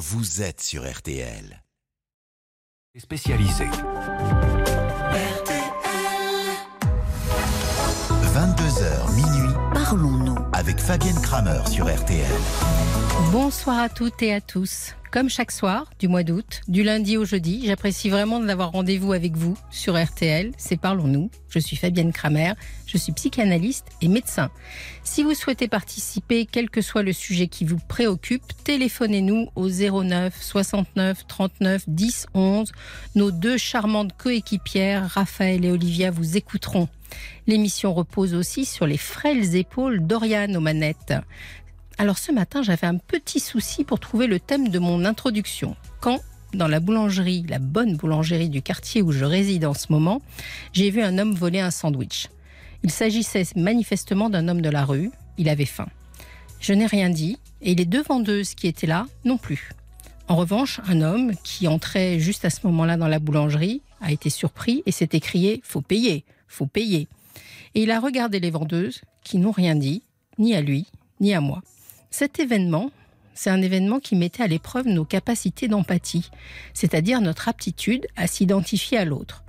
vous êtes sur RTL. Spécialisé. 22h minuit Parlons-nous. avec Fabienne Kramer sur RTL. Bonsoir à toutes et à tous. Comme chaque soir du mois d'août, du lundi au jeudi, j'apprécie vraiment d'avoir rendez-vous avec vous sur RTL. C'est Parlons-nous. Je suis Fabienne Kramer, je suis psychanalyste et médecin. Si vous souhaitez participer, quel que soit le sujet qui vous préoccupe, téléphonez-nous au 09 69 39 10 11. Nos deux charmantes coéquipières, Raphaël et Olivia, vous écouteront. L'émission repose aussi sur les frêles épaules d'Oriane aux manettes. Alors ce matin, j'avais un petit souci pour trouver le thème de mon introduction. Quand, dans la boulangerie, la bonne boulangerie du quartier où je réside en ce moment, j'ai vu un homme voler un sandwich. Il s'agissait manifestement d'un homme de la rue. Il avait faim. Je n'ai rien dit et les deux vendeuses qui étaient là non plus. En revanche, un homme qui entrait juste à ce moment-là dans la boulangerie a été surpris et s'est écrié Faut payer, faut payer. Et il a regardé les vendeuses qui n'ont rien dit, ni à lui, ni à moi. Cet événement, c'est un événement qui mettait à l'épreuve nos capacités d'empathie, c'est-à-dire notre aptitude à s'identifier à l'autre.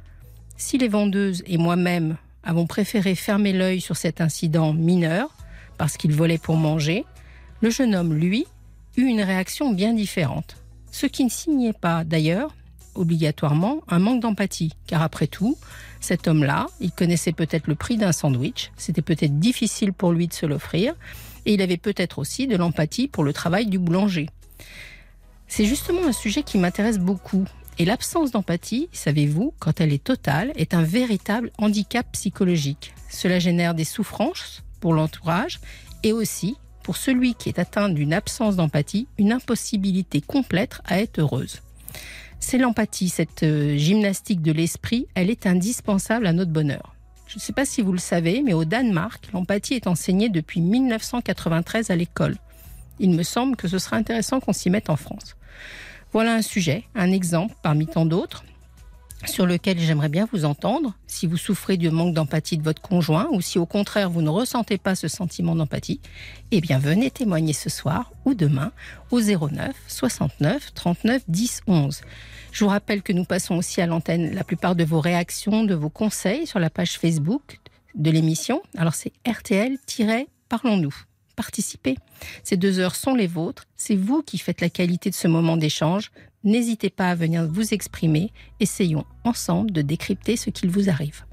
Si les vendeuses et moi-même avons préféré fermer l'œil sur cet incident mineur, parce qu'il volait pour manger, le jeune homme, lui, eut une réaction bien différente. Ce qui ne signait pas, d'ailleurs, obligatoirement, un manque d'empathie, car après tout, cet homme-là, il connaissait peut-être le prix d'un sandwich, c'était peut-être difficile pour lui de se l'offrir, et il avait peut-être aussi de l'empathie pour le travail du boulanger. C'est justement un sujet qui m'intéresse beaucoup. Et l'absence d'empathie, savez-vous, quand elle est totale, est un véritable handicap psychologique. Cela génère des souffrances pour l'entourage et aussi, pour celui qui est atteint d'une absence d'empathie, une impossibilité complète à être heureuse. C'est l'empathie, cette euh, gymnastique de l'esprit, elle est indispensable à notre bonheur. Je ne sais pas si vous le savez, mais au Danemark, l'empathie est enseignée depuis 1993 à l'école. Il me semble que ce sera intéressant qu'on s'y mette en France. Voilà un sujet, un exemple parmi tant d'autres sur lequel j'aimerais bien vous entendre. Si vous souffrez du manque d'empathie de votre conjoint ou si au contraire vous ne ressentez pas ce sentiment d'empathie, eh bien venez témoigner ce soir ou demain au 09 69 39 10 11. Je vous rappelle que nous passons aussi à l'antenne la plupart de vos réactions, de vos conseils sur la page Facebook de l'émission. Alors c'est RTL-Parlons-nous. Participez. Ces deux heures sont les vôtres. C'est vous qui faites la qualité de ce moment d'échange. N'hésitez pas à venir vous exprimer. Essayons ensemble de décrypter ce qu'il vous arrive.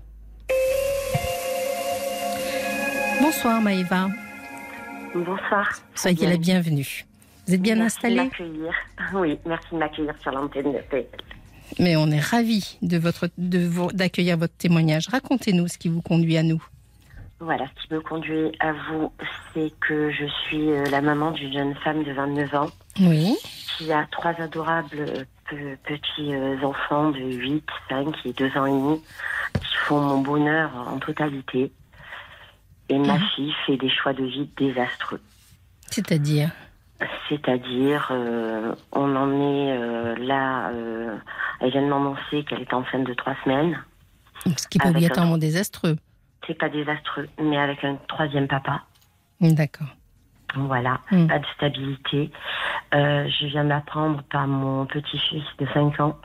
Bonsoir Maëva. Bonsoir. Soyez la bienvenue. Vous êtes bien Merci installée de m'accueillir. Oui, merci de m'accueillir sur l'antenne de PL. Mais on est ravis de votre, de d'accueillir votre témoignage. Racontez-nous ce qui vous conduit à nous. Voilà, ce qui me conduit à vous, c'est que je suis euh, la maman d'une jeune femme de 29 ans Oui. Qui a trois adorables euh, pe- petits euh, enfants de 8, 5 et 2 ans et demi qui font mon bonheur en totalité. Et ma Mhm. fille fait des choix de vie désastreux. C'est-à-dire? C'est-à-dire, euh, on en est euh, là, euh, elle vient de m'annoncer qu'elle est enceinte de trois semaines. Ce qui Avec obligatoirement désastreux. C'est pas désastreux, mais avec un troisième papa. D'accord. Voilà, Mm. pas de stabilité. Euh, je viens d'apprendre par mon petit-fils de 5 ans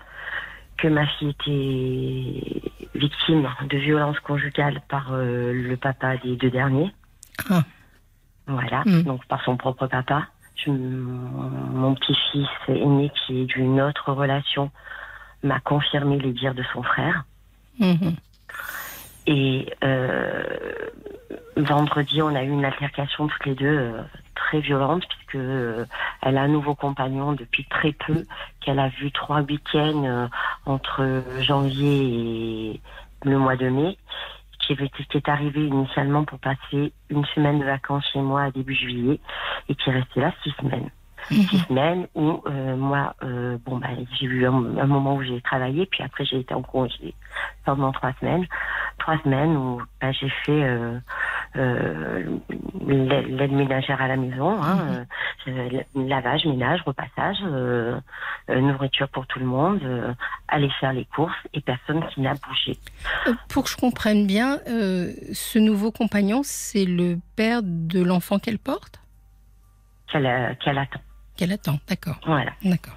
que ma fille était victime de violences conjugales par euh, le papa des deux derniers. Ah. Voilà, Mm. donc par son propre papa. Je- mon petit-fils aîné qui est d'une autre relation m'a confirmé les dires de son frère. Mhm. Et euh, vendredi, on a eu une altercation toutes les deux euh, très violente puisque euh, elle a un nouveau compagnon depuis très peu, qu'elle a vu trois week-ends euh, entre janvier et le mois de mai, qui, qui est arrivé initialement pour passer une semaine de vacances chez moi à début juillet et qui est resté là six semaines six semaines où euh, moi, euh, bon bah j'ai eu un, un moment où j'ai travaillé, puis après j'ai été en congé pendant trois semaines, trois semaines où bah, j'ai fait euh, l'aide ménagère à la maison, hein, euh, lavage, ménage, repassage, nourriture pour tout le monde, aller faire les courses et personne qui n'a bougé. Pour que je comprenne bien, ce nouveau compagnon, c'est le père de l'enfant qu'elle porte? Qu'elle qu'elle attend. Qu'elle attend, d'accord. Voilà. D'accord.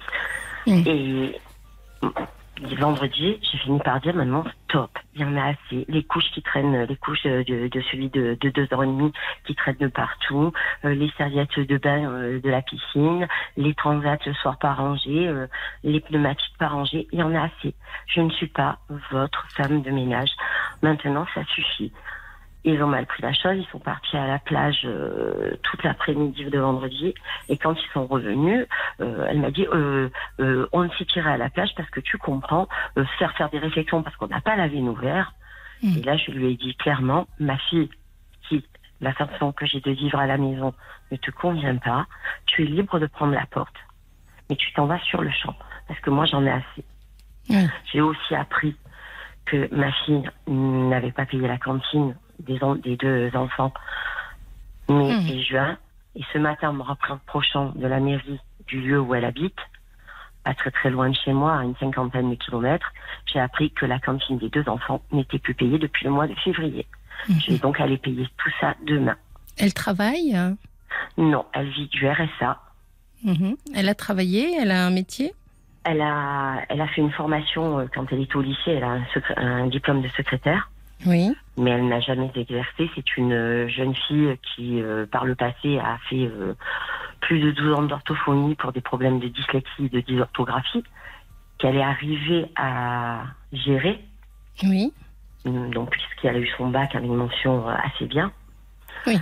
Et vendredi, j'ai fini par dire maintenant stop, il y en a assez. Les couches qui traînent, les couches de, de celui de, de, deux ans et demi qui traînent de partout, euh, les serviettes de bain euh, de la piscine, les transats le soir pas rangés, euh, les pneumatiques pas rangés, il y en a assez. Je ne suis pas votre femme de ménage. Maintenant, ça suffit. Ils ont mal pris la chose, ils sont partis à la plage euh, toute l'après-midi de vendredi. Et quand ils sont revenus, euh, elle m'a dit euh, on s'est tiré à la plage parce que tu comprends, faire faire des réflexions parce qu'on n'a pas lavé nos verres. Et là, je lui ai dit clairement, ma fille, si la façon que j'ai de vivre à la maison ne te convient pas, tu es libre de prendre la porte, mais tu t'en vas sur le champ parce que moi j'en ai assez. J'ai aussi appris que ma fille n'avait pas payé la cantine des, des deux enfants, mai hmm. et juin. Et ce matin, en me rapprochant de la mairie du lieu où elle habite, pas très très loin de chez moi, à une cinquantaine de kilomètres, j'ai appris que la cantine des deux enfants n'était plus payée depuis le mois de février. Hmm. Je vais donc aller payer tout ça demain. Elle travaille hein Non, elle vit du RSA. Mhm. Elle a travaillé Elle a un métier elle a, elle a fait une formation euh, quand elle était au lycée. Elle a un, un diplôme de secrétaire. Oui. Mais elle n'a jamais exercé. C'est une euh, jeune fille qui, euh, par le passé, a fait euh, plus de 12 ans d'orthophonie pour des problèmes de dyslexie et de dysorthographie, qu'elle est arrivée à gérer. Oui. Donc, puisqu'elle a eu son bac avec une mention assez bien. Oui,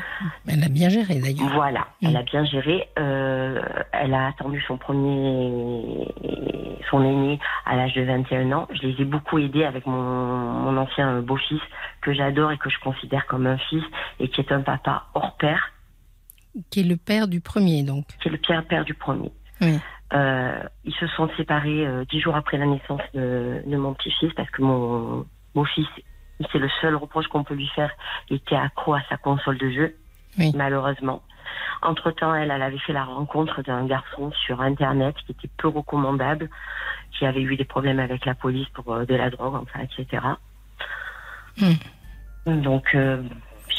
elle a bien géré d'ailleurs. Voilà, elle mm. a bien géré. Euh, elle a attendu son premier, son aîné à l'âge de 21 ans. Je les ai beaucoup aidés avec mon, mon ancien beau-fils que j'adore et que je considère comme un fils et qui est un papa hors père. Qui est le père du premier donc. Qui est le père, père du premier. Oui. Euh, ils se sont séparés euh, dix jours après la naissance de, de mon petit-fils parce que mon beau-fils c'est le seul reproche qu'on peut lui faire. Il était accro à sa console de jeu, malheureusement. Entre-temps, elle, elle avait fait la rencontre d'un garçon sur Internet qui était peu recommandable, qui avait eu des problèmes avec la police pour euh, de la drogue, enfin, etc. Hmm. Donc, euh,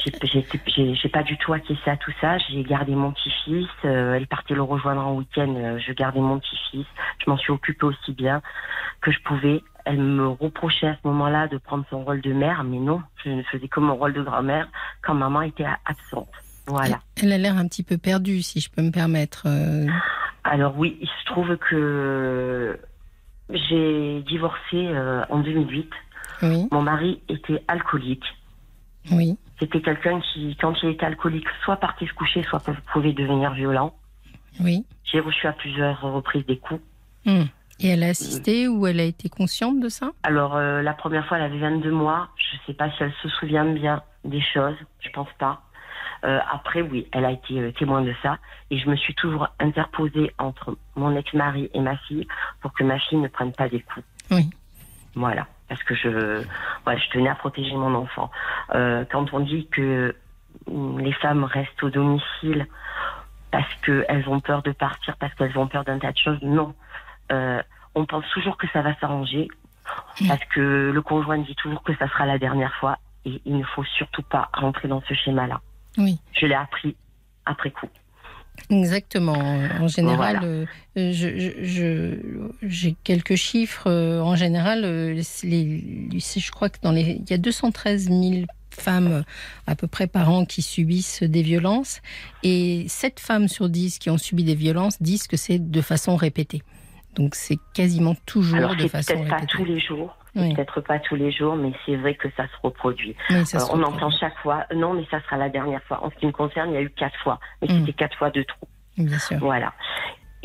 j'ai pas du tout acquiescé à tout ça. J'ai gardé mon petit-fils. Euh, elle partait le rejoindre en week-end. Je gardais mon petit-fils. Je m'en suis occupée aussi bien que je pouvais. Elle me reprochait à ce moment-là de prendre son rôle de mère, mais non, je ne faisais que mon rôle de grand-mère quand maman était absente. Voilà. Elle a l'air un petit peu perdue, si je peux me permettre. Euh. Alors oui, il se trouve que j'ai divorcé en 2008. Oui. Mon mari était alcoolique. Oui. C'était quelqu'un qui, quand il était alcoolique, soit partait se coucher, soit pouvait devenir violent. Oui. J'ai reçu à plusieurs reprises des coups. Hmm. Et elle a assisté ou elle a été consciente de ça? Alors, euh, la première fois, elle avait 22 mois. Je ne sais pas si elle se souvient bien des choses. Je pense pas. Euh, après, oui, elle a été euh, témoin de ça. Et je me suis toujours interposée entre mon ex-mari et ma fille pour que ma fille ne prenne pas des coups. Oui. Voilà parce que je, ouais, je tenais à protéger mon enfant. Quand on dit que les femmes restent au domicile parce qu'elles ont peur de partir, parce qu'elles ont peur d'un tas de choses, non. Euh, on pense toujours que ça va s'arranger, parce que le conjoint dit toujours que ça sera la dernière fois, et il ne faut surtout pas rentrer dans ce schéma-là. Oui. Je l'ai appris après coup. Exactement. En général, euh, je, j'ai quelques chiffres. Euh, en général, euh, les, je crois que dans les, il y a 213 000 femmes à peu près par an qui subissent des violences et 7 femmes sur 10 qui ont subi des violences disent que c'est de façon répétée. Donc c'est quasiment toujours de façon répétée. Pas tous les jours. Peut-être pas tous les jours, mais c'est vrai que ça se reproduit. on entend chaque fois, non, mais ça sera la dernière fois. En ce qui me concerne, il y a eu quatre fois, mais mm. c'était quatre fois de trop. Bien sûr. Voilà.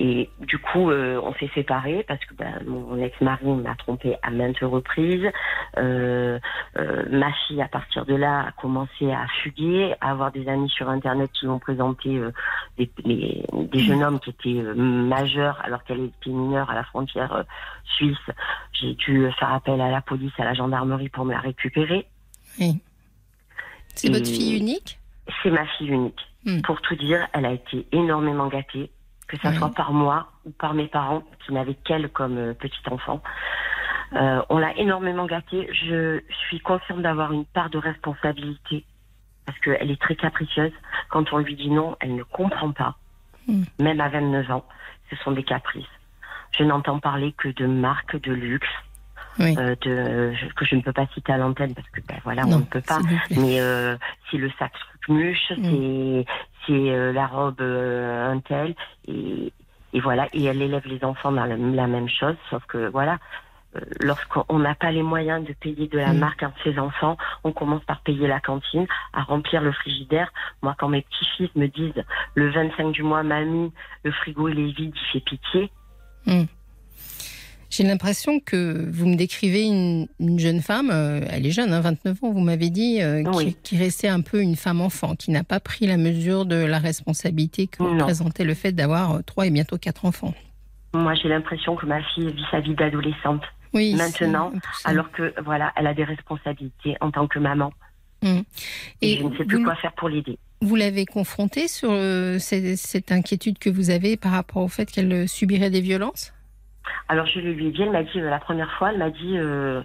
Et du coup, euh, on s'est séparés parce que ben, mon ex-mari m'a trompé à maintes reprises. Euh, euh, ma fille, à partir de là, a commencé à fuguer, à avoir des amis sur Internet qui m'ont présenté des, des, jeunes hommes qui étaient majeurs alors qu'elle était mineure à la frontière suisse. J'ai dû faire appel à la police, à la gendarmerie pour me la récupérer. Oui. C'est votre fille unique? C'est ma fille unique. Hmm. Pour tout dire, elle a été énormément gâtée que ça soit par moi ou par mes parents qui n'avaient qu'elle comme euh, petite enfant. Euh, on l'a énormément gâtée. Je suis consciente d'avoir une part de responsabilité parce qu'elle est très capricieuse. Quand on lui dit non, elle ne comprend pas. Mm. Même à 29 ans, ce sont des caprices. Je n'entends parler que de marques de luxe, euh, de, que je ne peux pas citer à l'antenne parce que ben, voilà, on ne peut pas. Mais euh, c'est le sac muche, mm. c'est c'est euh, la robe un tel et, et voilà. Et elle élève les enfants dans la, même chose, sauf que voilà. Lorsqu'on n'a pas les moyens de payer de la mm. marque à ses enfants, on commence par payer la cantine, à remplir le frigidaire. Moi, quand mes petits-fils me disent le 25 du mois, mamie, le frigo il est vide, il fait pitié. Mm. J'ai l'impression que vous me décrivez une, jeune femme, euh, elle est jeune, 29 hein, ans, vous m'avez dit, euh, qui, restait un peu une femme enfant, qui n'a pas pris la mesure de la responsabilité que représentait le fait d'avoir euh, trois et bientôt quatre enfants. Moi, j'ai l'impression que ma fille vit sa vie d'adolescente. Oui, maintenant, alors que voilà, elle a des responsabilités en tant que maman. Hum. Et, je ne sais plus quoi faire pour l'aider. Vous l'avez confrontée sur cette, inquiétude que vous avez par rapport au fait qu'elle subirait des violences? Alors je lui ai dit, elle m'a dit euh, la première fois, elle m'a dit euh,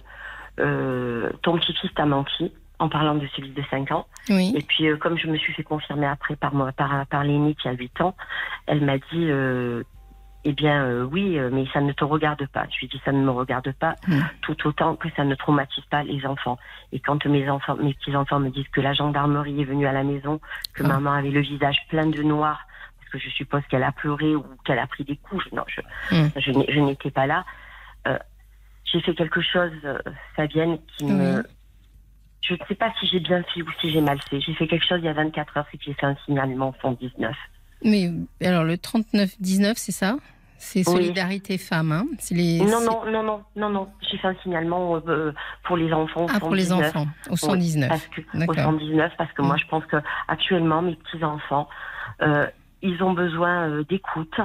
euh, ton petit-fils t'a menti en parlant de celui de 5 ans. Et puis comme je me suis fait confirmer après par moi, par, par l'aîné qui a 8 ans, elle m'a dit eh bien oui, mais ça ne te regarde pas. Je lui ai dit ça ne me regarde pas, mm. tout autant que ça ne traumatise pas les enfants. Et quand mes enfants, mes petits enfants me disent que la gendarmerie est venue à la maison, que ah. maman avait le visage plein de noir que je suppose qu'elle a pleuré ou qu'elle a pris des coups. Non, je, hmm. je, n'étais pas là. Euh, j'ai fait quelque chose, euh, Fabienne, qui me. Je ne sais pas si j'ai bien fait ou si j'ai mal fait. J'ai fait quelque chose il y a 24 heures, c'est que j'ai fait un signalement 119. Mais alors le 39-19, c'est ça? C'est Solidarité Femmes, hein? Les... Non, non, non, non, non, non. J'ai fait un signalement euh, pour les enfants. Ah, pour les enfants, au 119. parce que, au 119, parce que moi, hmm. je pense que actuellement, mes petits-enfants, ils ont besoin euh, d'écoute,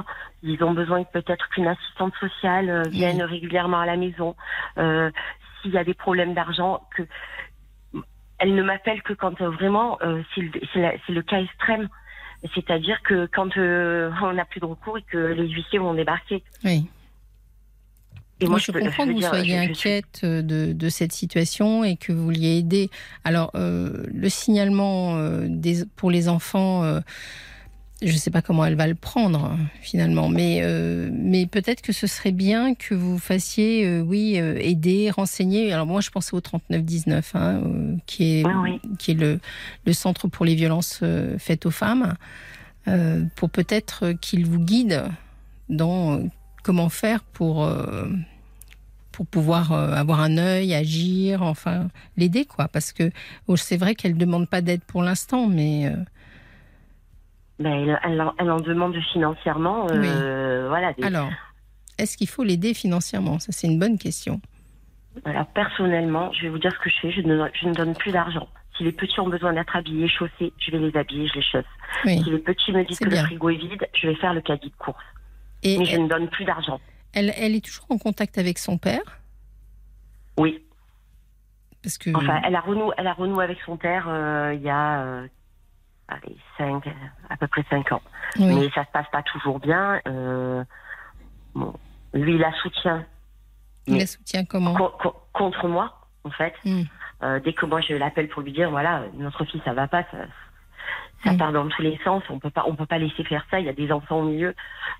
ils ont besoin peut-être qu'une assistante sociale euh, vienne régulièrement à la maison. Euh, s'il y a des problèmes d'argent, que elle ne m'appelle que quand vraiment c'est le, cas extrême. C'est-à-dire que quand on n'a plus de recours et que les huissiers vont débarquer. Oui. Et moi, je, comprends que vous soyez inquiète de, cette situation et que vous vouliez aider. Alors, le signalement des, pour les enfants je ne sais pas comment elle va le prendre finalement, mais, euh, mais peut-être que ce serait bien que vous fassiez, euh, oui, euh, aider, renseigner. Alors moi, je pensais au 3919, hein, qui est, qui est le, le, centre pour les violences faites aux femmes, pour peut-être qu'il vous guide dans comment faire pour pour pouvoir avoir un œil, agir, enfin l'aider quoi, parce que oh, c'est vrai qu'elle ne demande pas d'aide pour l'instant, mais ben, elle, en demande financièrement. Euh, voilà, Alors, est-ce qu'il faut l'aider financièrement? Ça, c'est une bonne question. Alors, personnellement, je vais vous dire ce que je fais. Je ne, je ne donne plus d'argent. Si les petits ont besoin d'être habillés, chaussés, je vais les habiller, je les chausse. Si les petits me disent que le frigo est vide, je vais faire le caddie de course. Et Mais je ne donne plus d'argent. Elle, elle est toujours en contact avec son père? Oui. Parce que... Enfin, elle a renoué, elle a renoué avec son père euh, il y a euh, allez, 5, à peu près 5 ans. Mais ça se passe pas toujours bien. Euh, bon, lui, il la soutient. Il la soutient comment Contre moi, en fait. Hmm. Euh, dès que moi je l'appelle pour lui dire, voilà, notre fille, ça va pas, ça, ça hmm. part dans tous les sens, on peut pas, on peut pas laisser faire ça, il y a des enfants au milieu.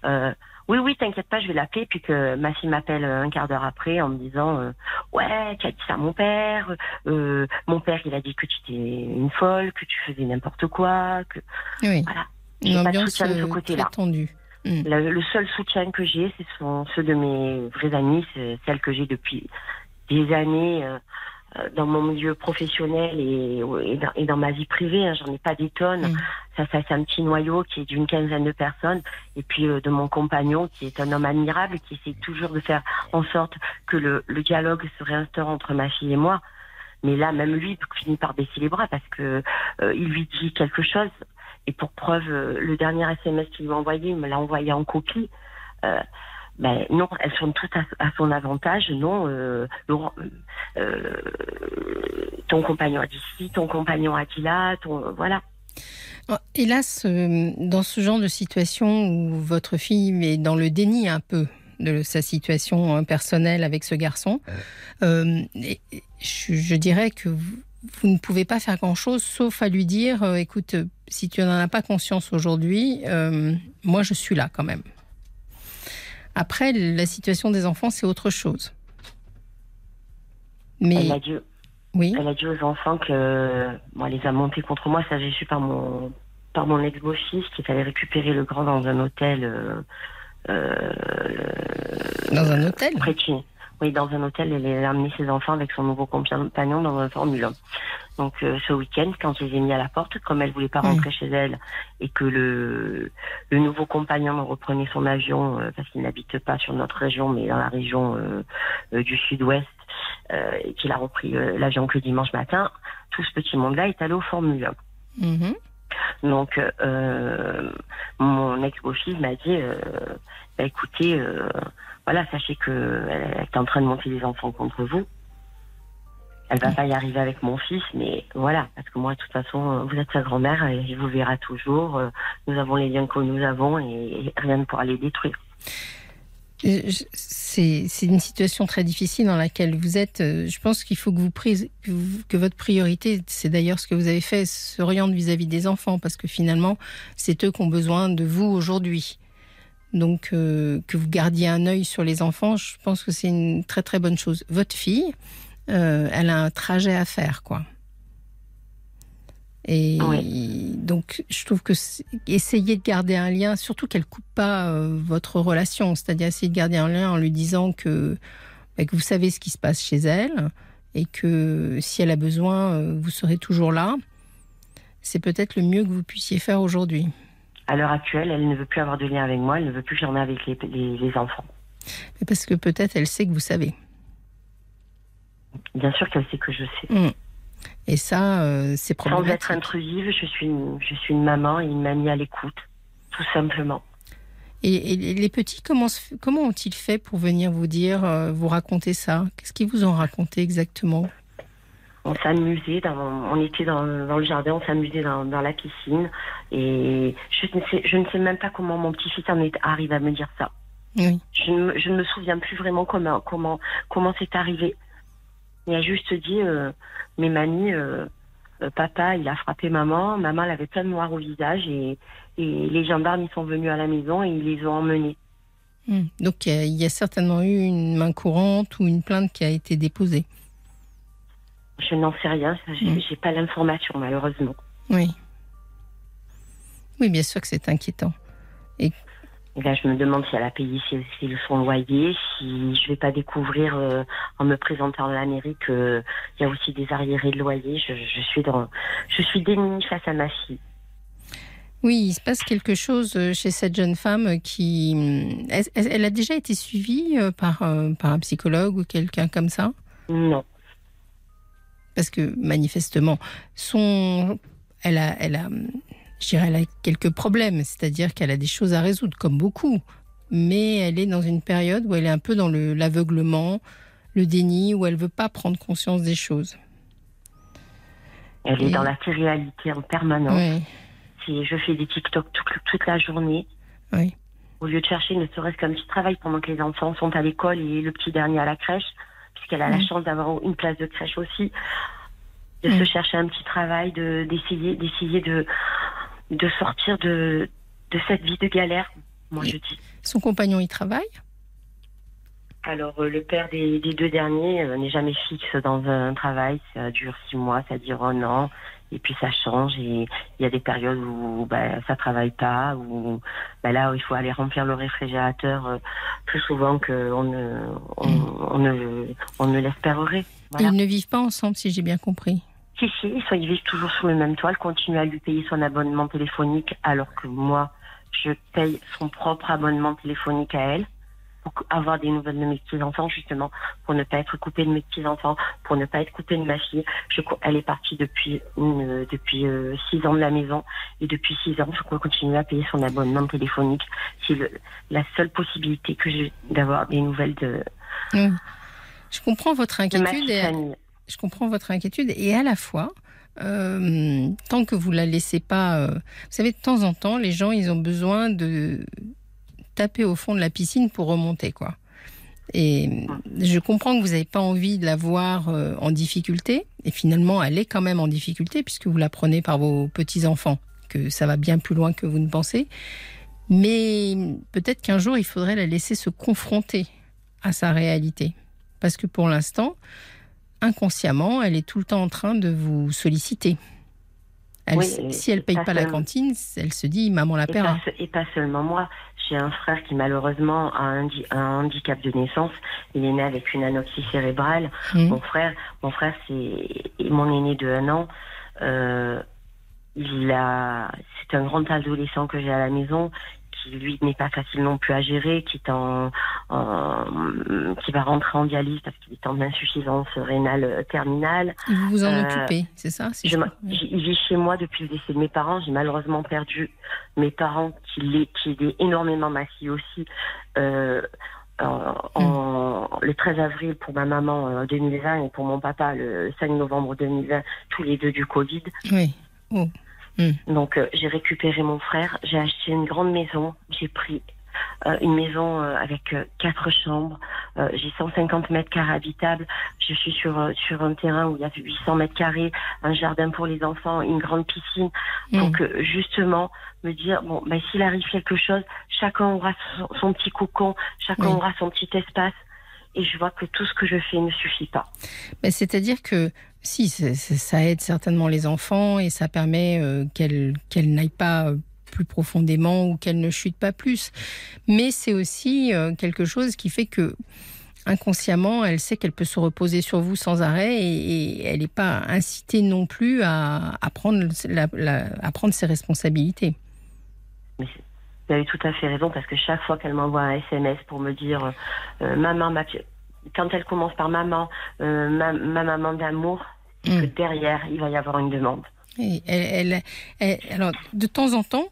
Euh, oui, oui, t'inquiète pas, je vais l'appeler. Puis que ma fille m'appelle un quart d'heure après en me disant euh, Ouais, tu as dit ça à mon père. Euh, mon père, il a dit que tu étais une folle, que tu faisais n'importe quoi. Que... Oui. Voilà. J'ai pas de soutien de ce euh, côté-là. Hmm. Le, seul soutien que j'ai, ce sont ceux de mes vrais amis, c'est celles que j'ai depuis des années. Euh, dans mon milieu professionnel et, et, dans, ma vie privée. Hein, J'en ai pas des tonnes. Mm. Ça, ça c'est un petit noyau qui est d'une quinzaine de personnes. Et puis euh, de mon compagnon, qui est un homme admirable, qui essaie toujours de faire en sorte que le, le dialogue se réinstaure entre ma fille et moi. Mais là, même lui finit par baisser les bras parce que euh, il lui dit quelque chose. Et pour preuve, le dernier SMS qu'il m'a envoyé, il me l'a envoyé en copie. Euh, ben non, elles sont toutes à, son avantage. Non, euh, Laurent, euh, ton compagnon a dit ci, ton compagnon a dit là, ton, voilà. Oh, hélas, euh, dans ce genre de situation où votre fille est dans le déni un peu de sa situation hein, personnelle avec ce garçon, je, je, dirais que vous ne pouvez pas faire grand-chose sauf à lui dire, euh, écoute, euh, si tu n'en as pas conscience aujourd'hui, euh, moi je suis là quand même. Après, la situation des enfants, c'est autre chose. Elle Mais a dit, oui, elle a dit aux enfants que, bon, elle les a montés contre moi. Ça, j'ai su par mon, par mon ex-beau-fils qu'il fallait récupérer le grand dans un hôtel. Euh, euh, dans un hôtel? près de chez- Oui, dans un hôtel, elle a amené ses enfants avec son nouveau compagnon dans un Formule 1. Donc euh, ce week-end, quand je les ai mis à la porte, comme elle voulait pas Oui. rentrer chez elle et que le, le nouveau compagnon reprenait son avion euh, parce qu'il n'habite pas sur notre région, mais dans la région euh, du sud-ouest, et qu'il a repris l'avion que dimanche matin, tout ce petit monde-là est allé au Formule 1. Mhm. Donc, mon ex-beau-fils m'a dit, bah, écoutez, voilà, sachez que elle est en train de monter les enfants contre vous. Elle va pas y arriver avec mon fils, mais voilà, parce que moi, de toute façon, vous êtes sa grand-mère et il vous verra toujours. Euh, Nous avons les liens que nous avons et rien ne pourra les détruire. C'est une situation très difficile dans laquelle vous êtes. Euh, Je pense qu'il faut que vous prise, que, vous- que votre priorité, c'est d'ailleurs ce que vous avez fait, s'oriente vis-à-vis des enfants, parce que finalement, c'est eux qui ont besoin de vous aujourd'hui. Donc, euh, que vous gardiez un œil sur les enfants, je pense que c'est une très très bonne chose. Votre fille, euh, elle a un trajet à faire, quoi. Et donc, je trouve que essayer de garder un lien, surtout qu'elle coupe pas euh, votre relation, c'est-à-dire essayer de garder un lien en lui disant que, bah, que vous savez ce qui se passe chez elle et que si elle a besoin, vous serez toujours là. C'est peut-être le mieux que vous puissiez faire aujourd'hui. À l'heure actuelle, elle ne veut plus avoir de lien avec moi, elle ne veut plus que j'en ai avec les, les, les enfants. Mais Parce que peut-être elle sait que vous savez. Bien sûr qu'elle sait que je sais. Mm. Et ça, euh, c'est Sans problématique. être intrusive, je suis, une, je suis une maman et une mamie à l'écoute, tout simplement. Et, et les petits, comment ont-ils fait pour venir vous dire, euh, vous raconter ça? Qu'est-ce qu'ils vous ont raconté exactement? On s'amusait, dans, on était dans, dans le jardin, on s'amusait dans, dans la piscine. Et je ne, sais, je ne sais même pas comment mon petit-fils en est arrivé à me dire ça. Oui. Je ne, me- je ne me souviens plus vraiment comment comment comment c'est arrivé. Il a juste dit, euh, mais mamie, euh, euh, papa, il a frappé maman. Maman, elle avait plein de noir au visage et, et les gendarmes, ils sont venus à la maison et ils les ont emmenés. Mm. Donc il y, a, il y a certainement eu une main courante ou une plainte qui a été déposée. Je n'en sais rien, j'ai Mm. j'ai pas l'information malheureusement. Oui. Oui, bien sûr que c'est inquiétant. Et là, je me demande si elle a payé si, si son loyer, si je vais pas découvrir euh, en me présentant à la mairie que il y a aussi des arriérés de loyer. Je, je suis dans, je suis démunie face à ma fille. Oui, il se passe quelque chose euh, chez cette jeune femme qui... mm, Elle, elle- a déjà été suivie euh, par, par un psychologue ou quelqu'un comme ça? Non, Parce que manifestement, son... elle, a, elle, a, je dirais, elle a quelques problèmes, c'est-à-dire qu'elle a des choses à résoudre, comme beaucoup. Mais elle est dans une période où elle est un peu dans le- l'aveuglement, le déni, où elle veut pas prendre conscience des choses. elle est dans la réalité en permanence. Si je fais des TikTok toute, toute la journée, oui. au lieu de chercher ne serait-ce qu'un petit travail pendant que les enfants sont à l'école et le petit dernier à la crèche, puisqu'elle a la Mm. chance d'avoir une place de crèche aussi, de Mm. se chercher un petit travail, de d'essayer d'essayer de de sortir de de cette vie de galère. Moi, je dis. Son compagnon y travaille? Alors, euh, le père des, des deux derniers euh, n'est jamais fixe dans un travail. Ça dure six mois, ça dure un an, et puis ça change. Et il y a des périodes où bah, ça travaille pas, où bah, là, il faut aller remplir le réfrigérateur euh, plus souvent qu'on ne, on, on ne, on ne l'espérerait. Voilà. Ils ne vivent pas ensemble, si j'ai bien compris. Si, si, ils, ils vivent toujours sous le même toit. Elle continue à lui payer son abonnement téléphonique, alors que moi, je paye son propre abonnement téléphonique à elle pour avoir des nouvelles de mes petits-enfants, justement, pour ne pas être coupée de mes petits-enfants, pour ne pas être coupée de ma fille. Je, elle est partie depuis, une, depuis euh, six ans de la maison, et depuis six ans, je continue à payer son abonnement téléphonique. C'est le- la seule possibilité que j'ai d'avoir des nouvelles de, Oui. Je comprends votre inquiétude. Et, je comprends votre inquiétude et à la fois, euh, tant que vous la laissez pas, euh, vous savez, de temps en temps, les gens, ils ont besoin de taper au fond de la piscine pour remonter, quoi. Et je comprends que vous n'avez pas envie de la voir euh, en difficulté. Et finalement, elle est quand même en difficulté puisque vous la prenez par vos petits-enfants, que ça va bien plus loin que vous ne pensez. Mais peut-être qu'un jour, il faudrait la laisser se confronter à sa réalité. Parce que pour l'instant, inconsciemment, elle est tout le temps en train de vous solliciter. si elle ne paye pas, la cantine, elle se dit maman la paiera. Et, pas seulement moi. J'ai un frère qui malheureusement a un, handicap de naissance. Il est né avec une anoxie cérébrale. Mmh. Mon frère, mon frère, c'est mon aîné de un an. Euh, il a, c'est un grand adolescent que j'ai à la maison qui lui n'est pas facile non plus à gérer, qui est en, qui va rentrer en dialyse parce qu'il est en insuffisance rénale terminale. vous vous en euh, occupez, c'est ça je, Il vit chez moi depuis le décès de mes parents. J'ai malheureusement perdu mes parents qui l'étaient énormément massifs aussi. Euh, en, le 13 avril pour ma maman 2020 euh, et pour mon papa le 5 novembre 2020, tous les deux du Covid. Oui. Oh. Hmm. Donc euh, j'ai récupéré mon frère, j'ai acheté une grande maison, j'ai pris euh, une maison euh, avec quatre chambres, j'ai 150 mètres carrés habitables, je suis sur sur un terrain où il y a 800 mètres carrés, un jardin pour les enfants, une grande piscine. Hmm. Donc justement me dire bon ben s'il arrive quelque chose, chacun aura son, petit cocon, chacun aura son petit espace et je vois que tout ce que je fais ne suffit pas. Mais c'est-à-dire que si, ça aide certainement les enfants et ça permet euh, qu'elles n'aillent pas euh, plus profondément ou qu'elles ne chutent pas plus. Mais c'est aussi euh, quelque chose qui fait que inconsciemment, elle sait qu'elle peut se reposer sur vous sans arrêt et, elle n'est pas incitée non plus à, prendre, à prendre ses responsabilités. Mais vous avez tout à fait raison parce que chaque fois qu'elle m'envoie un SMS pour me dire maman, ma, quand elle commence par maman, euh, ma, maman d'amour, que mm. derrière, il va y avoir une demande. elle, alors, de temps en temps,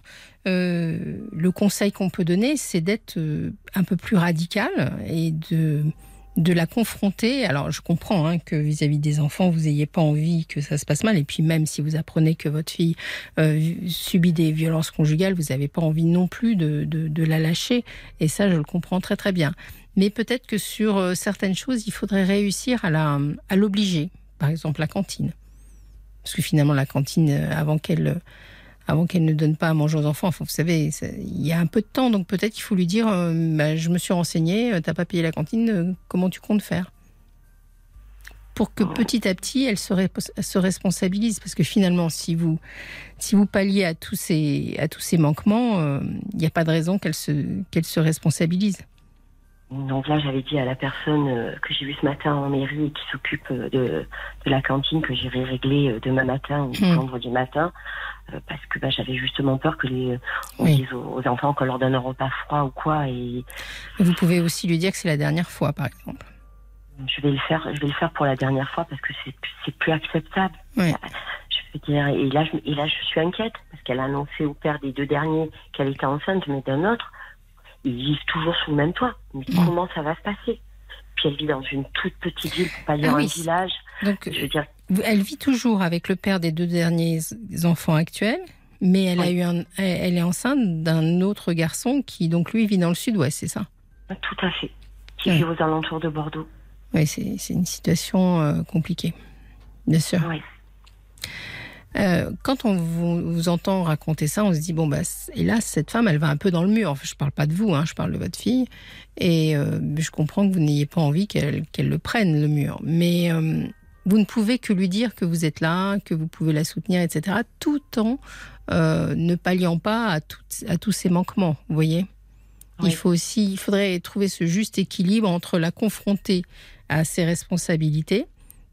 euh, le conseil qu'on peut donner, c'est d'être euh, un peu plus radical et de, de la confronter. Alors, je comprends hein, que vis-à-vis des enfants, vous n'ayez pas envie que ça se passe mal. Et puis, même si vous apprenez que votre fille subit des violences conjugales, vous n'avez pas envie non plus de, de, de, la lâcher. Et ça, je le comprends très, très bien. Mais peut-être que sur euh, certaines choses, il faudrait réussir à l'obliger. Par exemple, la cantine. Parce que finalement, la cantine, euh, avant qu'elle euh, avant qu'elle ne donne pas à manger aux enfants. vous savez, il y a un peu de temps, donc peut-être qu'il faut lui dire bah, Je me suis renseignée, t'as pas payé la cantine, comment tu comptes faire? Pour que petit à petit, elle se, se, responsabilise. Parce que finalement, si vous, si vous palliez à tous ces, à tous ces manquements, il n'y a pas de raison qu'elle se, qu'elle se responsabilise. Donc là, j'avais dit à la personne euh, que j'ai vue ce matin en mairie et qui s'occupe euh, de, de, la cantine que j'irai régler euh, demain matin ou hmm. vendredi matin, parce que bah, j'avais justement peur que les on dise aux, enfants qu'on leur donne un repas froid ou quoi. Et vous pouvez aussi lui dire que c'est la dernière fois, par exemple. Je vais le faire. Je vais le faire pour la dernière fois parce que c'est plus acceptable. Je veux dire. Et là, je, et là, je suis inquiète parce qu'elle a annoncé au père des deux derniers qu'elle était enceinte, mais d'un autre ils vivent toujours sous le même toit. Mais mm. comment ça va se passer? Puis elle vit dans une toute petite ville, pour pas dire ah un village. Donc, je veux dire... elle vit toujours avec le père des deux derniers enfants actuels, mais elle a eu un, elle est enceinte d'un autre garçon qui donc lui vit dans le sud-ouest, c'est ça? Tout à fait. Qui vit aux alentours de Bordeaux. Oui, c'est une situation euh, compliquée, bien sûr. Oui. Euh, quand on vous, entend raconter ça, on se dit bon bah hélas cette femme elle va un peu dans le mur. Enfin, je parle pas de vous, hein, je parle de votre fille, et euh, je comprends que vous n'ayez pas envie qu'elle le prenne le mur, mais euh, vous ne pouvez que lui dire que vous êtes là, que vous pouvez la soutenir, etc. Tout en ne palliant pas à, à tous ces manquements. Vous voyez, il faut aussi, il faudrait trouver ce juste équilibre entre la confronter à ses responsabilités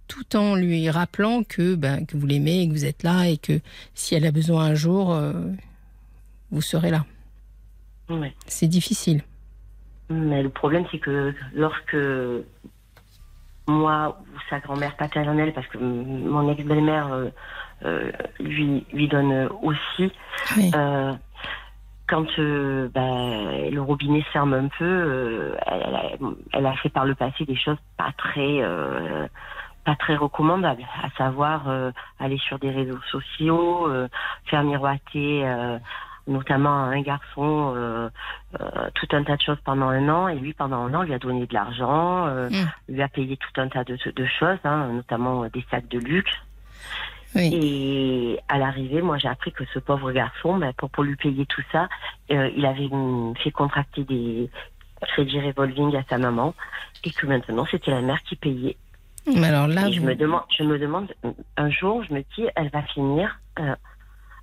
tout en lui rappelant que, ben, que vous l'aimez et que vous êtes là et que si elle a besoin un jour, euh, vous serez là. C'est difficile. Mais le problème, c'est que lorsque moi ou sa grand-mère paternelle, parce que mon ex-belle-mère euh, euh, lui, lui donne aussi, quand ben, le robinet ferme un peu, elle, a, elle, a, fait par le passé des choses pas très pas très recommandable, à savoir euh, aller sur des réseaux sociaux, euh, faire miroiter euh, notamment un garçon, tout un tas de choses pendant un an, et lui, pendant un an, lui a donné de l'argent, Mm. lui a payé tout un tas de, de choses, hein, notamment des sacs de luxe. Oui. Et à l'arrivée, moi, j'ai appris que ce pauvre garçon, ben, pour, pour lui payer tout ça, il avait fait contracter des crédits revolving à sa maman, et que maintenant, c'était la mère qui payait. Mais alors là, Et je vous- me demande, je me demande, un jour, je me dis, elle va finir euh,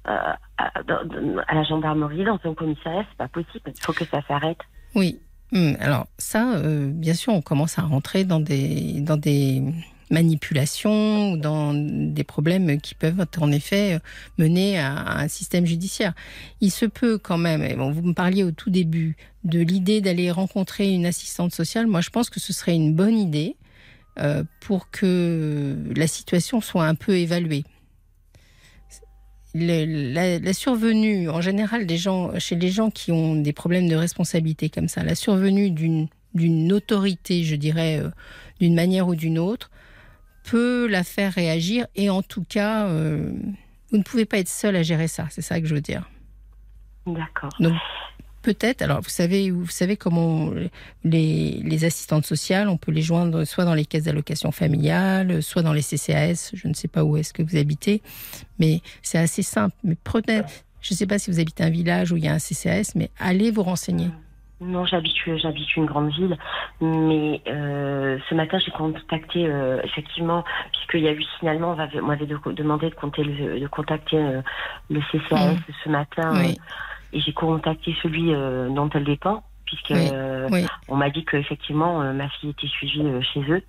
euh, à, la gendarmerie, dans un commissariat, c'est pas possible. Il faut que ça s'arrête. Oui. Hum, Alors ça, euh, bien sûr, on commence à rentrer dans des, dans des manipulations ou dans des problèmes qui peuvent en effet mener à, à un système judiciaire. Il se peut quand même, et bon, vous me parliez au tout début de l'idée d'aller rencontrer une assistante sociale. Moi, je pense que ce serait une bonne idée pour que la situation soit un peu évaluée. Le- la, la survenue, en général, des gens, chez les gens qui ont des problèmes de responsabilité comme ça, la survenue d'une autorité, je dirais, euh, d'une manière ou d'une autre, peut la faire réagir. Et en tout cas, euh, vous ne pouvez pas être seul à gérer ça. C'est ça que je veux dire. D'accord. Donc peut-être, alors vous savez, vous savez comment les, les assistantes sociales, on peut les joindre soit dans les caisses d'allocation familiale, soit dans les CCAS. Je ne sais pas où est-ce que vous habitez, mais c'est assez simple. Mais prenez, je ne sais pas si vous habitez un village où il y a un CCAS, mais allez vous renseigner. Non, j'habite, j'habite une grande ville, mais euh, ce matin j'ai contacté euh, effectivement, puisqu'il y a eu signalement, on m'avait- demandé de, compter le- de contacter euh, le CCAS Mm. ce matin, Oui, et j'ai contacté celui euh, dont elle dépend, puisque Oui, euh, oui. on m'a dit qu'effectivement euh, ma fille était suivie chez eux.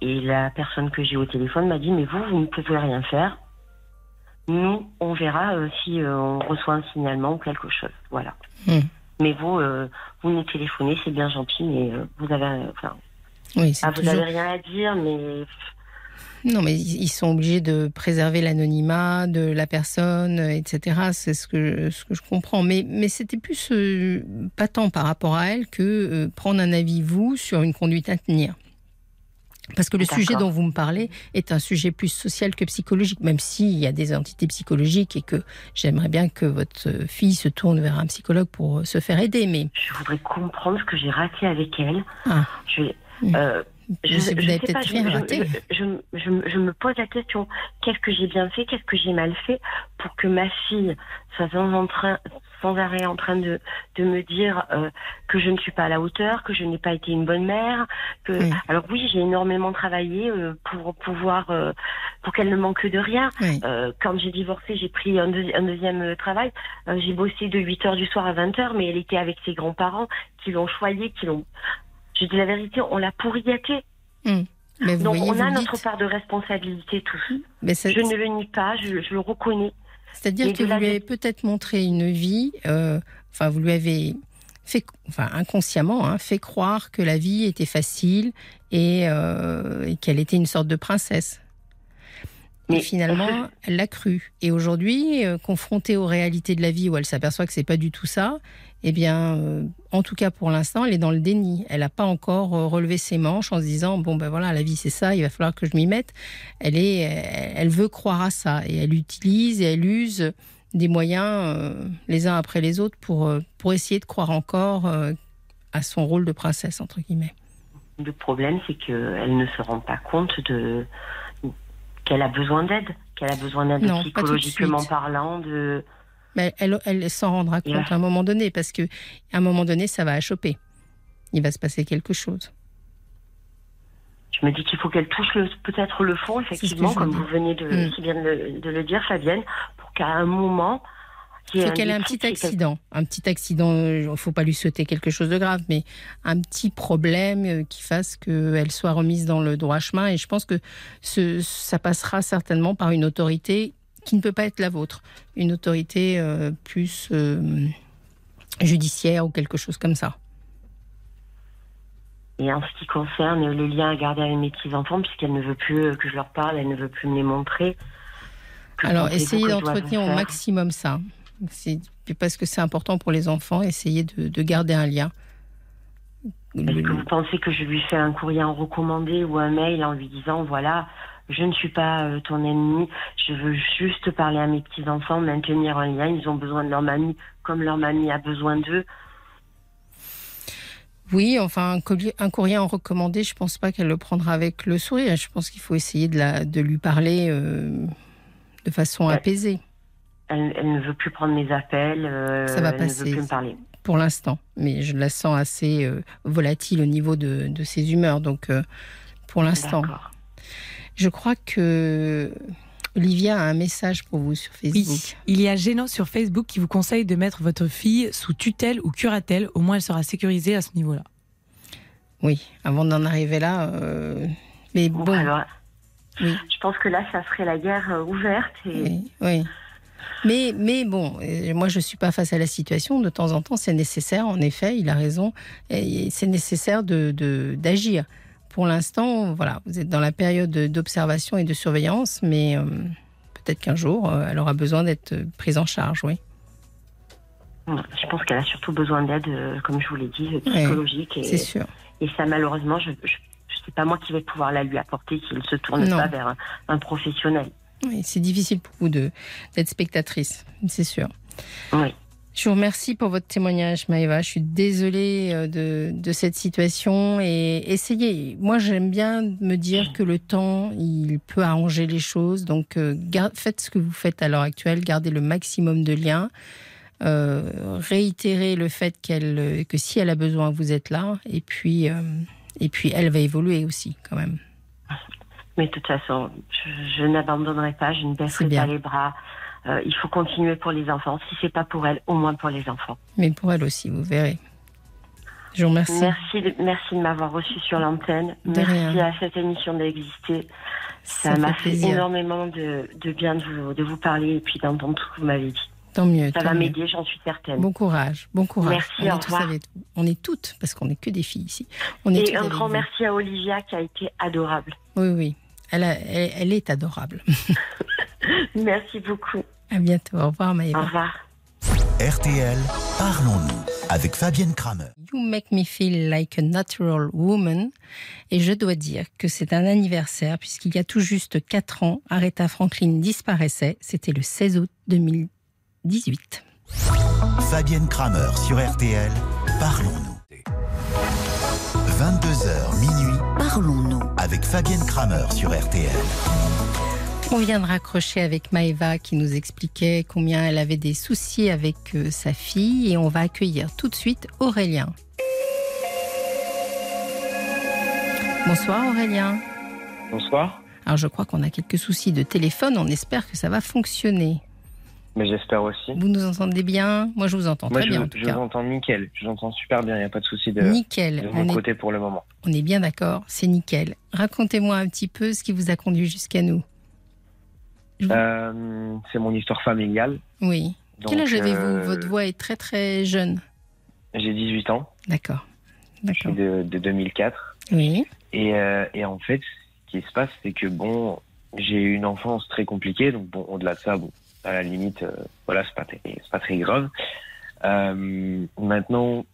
Et la personne que j'ai au téléphone m'a dit mais vous vous ne pouvez rien faire. Nous on verra si on reçoit un signalement ou quelque chose. Voilà. Hmm. Mais vous vous nous téléphonez c'est bien gentil mais vous avez enfin oui, ah, vous toujours. avez rien à dire mais Non, mais ils sont obligés de préserver l'anonymat de la personne, euh, etc. C'est ce que, ce que je comprends. Mais, mais c'était plus euh, pas tant par rapport à elle que euh, prendre un avis, vous, sur une conduite à tenir. Parce que le sujet dont vous me parlez est un sujet plus social que psychologique, même s'il y a des entités psychologiques et que j'aimerais bien que votre fille se tourne vers un psychologue pour euh, se faire aider. Mais je voudrais comprendre ce que j'ai raté avec elle. Ah. Je, Mm. euh, je sais, vous avez sais peut-être pas, rien je, raté. je, je, je- je me pose la question qu'est-ce que j'ai bien fait, qu'est-ce que j'ai mal fait pour que ma fille soit sans, en train, sans arrêt en train de, de me dire euh, que je ne suis pas à la hauteur, que je n'ai pas été une bonne mère. Que... Oui. Alors oui, j'ai énormément travaillé euh, pour pouvoir, euh, pour qu'elle ne manque de rien. Oui. Quand j'ai divorcé, j'ai pris un, deuxi- un deuxième travail. J'ai bossé de 8 heures du soir à 20 heures, mais elle était avec ses grands-parents qui l'ont choyée, qui l'ont. Je dis la vérité, on l'a pourri gâté. Mais vous Donc voyez, on a notre dites. part de responsabilité tous. Mais ça- Je ne le nie pas, je, je le reconnais. C'est-à-dire que vous la lui avez peut-être montré une vie, euh, enfin vous lui avez fait, enfin inconsciemment, hein, fait croire que la vie était facile et, euh, et qu'elle était une sorte de princesse. Mais et finalement, elle l'a cru. Et aujourd'hui, euh, confrontée aux réalités de la vie où elle s'aperçoit que c'est pas du tout ça, eh bien, euh, en tout cas pour l'instant, elle est dans le déni. Elle n'a pas encore euh, relevé ses manches en se disant bon ben voilà, la vie c'est ça, il va falloir que je m'y mette. Elle est, elle veut croire à ça et elle utilise et elle use des moyens euh, les uns après les autres pour euh, pour essayer de croire encore euh, à son rôle de princesse entre guillemets. Le problème, c'est qu'elle ne se rend pas compte de qu'elle a besoin d'aide, qu'elle a besoin d'aide psychologiquement parlant. De... Mais elle, elle s'en rendra compte Yeah. à un moment donné parce que à un moment donné, ça va achoper. Il va se passer quelque chose. Je me dis qu'il faut qu'elle touche peut-être le fond, effectivement, comme vous venez de, Mm. si bien de, le- de le dire, Fabienne, pour qu'à un moment. Faut qu'elle ait un petit c'est accident. Un petit accident, il ne faut pas lui souhaiter quelque chose de grave, mais un petit problème euh, qui fasse qu'elle soit remise dans le droit chemin. Et je pense que ce, ça passera certainement par une autorité qui ne peut pas être la vôtre. Une autorité euh, plus euh, judiciaire ou quelque chose comme ça. Et en ce qui concerne les liens à garder avec mes petits-enfants, puisqu'elle ne veut plus euh, que je leur parle, elle ne veut plus me les montrer. Alors, essayez d'entretenir au maximum ça. C'est parce que c'est important pour les enfants, essayez de, de garder un lien. Est-ce que vous pensez que je lui fais un courrier en recommandé ou un mail en lui disant voilà, je ne suis pas euh, ton ennemi, je veux juste parler à mes petits-enfants, maintenir un lien, ils ont besoin de leur mamie comme leur mamie a besoin d'eux? Oui, enfin, un courrier, un courrier en recommandé, je pense pas qu'elle le prendra avec le sourire. Je pense qu'il faut essayer de, la, de lui parler euh, de façon Ouais. apaisée Elle, elle ne veut plus prendre mes appels, euh, Ça va elle passer. ne veut plus me parler. pour l'instant. Mais je la sens assez euh, volatile au niveau de, de ses humeurs. Donc, euh, pour l'instant, je crois que Olivia a un message pour vous sur Facebook. Oui, il y a Gênant sur Facebook qui vous conseille de mettre votre fille sous tutelle ou curatelle. Au moins, elle sera sécurisée à ce niveau-là. Oui, avant d'en arriver là. euh, Mais Bon, bon, alors, oui. je pense que là, ça serait la guerre euh, ouverte. Et... Oui, oui. Mais, mais bon, euh, moi je ne suis pas face à la situation. De temps en temps, c'est nécessaire, en effet, il a raison. C'est nécessaire d'agir. De, d'agir. Pour l'instant, voilà, vous êtes dans la période d'observation et de surveillance, mais euh, peut-être qu'un jour, euh, elle aura besoin d'être prise en charge, oui. Je pense qu'elle a surtout besoin d'aide, comme je vous l'ai dit, psychologique. C'est Et, sûr. et ça, malheureusement, je, je, sais pas moi qui vais pouvoir la lui apporter s'il se tourne Non. pas vers un, un professionnel. Oui, c'est difficile pour vous d'être spectatrice, c'est sûr. Oui. Je vous remercie pour votre témoignage, Maëva. Je suis désolée euh, de, de cette situation et essayez. Moi, j'aime bien me dire que le temps, il peut arranger les choses. Donc, euh, faites ce que vous faites à l'heure actuelle, gardez le maximum de liens. Euh, réitérez le fait qu'elle, euh, que si elle a besoin, vous êtes là. Et puis, euh, et puis, elle va évoluer aussi, quand même. Mais de toute façon, je, je n'abandonnerai pas, je ne baisserai pas les bras. Euh, il faut continuer pour les enfants. Si c'est pas pour elle, au moins pour les enfants. Mais pour elle aussi, vous verrez. Je vous remercie. Merci, de, merci de m'avoir reçu sur l'antenne. Merci rien. à cette émission d'exister. Ça m'a fait énormément de, de bien de vous, de vous parler et puis d'entendre tout ce que vous m'avez dit. Tant mieux. Ça tant va m'aider, j'en suis certaine. Bon courage, bon courage. Merci, on, est au tous revoir. avec vous. on est toutes, parce qu'on n'est que des filles ici. On est toutes Et un grand vous. merci à Olivia qui a été adorable. Oui, oui. Elle, a- elle, elle est adorable. Merci beaucoup. À bientôt. Au revoir, Au Maëva. revoir. RTL, parlons-nous avec Fabienne Kramer. You make me feel like a natural woman. Et je dois dire que c'est un anniversaire, puisqu'il y a tout juste 4 ans, Aretha Franklin disparaissait. C'était le 16 août 2018. Fabienne Kramer sur RTL, parlons-nous. 22h minuit, Parlons-nous. avec Fabienne Kramer sur RTL. On vient de raccrocher avec Maëva qui nous expliquait combien elle avait des soucis avec euh, sa fille et on va accueillir tout de suite Aurélien. Bonsoir Aurélien. Bonsoir. Alors je crois qu'on a quelques soucis de téléphone, on espère que ça va fonctionner. Mais j'espère aussi. Vous nous entendez bien? Moi je vous entends Moi, très je, bien en tout je cas. vous entends nickel. Je vous entends super bien. Il n'y a pas de souci de, Nickel, de on mon est, côté pour le moment. on est bien d'accord, c'est nickel. Racontez-moi un petit peu ce qui vous a conduit jusqu'à nous. Euh, c'est mon histoire familiale. Oui. Quel âge avez-vous? euh, Votre voix est très très jeune. J'ai 18 ans. D'accord. Je suis de, de 2004. Oui. Et, euh, et en fait, ce qui se passe, c'est que bon, j'ai eu une enfance très compliquée. Donc bon, au-delà de ça, bon, à la limite, euh, voilà, c'est pas, très- c'est pas très grave. Euh, maintenant,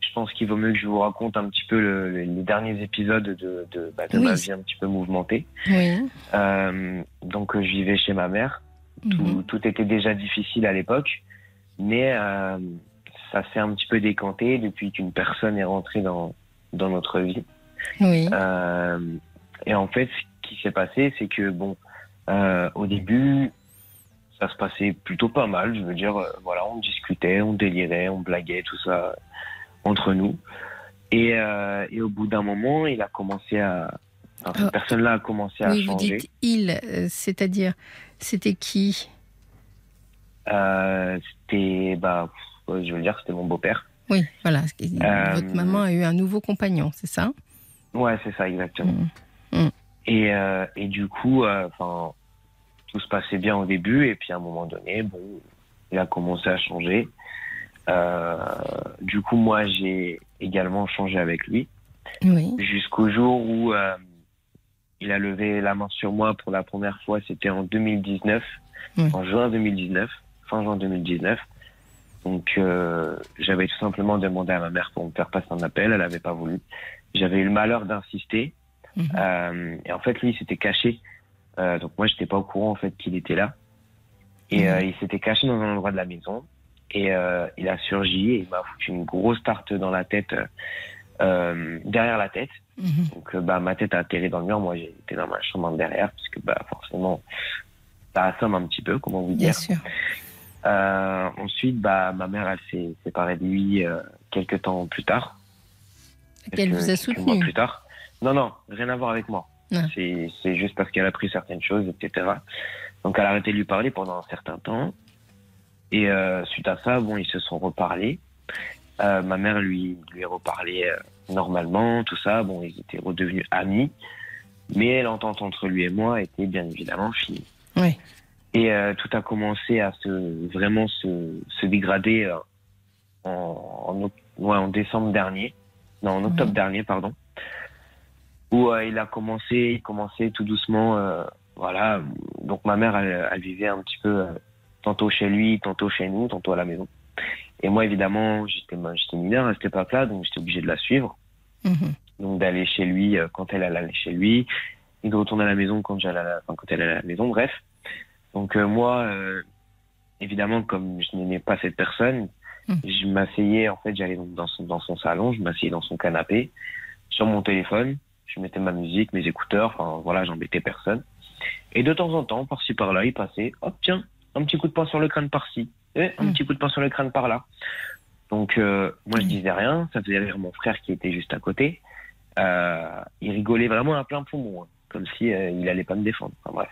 je pense qu'il vaut mieux que je vous raconte un petit peu le- le- les derniers épisodes de, de, bah, de Oui. ma vie un petit peu mouvementée. Oui. Euh, donc euh, je vivais chez ma mère. Tout, Mhm. tout était déjà difficile à l'époque, mais ça s'est un petit peu décanté depuis qu'une personne est rentrée dans, dans notre vie. Oui. Et en fait, ce qui s'est passé, c'est que bon, au début, ça se passait plutôt pas mal. Je veux dire, euh, voilà, on discutait, on délirait, on blaguait, tout ça euh, entre nous. Et, euh, et au bout d'un moment, il a commencé à, enfin, cette Ah. personne-là a commencé à Oui, vous changer. dites il, c'est-à-dire, c'était qui? Euh, c'était, bah, je veux dire, c'était mon beau-père. Oui, voilà. Euh, Votre maman a eu un nouveau compagnon, c'est ça? Ouais, c'est ça, exactement. Mm. Et, euh, et du coup, enfin, tout se passait bien au début, et puis à un moment donné, bon, il a commencé à changer. Euh, du coup, moi, j'ai également changé avec lui, Oui. jusqu'au jour où euh, il a levé la main sur moi pour la première fois. C'était en 2019, Oui. en juin 2019, fin juin 2019. Donc, euh, j'avais tout simplement demandé à ma mère pour me faire passer un appel. Elle n'avait pas voulu. J'avais eu le malheur d'insister. Mhm. Et en fait, lui, il s'était caché Euh, donc moi, j'étais pas au courant en fait qu'il était là. Et Mhm. euh, il s'était caché dans un endroit de la maison. Et euh, il a surgi et il m'a foutu une grosse tarte dans la tête, derrière la tête. Mhm. Donc bah ma tête a atterri dans le mur. Moi, j'étais dans ma chambre derrière parce que bah forcément, ça assomme un petit peu, comment vous Bien dire. sûr. Euh, ensuite, bah ma mère, elle s'est séparée de lui euh, quelques temps plus tard. Qu'elle vous a soutenu. plus tard. Non, non, rien à voir avec moi. C'est juste parce qu'elle a pris certaines choses, etc. Donc elle a arrêté de lui parler pendant un certain temps. Et euh, suite à ça, bon, ils se sont reparlés. Euh, ma mère lui lui a reparlé euh, normalement, tout ça. Bon, ils étaient redevenus amis. Mais l'entente entre lui et moi était bien évidemment finie. Oui. Et tout a commencé à se vraiment se, se dégrader en, ouais, en décembre dernier, non en octobre Mhm. dernier pardon, où euh, il a commencé, il commençait tout doucement, euh, voilà. Donc ma mère, elle, elle vivait un petit peu euh, tantôt chez lui, tantôt chez nous, tantôt à la maison. Et moi évidemment, j'étais mineur à cette époque-là, donc j'étais obligé de la suivre, Mhm. donc d'aller chez lui quand elle allait chez lui, et de retourner à la maison quand j'allais, à la- enfin, quand elle allait à la maison, bref. Donc moi, évidemment, comme je n'aimais pas cette personne, Mm. je m'asseyais, en fait, j'allais dans son, dans son salon, je m'asseyais dans son canapé, sur mon téléphone, je mettais ma musique, mes écouteurs, enfin voilà, j'embêtais personne. Et de temps en temps, par-ci par-là, il passait, hop, tiens, un petit coup de poing sur le crâne par-ci, et un Mm. petit coup de poing sur le crâne par-là. Donc euh, moi, je Mm. disais rien, ça faisait rire mon frère qui était juste à côté. Euh, il rigolait vraiment à plein poumon, hein, comme si euh, il allait pas me défendre. Enfin, bref.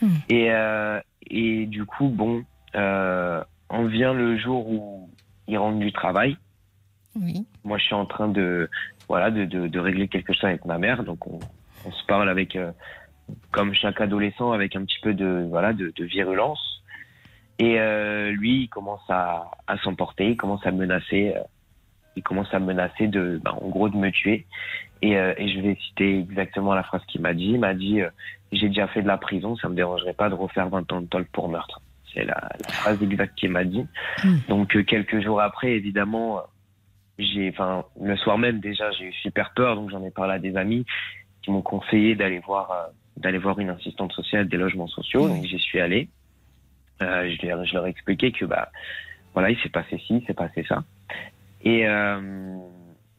Mm. Et, euh, et du coup, bon, on vient le jour où il rentre du travail. Oui. Moi, je suis en train de, voilà, de, de, de régler quelque chose avec ma mère. Donc, on, on se parle avec, euh, comme chaque adolescent, avec un petit peu de, voilà, de, de virulence. Et euh, lui, il commence à, à s'emporter, il commence à me menacer. euh, il commence à me menacer de, ben, en gros, de me tuer. Et, euh, et je vais citer exactement la phrase qu'il m'a dit. Il m'a dit euh, J'ai déjà fait de la prison, ça me dérangerait pas de refaire 20 ans de tôle pour meurtre. C'est la, la phrase exacte qu'il m'a dit. Mm. Donc, euh, quelques jours après, évidemment, euh, j'ai, enfin, le soir même déjà, j'ai eu super peur. Donc, j'en ai parlé à des amis qui m'ont conseillé d'aller voir, euh, d'aller voir une assistante sociale des logements sociaux. Donc, j'y suis allé. Euh, je, leur- je leur ai expliqué que, bah, voilà, il s'est passé ci, il s'est passé ça. Et euh,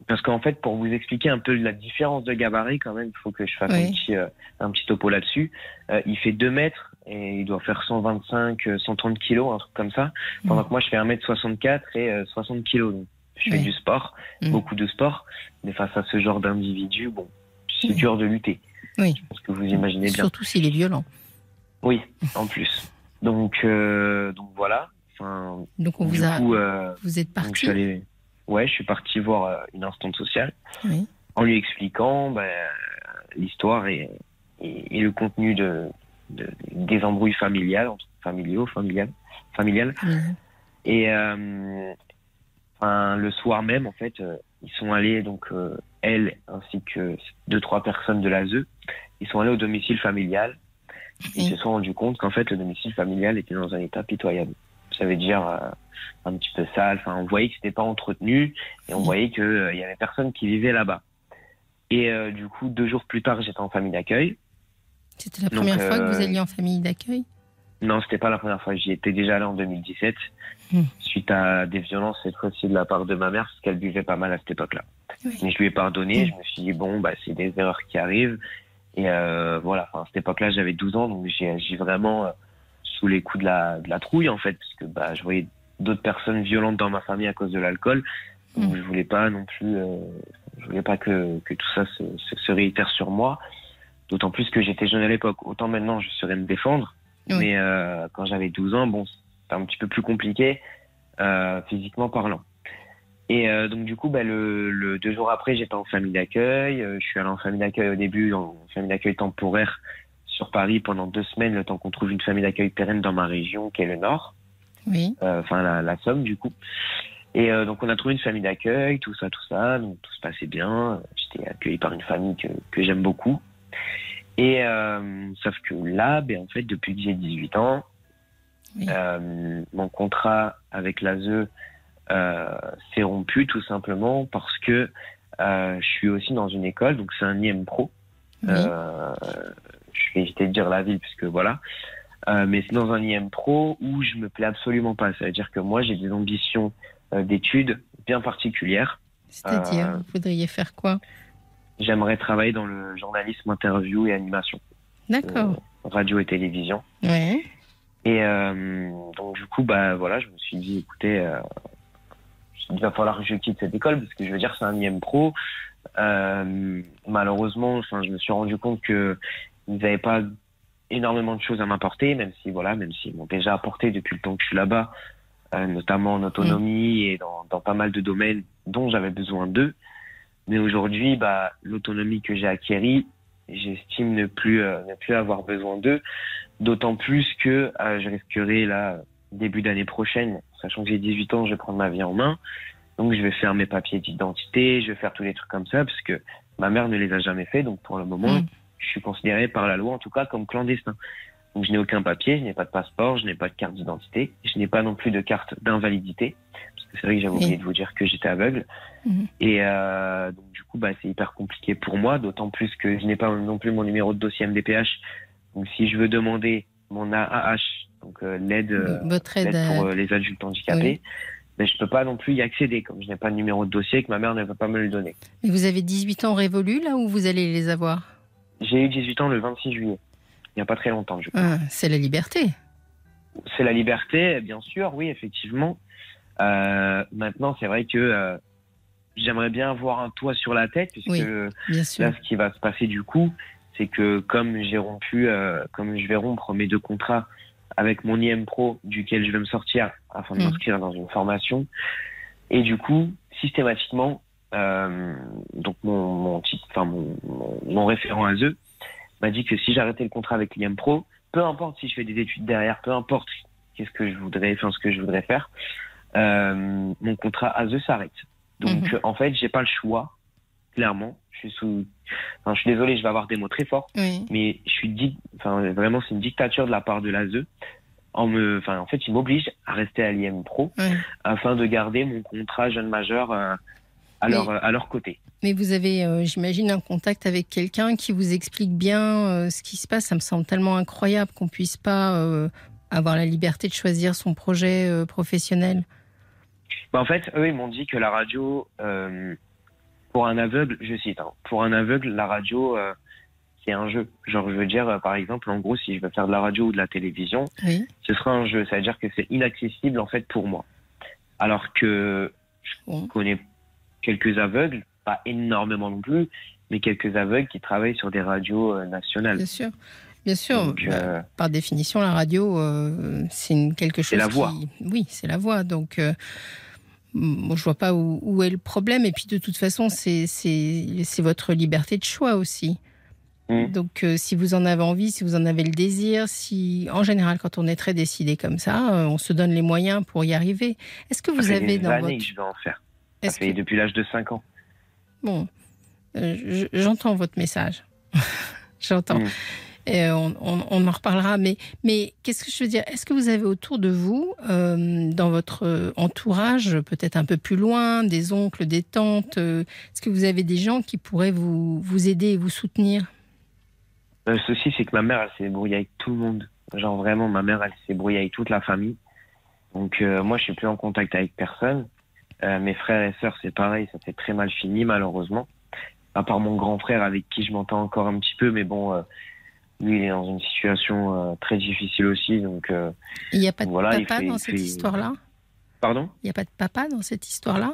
parce qu'en fait, pour vous expliquer un peu la différence de gabarit, quand même, il faut que je fasse Oui. un petit, euh, un petit topo là-dessus. Euh, il fait 2 mètres et il doit faire 125, euh, 130 kilos, un truc comme ça. Pendant que moi, je fais 1m64 et euh, 60 kilos. Donc, je fais Oui. du sport, Mm. beaucoup de sport. Mais face à ce genre d'individu, bon, c'est Oui. dur de lutter. Oui. Je pense que vous imaginez bien. Surtout s'il est violent. Oui, en plus. Donc, euh, donc voilà. Enfin, Donc on vous a, coup, euh, vous êtes je parti. suis allé- ouais, je suis parti voir euh, une instante sociale Oui. en lui expliquant ben, l'histoire et, et, et le contenu de, de- des embrouilles familiales, familiaux, familiales, familiales. Et euh, enfin, le soir même, en fait, euh, ils sont allés, donc euh, elle ainsi que deux, trois personnes de l'ASE, ils sont allés au domicile familial. Ils se sont rendus compte qu'en fait, le domicile familial était dans un état pitoyable. Ça veut dire euh, un petit peu sale. Enfin, on voyait que c'était pas entretenu et on voyait qu'il y avait personne qui vivait là-bas. Et euh, du coup, deux jours plus tard, j'étais en famille d'accueil. C'était la Donc, première fois que vous euh, alliez en famille d'accueil? Non, c'était pas la première fois. J'y étais déjà allé en 2017, Hmm. suite à des violences cette fois-ci de la part de ma mère, parce qu'elle buvait pas mal à cette époque-là. Oui. Mais je lui ai pardonné. Hmm. Je me suis dit bon, bah c'est des erreurs qui arrivent. Et euh, voilà. Enfin, à cette époque-là, j'avais 12 ans, donc j'ai agi vraiment euh, sous les coups de la, de la trouille en fait, parce que bah je voyais d'autres personnes violentes dans ma famille à cause de l'alcool. Donc Hmm. je voulais pas non plus, euh, je voulais pas que, que tout ça se, se, se réitère sur moi. D'autant plus que j'étais jeune à l'époque. Autant maintenant, je saurais me défendre. Oui. Mais euh, quand j'avais 12 ans, bon, c'était un petit peu plus compliqué, euh, physiquement parlant. Et euh, donc du coup, bah, le, le deux jours après, j'étais en famille d'accueil. Je suis allé en famille d'accueil au début, en famille d'accueil temporaire sur Paris pendant deux semaines, le temps qu'on trouve une famille d'accueil pérenne dans ma région, qui est le Nord, Oui. enfin la, la Somme du coup. Et donc on a trouvé une famille d'accueil, tout ça, tout ça, donc tout se passait bien. J'étais accueilli par une famille que, que j'aime beaucoup. Et euh, sauf que là, ben, en fait, depuis que j'ai 18 ans, Oui. euh, mon contrat avec l'ASE euh, s'est rompu tout simplement parce que je suis aussi dans une école, donc c'est un IM Pro. Oui. Je vais éviter de dire la ville puisque voilà. Mais c'est dans un IM Pro où je me plais absolument pas. Ça veut dire que moi, j'ai des ambitions d'études bien particulières. C'est-à-dire, vous voudriez faire quoi? J'aimerais travailler dans le journalisme, interview et animation, D'accord. radio et télévision. Ouais. Et euh, donc du coup, bah voilà, je me suis dit, écoutez, euh, il va falloir que je quitte cette école parce que je veux dire, c'est un IM pro. Euh, malheureusement, enfin, je me suis rendu compte que ils n'avaient pas énormément de choses à m'apporter, même si voilà, même s'ils m'ont déjà apporté depuis le temps que je suis là-bas, euh, notamment en autonomie et dans, dans pas mal de domaines dont j'avais besoin d'eux. Mais aujourd'hui, bah, l'autonomie que j'ai acquérie, j'estime ne plus euh, ne plus avoir besoin d'eux. D'autant plus que euh, je risquerai là début d'année prochaine, sachant que j'ai 18 ans, je vais prendre ma vie en main. Donc je vais faire mes papiers d'identité, je vais faire tous les trucs comme ça parce que ma mère ne les a jamais fait. Donc pour le moment, Mm. je suis considéré par la loi en tout cas comme clandestin. Donc je n'ai aucun papier, je n'ai pas de passeport, je n'ai pas de carte d'identité, je n'ai pas non plus de carte d'invalidité parce que c'est vrai que j'avais Oui. oublié de vous dire que j'étais aveugle. Mhm. Et euh, donc du coup, bah, c'est hyper compliqué pour moi, d'autant plus que je n'ai pas non plus mon numéro de dossier MDPH. Donc si je veux demander mon AAH, donc euh, l'aide euh, l'aide pour les adultes handicapés, mais je peux pas non plus y accéder comme je n'ai pas de numéro de dossier et que ma mère ne veut pas me le donner. Mais vous avez 18 ans révolus là où vous allez les avoir? J'ai eu 18 ans le 26 juillet, il n'y a pas très longtemps. Je crois. Ah, C'est la liberté. C'est la liberté, bien sûr, oui, effectivement. Maintenant, c'est vrai que j'aimerais bien avoir un toit sur la tête, puisque Oui. Là, ce qui va se passer du coup, c'est que comme j'ai rompu, euh, comme je vais rompre mes deux contrats avec mon IM Pro, duquel je vais me sortir afin de Mm. m'inscrire dans une formation, et du coup, systématiquement, euh, donc mon, mon, titre- enfin mon, mon, mon référent ASE m'a dit que si j'arrêtais le contrat avec l'IM Pro, peu importe si je fais des études derrière, peu importe qu'est-ce que je voudrais, enfin ce que je voudrais faire, euh, mon contrat ASE s'arrête. Donc Mhm. euh, en fait, j'ai pas le choix, clairement. Je suis sous, enfin, je suis désolé, je vais avoir des mots très forts, Oui. mais je suis dit, enfin vraiment, c'est une dictature de la part de l'ASE. En me, enfin en fait, il m'oblige à rester à l'IM Pro afin de garder mon contrat jeune majeur euh, à leur à leur côté. Mais vous avez, euh, j'imagine, un contact avec quelqu'un qui vous explique bien euh, ce qui se passe. Ça me semble tellement incroyable qu'on puisse pas avoir la liberté de choisir son projet professionnel. Bah, en fait, eux, ils m'ont dit que la radio, euh, pour un aveugle, je cite, hein, pour un aveugle, la radio, euh, c'est un jeu. Genre, je veux dire, euh, par exemple, en gros, si je veux faire de la radio ou de la télévision, Oui. ce sera un jeu. Ça veut dire que c'est inaccessible, en fait, pour moi. Alors que je connais quelques aveugles, pas énormément non plus, mais quelques aveugles qui travaillent sur des radios nationales. Bien sûr. Bien sûr. Donc, Bah, euh, par définition, la radio, euh, c'est quelque chose. C'est la voix. Oui, c'est la voix. Donc, euh, moi, je vois pas où, où est le problème. Et puis, de toute façon, c'est votre liberté de choix aussi. Mm. Donc, euh, si vous en avez envie, si vous en avez le désir, si en général, quand on est très décidé comme ça, on se donne les moyens pour y arriver. Est-ce que vous avez des dans années votre que je vais en faire. Ça fait que- depuis l'âge de 5 ans. Bon, je- j'entends votre message. j'entends. Mm. On, en reparlera. Mais, mais qu'est-ce que je veux dire? Est-ce que vous avez autour de vous, euh, dans votre euh, entourage, peut-être un peu plus loin, des oncles, des tantes, euh, est-ce que vous avez des gens qui pourraient vous, vous aider et vous soutenir? Le souci, c'est que ma mère, elle s'est débrouillée avec tout le monde. Genre vraiment, ma mère, elle s'est brouillée avec toute la famille. Donc euh, moi, je suis plus en contact avec personne. Euh, mes frères et sœurs, c'est pareil, ça s'est très mal fini, malheureusement. À part mon grand frère, avec qui je m'entends encore un petit peu, mais bon, euh, lui, il est dans une situation euh, très difficile aussi. Donc, euh, Il n'y a pas de Voilà, papa fait- dans cette fait- histoire-là? Pardon? Il n'y a pas de papa dans cette histoire-là?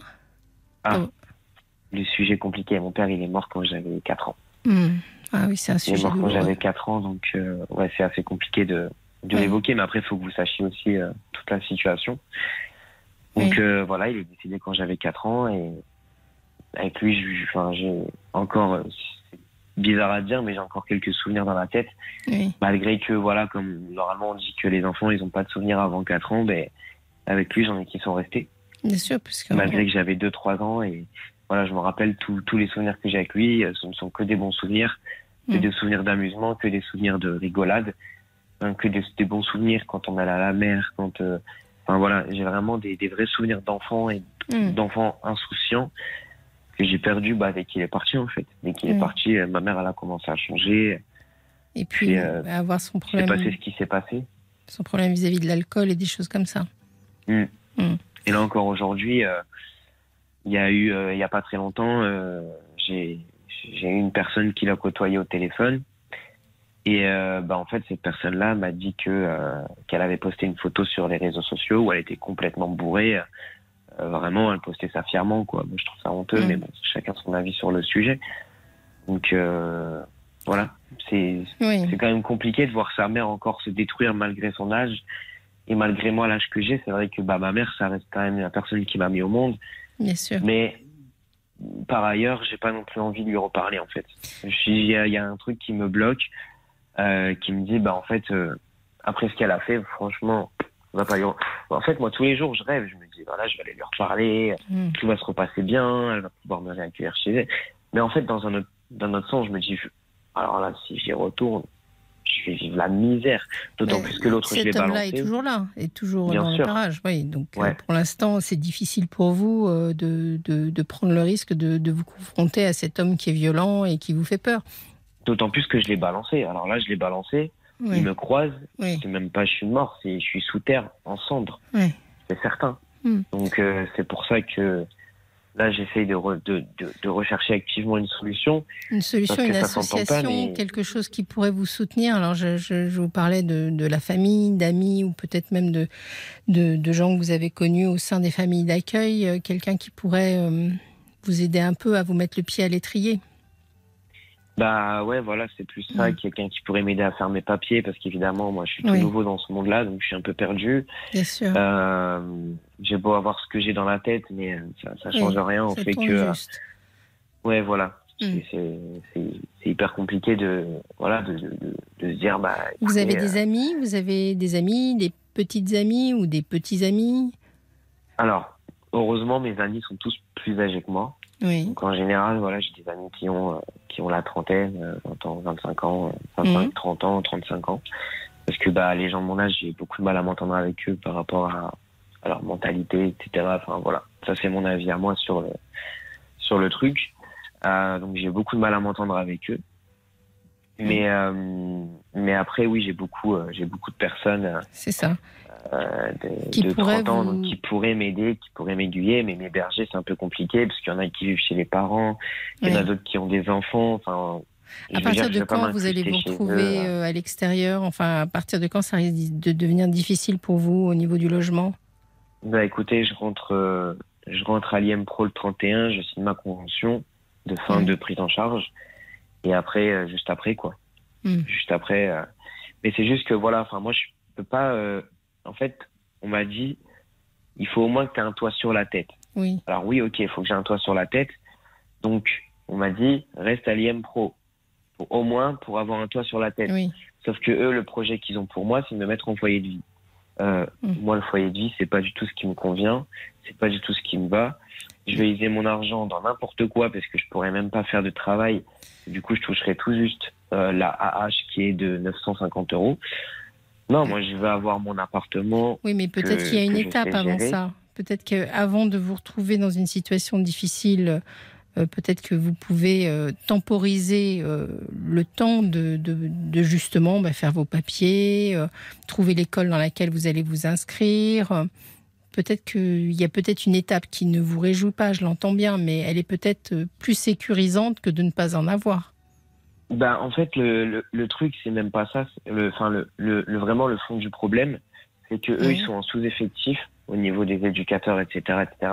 Le sujet compliqué. Mon père, il est mort quand j'avais 4 ans. Hmm. Ah oui, c'est un Il est sujet mort quand j'avais 4 ans, donc euh, ouais, c'est assez compliqué de, de Ouais. l'évoquer, mais après, il faut que vous sachiez aussi toute la situation. Donc voilà, il est décédé quand j'avais 4 ans et avec lui, je- enfin, j'ai encore, bizarre à dire, mais j'ai encore quelques souvenirs dans la tête. Oui. Malgré que, voilà, comme normalement on dit que les enfants, ils n'ont pas de souvenirs avant 4 ans, ben, avec lui, j'en ai qui sont restés. Bien sûr, puisque Malgré que j'avais 2-3 ans et voilà, je me rappelle tous tous les souvenirs que j'ai avec lui, euh, ce ne sont que des bons souvenirs, que Mm. des souvenirs d'amusement, que des souvenirs de rigolade, hein, que des, des bons souvenirs quand on allait à la mer, quand, euh, enfin voilà, j'ai vraiment des, des vrais souvenirs d'enfants et Hmm. d'enfants insouciants que j'ai perdu bah, dès qu'il est parti en fait. Dès qu'il Mm. est parti, euh, ma mère elle a commencé à changer. Et puis, Puis, euh, avoir son problème, passé ce qui s'est passé. son problème vis-à-vis de l'alcool et des choses comme ça. Et là encore aujourd'hui, euh, il y a eu, euh, il y a pas très longtemps, euh, j'ai eu une personne qui l'a côtoyé au téléphone. Et euh, bah, en fait, cette personne-là m'a dit que euh, qu'elle avait posté une photo sur les réseaux sociaux où elle était complètement bourrée. Euh, vraiment, elle postait ça fièrement, quoi. Moi, je trouve ça honteux, Mm. mais bon, chacun son avis sur le sujet. Donc euh, voilà, c'est Oui, c'est quand même compliqué de voir sa mère encore se détruire malgré son âge. Et malgré moi, l'âge que j'ai, c'est vrai que bah, ma mère, ça reste quand même la personne qui m'a mis au monde. bien sûr. Mais par ailleurs, j'ai pas non plus envie de lui reparler, en fait. Il y, y a un truc qui me bloque, euh, qui me dit, bah, en fait, euh, après ce qu'elle a fait, franchement, on va pas lui... En fait, moi, tous les jours, je rêve. Je me dis, voilà, je vais aller lui reparler, Mm. tout va se repasser bien, elle va pouvoir me réaccueillir chez elle. Mais en fait, dans un autre, dans un autre sens, je me dis, je- alors là, si j'y retourne, je vais vivre la misère. D'autant plus que l'autre, je l'ai Cet homme-là balancé. est toujours là, est toujours Bien dans le sûr. garage. Oui, donc euh, pour l'instant, c'est difficile pour vous euh, de, de, de prendre le risque de, de vous confronter à cet homme qui est violent et qui vous fait peur. D'autant plus que je l'ai balancé. Alors là, je l'ai balancé, Oui, il me croise, oui, c'est même pas je suis mort, c'est je suis sous terre, en cendres, c'est certain. Hmm. Donc euh, c'est pour ça que là, j'essaye de, re- de, de, de rechercher activement une solution. Une solution, une pas, association, mais- quelque chose qui pourrait vous soutenir. Alors, je, je- je vous parlais de, la famille, d'amis ou peut-être même de, de, de gens que vous avez connus au sein des familles d'accueil. euh, Quelqu'un qui pourrait euh, vous aider un peu à vous mettre le pied à l'étrier. Bah ouais, voilà, c'est plus ça, Hmm. quelqu'un qui pourrait m'aider à faire mes papiers, parce qu'évidemment, moi, je suis tout Oui. nouveau dans ce monde-là, donc je suis un peu perdu. Bien sûr. Euh, j'ai beau avoir ce que j'ai dans la tête, mais euh, ça, ça Oui, change rien au fait que, euh, juste. ouais, voilà, Hmm. C'est- hyper compliqué de, voilà, de, de, de, de se dire, bah. Vous avez des amis Vous avez des amis, des petites amies ou des petits amis? Alors, heureusement, mes amis sont tous plus âgés que moi. Oui. Donc, en général, voilà, j'ai des amis qui ont, euh, qui ont la trentaine, euh, 20 ans, 25 ans, euh, 25, Mhm. 30 ans, 35 ans. Parce que bah, les gens de mon âge, j'ai beaucoup de mal à m'entendre avec eux par rapport à, à leur mentalité, etc. Enfin, voilà. Ça, c'est mon avis à moi sur le, sur le truc. Euh, donc, j'ai beaucoup de mal à m'entendre avec eux. Mais, euh, mais après, oui, j'ai beaucoup, euh, j'ai beaucoup de personnes euh, C'est ça. Euh, de, Qui de pourrait 30 ans vous- donc qui pourraient m'aider, qui pourraient m'aiguiller, mais m'héberger, c'est un peu compliqué parce qu'il y en a qui vivent chez les parents, il y en a d'autres qui ont des enfants. Enfin, À partir de quand vous allez vous retrouver eux. euh, à l'extérieur? Enfin, à partir de quand ça risque de devenir difficile pour vous au niveau du logement? Bah écoutez, je rentre, euh, je rentre à l'IM Pro le 31, je signe ma convention de fin de prise en charge, et après, euh, juste après quoi, Mm. juste après. euh, Mais c'est juste que voilà, enfin moi je peux pas. En fait, on m'a dit, il faut au moins que tu aies un toit sur la tête. Oui. Alors oui, ok, il faut que j'ai un toit sur la tête. Donc, on m'a dit, reste à l'IM Pro. Pour, au moins pour avoir un toit sur la tête. Oui. Sauf que eux, le projet qu'ils ont pour moi, c'est de me mettre en foyer de vie. Euh, Mm. Moi, le foyer de vie, c'est pas du tout ce qui me convient. C'est pas du tout ce qui me va. Je vais user mon argent dans n'importe quoi parce que je pourrais même pas faire de travail. Du coup, je toucherai tout juste euh, la AH qui est de 950 euros. Non, moi, je veux avoir mon appartement. Oui, mais peut-être qu'il y a une étape avant ça. Peut-être qu'avant de vous retrouver dans une situation difficile, euh, peut-être que vous pouvez euh, temporiser euh, le temps de, de- de justement bah, faire vos papiers, trouver l'école dans laquelle vous allez vous inscrire. Peut-être qu'il y a peut-être une étape qui ne vous réjouit pas, je l'entends bien, mais elle est peut-être plus sécurisante que de ne pas en avoir. Ben, en fait, le, le, le truc, c'est même pas ça. Le, enfin, le, le, vraiment, le fond du problème, c'est que eux, Oui. ils sont en sous-effectif au niveau des éducateurs, etc., etc.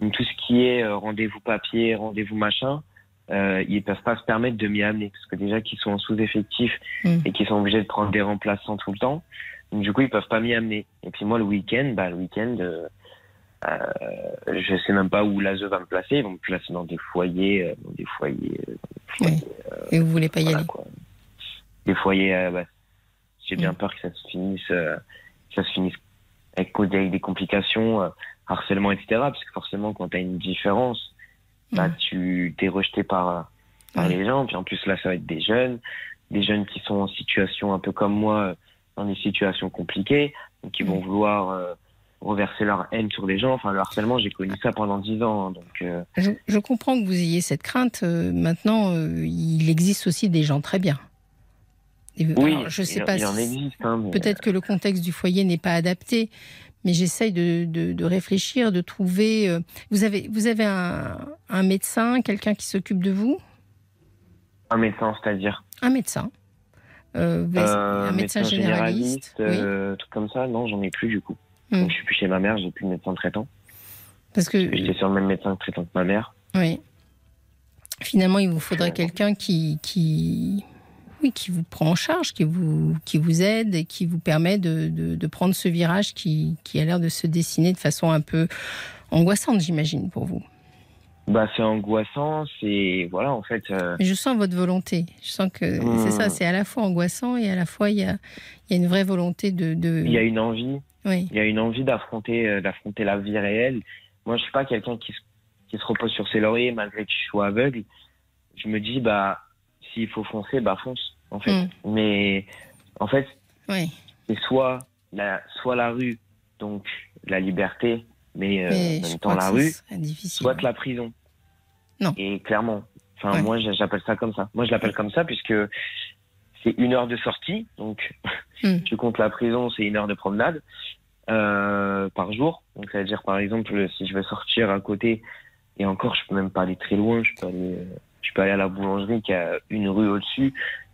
Donc, tout ce qui est euh, rendez-vous papier, rendez-vous machin, euh, ils peuvent pas se permettre de m'y amener parce que déjà qu'ils sont en sous-effectif Mm. et qu'ils sont obligés de prendre des remplaçants tout le temps. Donc, du coup, ils peuvent pas m'y amener. Et puis moi, le week-end, bah, le week-end, euh, euh, je sais même pas où l'ASE va me placer. Ils vont me placer dans des foyers, euh, dans des foyers, euh, Oui. foyers, Et vous voulez pas y voilà, aller. quoi. Des foyers, euh, bah, j'ai bien Mm. peur que ça se finisse, euh, que ça se finisse avec, avec des complications, euh, harcèlement, etc. Parce que forcément, quand tu as une différence, bah, Mm. tu t'es rejeté par, par les gens. Puis en plus, là, ça va être des jeunes, des jeunes qui sont en situation un peu comme moi, euh, dans des situations compliquées, donc Mm. vont vouloir euh, reverser leur haine sur les gens. Enfin, le harcèlement, j'ai connu ça pendant dix ans. hein, donc, euh, Je, je comprends que vous ayez cette crainte. Euh, maintenant, euh, il existe aussi des gens très bien. Et, Oui, alors, je sais il, pas. il en existe. Hein, Peut-être que le contexte du foyer n'est pas adapté, mais j'essaye de, de- de réfléchir, de trouver. Vous avez, vous avez un, un médecin, quelqu'un qui s'occupe de vous? Un médecin, c'est-à-dire? Un médecin. Un médecin généraliste. oui. euh, truc comme ça? Non, j'en ai plus du coup. Hmm. Donc, je suis plus chez ma mère, j'ai plus de médecin traitant. Parce que J'étais sur le même médecin traitant que ma mère. Oui. Finalement, il vous faudrait Finalement. quelqu'un qui, qui, oui, qui vous prend en charge, qui vous, qui vous aide et qui vous permet de, de, de prendre ce virage qui, qui a l'air de se dessiner de façon un peu angoissante, j'imagine, pour vous. Bah, c'est angoissant, c'est. Voilà, en fait. euh, je sens votre volonté. Je sens que Hmm. c'est ça, c'est à la fois angoissant et à la fois il y a, il y a une vraie volonté de. de... Il y a une envie, Oui, il y a une envie d'affronter, euh, d'affronter la vie réelle. Moi, je suis pas quelqu'un qui se, qui se repose sur ses lauriers malgré que je sois aveugle. Je me dis, bah, s'il faut foncer, bah, fonce, en fait. Hmm. Mais, en fait, oui. c'est soit la, soit la rue, donc la liberté, mais, euh, Mais en même temps la rue, soit la prison. Non. Et clairement, enfin Ouais. moi j'a- j'appelle ça comme ça. Moi je l'appelle comme ça puisque c'est une heure de sortie, donc Hmm. tu comptes la prison, c'est une heure de promenade euh, par jour. Donc ça veut dire par exemple si je veux sortir à côté et encore je peux même pas aller très loin, je peux aller, euh, je peux aller à la boulangerie qui a une rue au-dessus.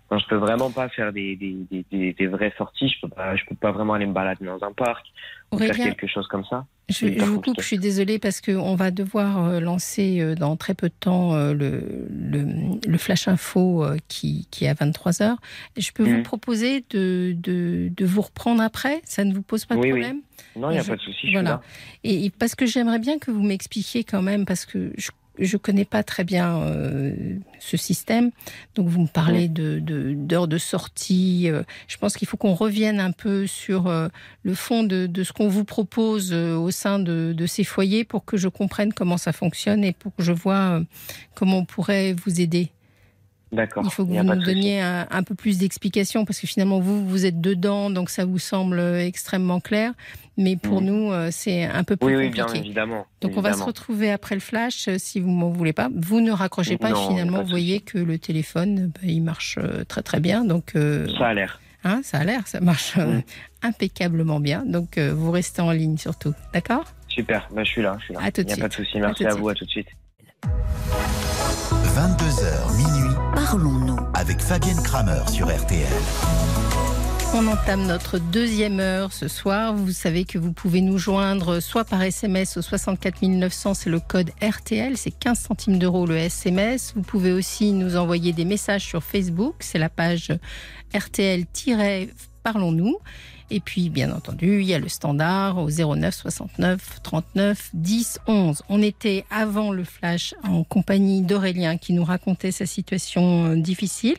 Enfin, je peux vraiment pas faire des, des, des, vraies sorties. Je peux pas, je peux pas vraiment aller me balader dans un parc ou faire quelque chose comme ça. Je, vous coupe, je suis désolée parce qu'on va devoir euh, lancer euh, dans très peu de temps euh, le, le, le Flash Info qui, qui est à 23h. Je peux vous Mhm. proposer de, de, de vous reprendre après? Ça ne vous pose pas de Oui, oui. problème? Non, il n'y a Je- pas de souci. voilà. là. et, et parce que j'aimerais bien que vous m'expliquiez quand même, parce que je je connais pas très bien euh, ce système. Donc vous me parlez de de- d'heures de, sortie. euh, je pense qu'il faut qu'on revienne un peu sur euh, le fond de, de ce qu'on vous propose euh, au sein de, de ces foyers pour que je comprenne comment ça fonctionne et pour que je vois comment on pourrait vous aider. D'accord. Il faut que vous nous donniez un, un peu plus d'explications parce que finalement vous vous êtes dedans donc ça vous semble extrêmement clair mais pour Mhm. nous euh, c'est un peu plus Oui, oui, bien compliqué. évidemment. Donc on va se retrouver après le flash euh, si vous m'en voulez pas. Vous ne raccrochez pas Non, et finalement pas vous voyez que le téléphone bah, il marche euh, très très bien donc euh, Ça a l'air. hein, ça a l'air ça marche euh, Mm. impeccablement bien donc euh, vous restez en ligne surtout d'accord? Super. Bah, je suis là. Je suis là. À tout de Il n'y a pas de souci. À Merci tout de à, vous. suite. À tout de suite. 22h minuit, parlons-nous avec Fabienne Kramer sur RTL. On entame notre deuxième heure ce soir. Vous savez que vous pouvez nous joindre soit par SMS au 64 900, c'est le code RTL, c'est 15 centimes d'euros le SMS. Vous pouvez aussi nous envoyer des messages sur Facebook, c'est la page RTL-Parlons-nous. Et puis, bien entendu, il y a le standard au 09 69 39 10 11. On était avant le flash en compagnie d'Aurélien qui nous racontait sa situation euh, difficile.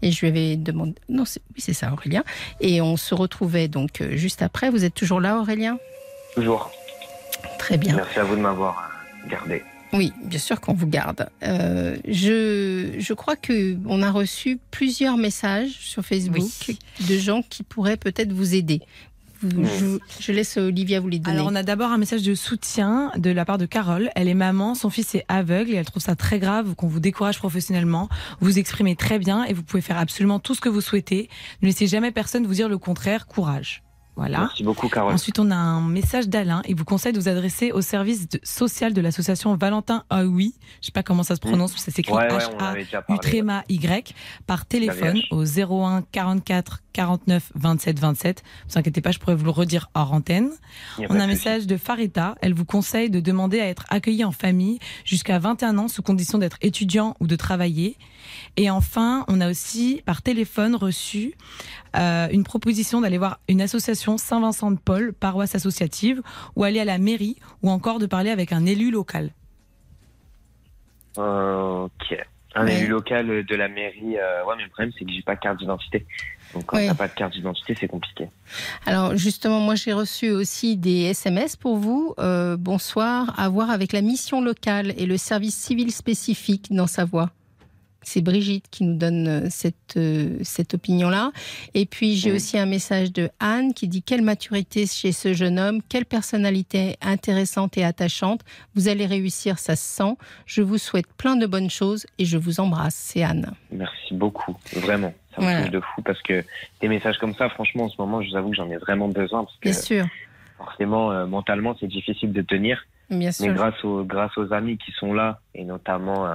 Et je lui avais demandé. Non, c'est oui, c'est ça, Aurélien. Et on se retrouvait donc euh, juste après. Vous êtes toujours là, Aurélien? Toujours. Très bien. Merci à vous de m'avoir euh, gardé. Oui, bien sûr qu'on vous garde. Euh, je, je crois que on a reçu plusieurs messages sur Facebook de gens qui pourraient peut-être vous aider. Je, je laisse Olivia vous les donner. Alors, on a d'abord un message de soutien de la part de Carole. Elle est maman, son fils est aveugle et elle trouve ça très grave qu'on vous décourage professionnellement. Vous exprimez très bien et vous pouvez faire absolument tout ce que vous souhaitez. Ne laissez jamais personne vous dire le contraire. Courage. Voilà. Merci beaucoup, Carole. Ensuite, on a un message d'Alain. Il vous conseille de vous adresser au service de- social de l'association Valentin Aoui. Je sais pas comment ça se prononce, mais ça s'écrit Ouais, ouais, on H-A. avait déjà parlé. Utréma Y par téléphone au 01 44 49 27 27. Ne vous inquiétez pas, je pourrais vous le redire hors antenne. On a un message de Farita. Elle vous conseille de demander à être accueilli en famille jusqu'à 21 ans sous condition d'être étudiant ou de travailler. Et enfin, on a aussi par téléphone reçu euh, une proposition d'aller voir une association Saint-Vincent de Paul, paroisse associative, ou aller à la mairie, ou encore de parler avec un élu local. Ok. Un Ouais. élu local de la mairie. euh, ouais, mais le problème, c'est que j'ai pas de carte d'identité. Donc, quand Ouais. t'as pas de carte d'identité, c'est compliqué. Alors justement, moi j'ai reçu aussi des SMS pour vous. Euh, bonsoir, à voir avec la mission locale et le service civil spécifique dans Savoie. C'est Brigitte qui nous donne euh, cette, euh, cette opinion-là. Et puis j'ai Oui. aussi un message de Anne qui dit quelle maturité chez ce jeune homme, quelle personnalité intéressante et attachante. Vous allez réussir, ça se sent. Je vous souhaite plein de bonnes choses et je vous embrasse. C'est Anne. Merci beaucoup. Vraiment. Ça me Voilà. touche de fou parce que des messages comme ça, franchement, en ce moment, je vous avoue que j'en ai vraiment besoin parce que Bien sûr, forcément, euh, mentalement, c'est difficile de tenir. bien Mais sûr. grâce aux, grâce aux amis qui sont là, et notamment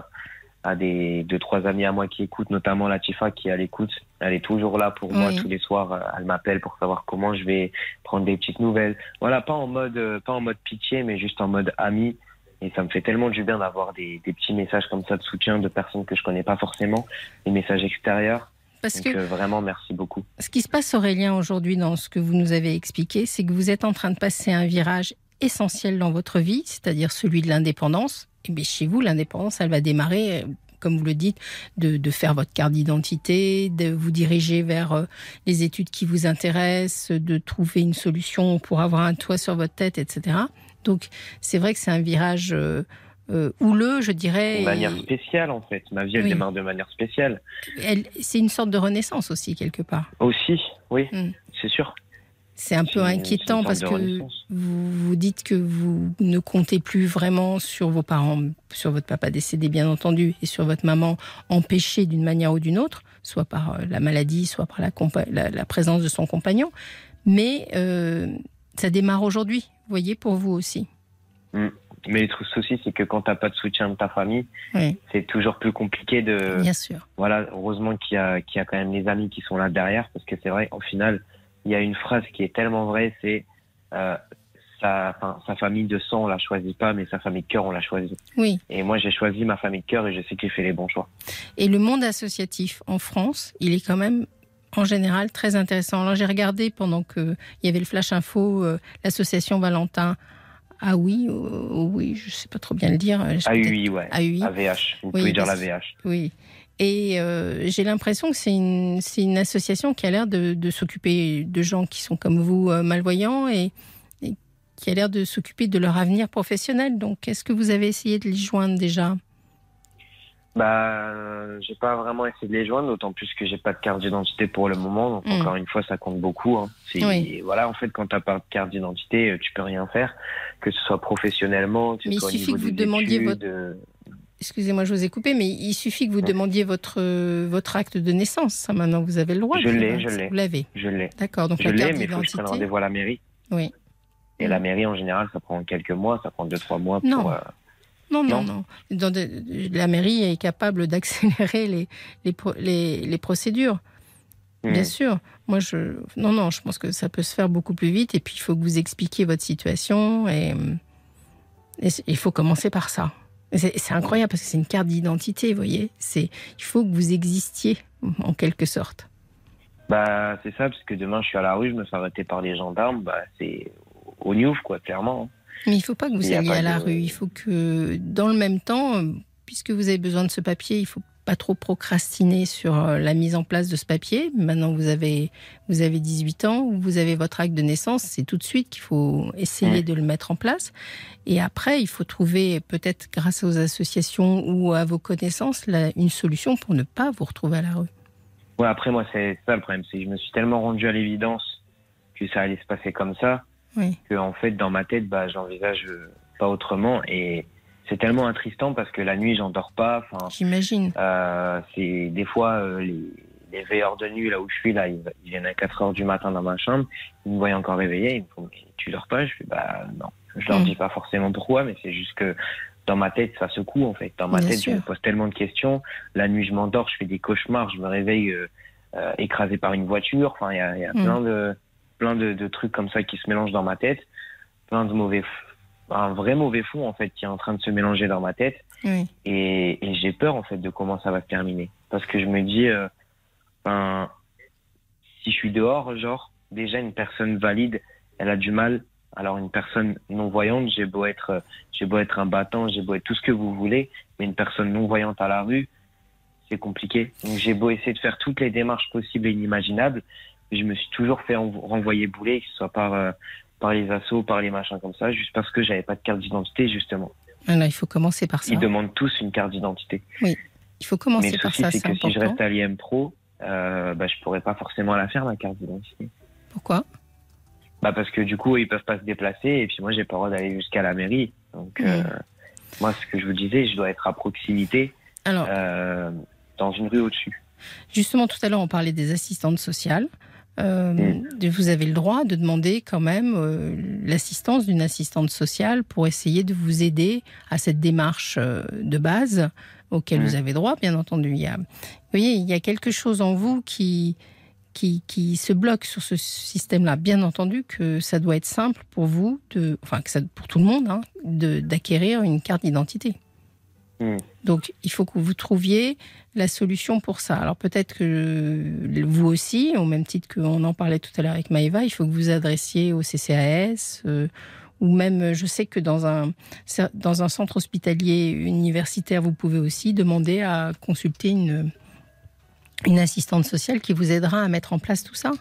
à des deux, trois amis à moi qui écoutent, notamment Latifa qui est à l'écoute, elle est toujours là pour moi tous les soirs. Elle m'appelle pour savoir comment je vais prendre des petites nouvelles. Voilà, pas en mode, euh, pas en mode pitié, mais juste en mode ami. Et ça me fait tellement du bien d'avoir des, des petits messages comme ça de soutien de personnes que je connais pas forcément, des messages extérieurs. Parce Donc que euh, vraiment, merci beaucoup. ce qui se passe, Aurélien, aujourd'hui, dans ce que vous nous avez expliqué, c'est que vous êtes en train de passer un virage essentiel dans votre vie, c'est-à-dire celui de l'indépendance. Bien chez vous, l'indépendance, elle va démarrer, euh, comme vous le dites, de, de faire votre carte d'identité, de vous diriger vers euh, les études qui vous intéressent, de trouver une solution pour avoir un toit sur votre tête, etc. Donc c'est vrai que c'est un virage euh, euh, houleux, je dirais. De manière spéciale, en fait. Ma vie, elle Oui. démarre de manière spéciale. c'est une sorte de renaissance aussi, quelque part. Aussi, oui, Mm. c'est sûr. C'est un peu inquiétant parce que vous, vous dites que vous ne comptez plus vraiment sur vos parents, sur votre papa décédé bien entendu, et sur votre maman empêchée d'une manière ou d'une autre, soit par euh, la maladie, soit par la, compa- la- la présence de son compagnon. Mais euh, ça démarre aujourd'hui, vous voyez, pour vous aussi. Mais le truc aussi, c'est que quand t'as pas de soutien de ta famille, Oui, c'est toujours plus compliqué de. bien sûr. Voilà, heureusement qu'il y a, qu'il y a quand même les amis qui sont là derrière, parce que c'est vrai, au final, il y a une phrase qui est tellement vraie, c'est euh, sa, enfin, sa famille de sang, on la choisit pas, mais sa famille de cœur, on la choisit. Oui. Et moi, j'ai choisi ma famille de cœur et je sais que j'ai fait les bons choix. Et le monde associatif en France, il est quand même en général très intéressant. Alors j'ai regardé pendant que il y avait le flash info, euh, l'association Valentin. Ah oui, euh, oui, je sais pas trop bien le dire. AUI, ouais. AUI. AVH. Vous Oui, pouvez dire la parce- VH. Oui. Et euh, j'ai l'impression que c'est une, association qui a l'air de, de s'occuper de gens qui sont comme vous euh, malvoyants et, et qui a l'air de s'occuper de leur avenir professionnel. Donc, est-ce que vous avez essayé de les joindre déjà? Bah, euh, j'ai pas vraiment essayé de les joindre, d'autant plus que j'ai pas de carte d'identité pour le moment. Donc Mm. encore une fois, ça compte beaucoup. Hein. Oui. Voilà, en fait, quand t'as pas de carte d'identité, tu peux rien faire, que ce soit professionnellement, que ce Mais il soit au suffit niveau que vous demandiez votre- Excusez-moi, je vous ai coupé, mais il suffit que vous demandiez votre, euh, votre acte de naissance. Ça, maintenant, vous avez le droit. Je de l'ai, je l'ai. Vous l'avez. Je l'ai. D'accord. Donc, Je la l'ai, mais il faut que je prenne rendez-vous à la mairie. Oui. Et Mm. la mairie, en général, ça prend quelques mois, ça prend deux, trois mois Non. pour. euh, Non, non, Non. non. Dans de- la mairie est capable d'accélérer les, les, pro- les, les procédures. hmm. Bien sûr. Moi, je. Non, non, je pense que ça peut se faire beaucoup plus vite. Et puis, il faut que vous expliquiez votre situation. Et, il faut commencer par ça. C'est incroyable parce que c'est une carte d'identité, vous voyez. C'est, il faut que vous existiez, en quelque sorte. Bah, c'est ça, parce que demain, je suis à la rue, je me fais arrêter par les gendarmes, bah, c'est au Newf, quoi, clairement. Mais il ne faut pas que vous Il alliez à la de- rue. Il faut que, dans le même temps, euh, puisque vous avez besoin de ce papier, il faut pas trop procrastiner sur euh, la mise en place de ce papier. Maintenant, vous avez, vous avez 18 ans, vous avez votre acte de naissance, c'est tout de suite qu'il faut essayer de le mettre en place. Et après, il faut trouver, peut-être grâce aux associations ou à vos connaissances, la- une solution pour ne pas vous retrouver à la rue. Ouais, après, moi, c'est ça le problème, c'est que je me suis tellement rendu à l'évidence que ça allait se passer comme ça, Oui. que, en fait, dans ma tête, bah, j'envisage euh, pas autrement. Et c'est tellement attristant parce que la nuit, j'en dors pas. J'imagine. euh, c'est des fois, euh, les, les veilleurs de nuit, là où je suis, là, ils, ils viennent à 4 heures du matin dans ma chambre, ils me voient encore réveillé, ils me font, Mais tu dors pas? Je fais, bah, non. Je leur Mm. dis pas forcément pourquoi, mais c'est juste que dans ma tête, ça secoue, en fait. Dans ma Bien tête, sûr. je me pose tellement de questions. La nuit, je m'endors, je fais des cauchemars, je me réveille euh, euh, écrasé par une voiture. Enfin, il y a, y a Mm. plein de plein de, de trucs comme ça qui se mélangent dans ma tête, plein de mauvais, un vrai mauvais fond en fait qui est en train de se mélanger dans ma tête. Oui. Et, et j'ai peur en fait de comment ça va se terminer, parce que je me dis, euh, ben, si je suis dehors, genre déjà une personne valide, elle a du mal. Alors une personne non voyante, j'ai beau être, j'ai beau être un battant, j'ai beau être tout ce que vous voulez, mais une personne non voyante à la rue, c'est compliqué. Donc j'ai beau essayer de faire toutes les démarches possibles et inimaginables, je me suis toujours fait en- renvoyer bouler, que ce soit par euh, par les assos, par les machins comme ça, juste parce que j'avais pas de carte d'identité justement. Voilà, il faut commencer par ça. Ils demandent tous une carte d'identité. Il faut Mais commencer le par ça, c'est c'est que si je reste à l'IM Pro, euh, bah, je pourrais pas forcément la faire ma carte d'identité. Pourquoi? Bah parce que du coup ils peuvent pas se déplacer et puis moi j'ai pas le droit d'aller jusqu'à la mairie. Donc euh, moi ce que je vous disais, je dois être à proximité Alors, euh, dans une rue au-dessus. Justement, tout à l'heure, on parlait des assistantes sociales. Euh, Mm. Vous avez le droit de demander quand même euh, l'assistance d'une assistante sociale pour essayer de vous aider à cette démarche euh, de base auquel Mm. vous avez droit, bien entendu. Il y a, vous voyez, il y a quelque chose en vous qui, qui, qui se bloque sur ce système-là. Bien entendu que ça doit être simple pour vous, de, enfin que ça, pour tout le monde, hein, d'acquérir une carte d'identité. Mm. Donc, il faut que vous trouviez la solution pour ça. Alors, peut-être que vous aussi, au même titre qu'on en parlait tout à l'heure avec Maëva, il faut que vous adressiez au CCAS, euh, ou même, je sais que dans un, dans un centre hospitalier universitaire, vous pouvez aussi demander à consulter une, une assistante sociale qui vous aidera à mettre en place tout ça.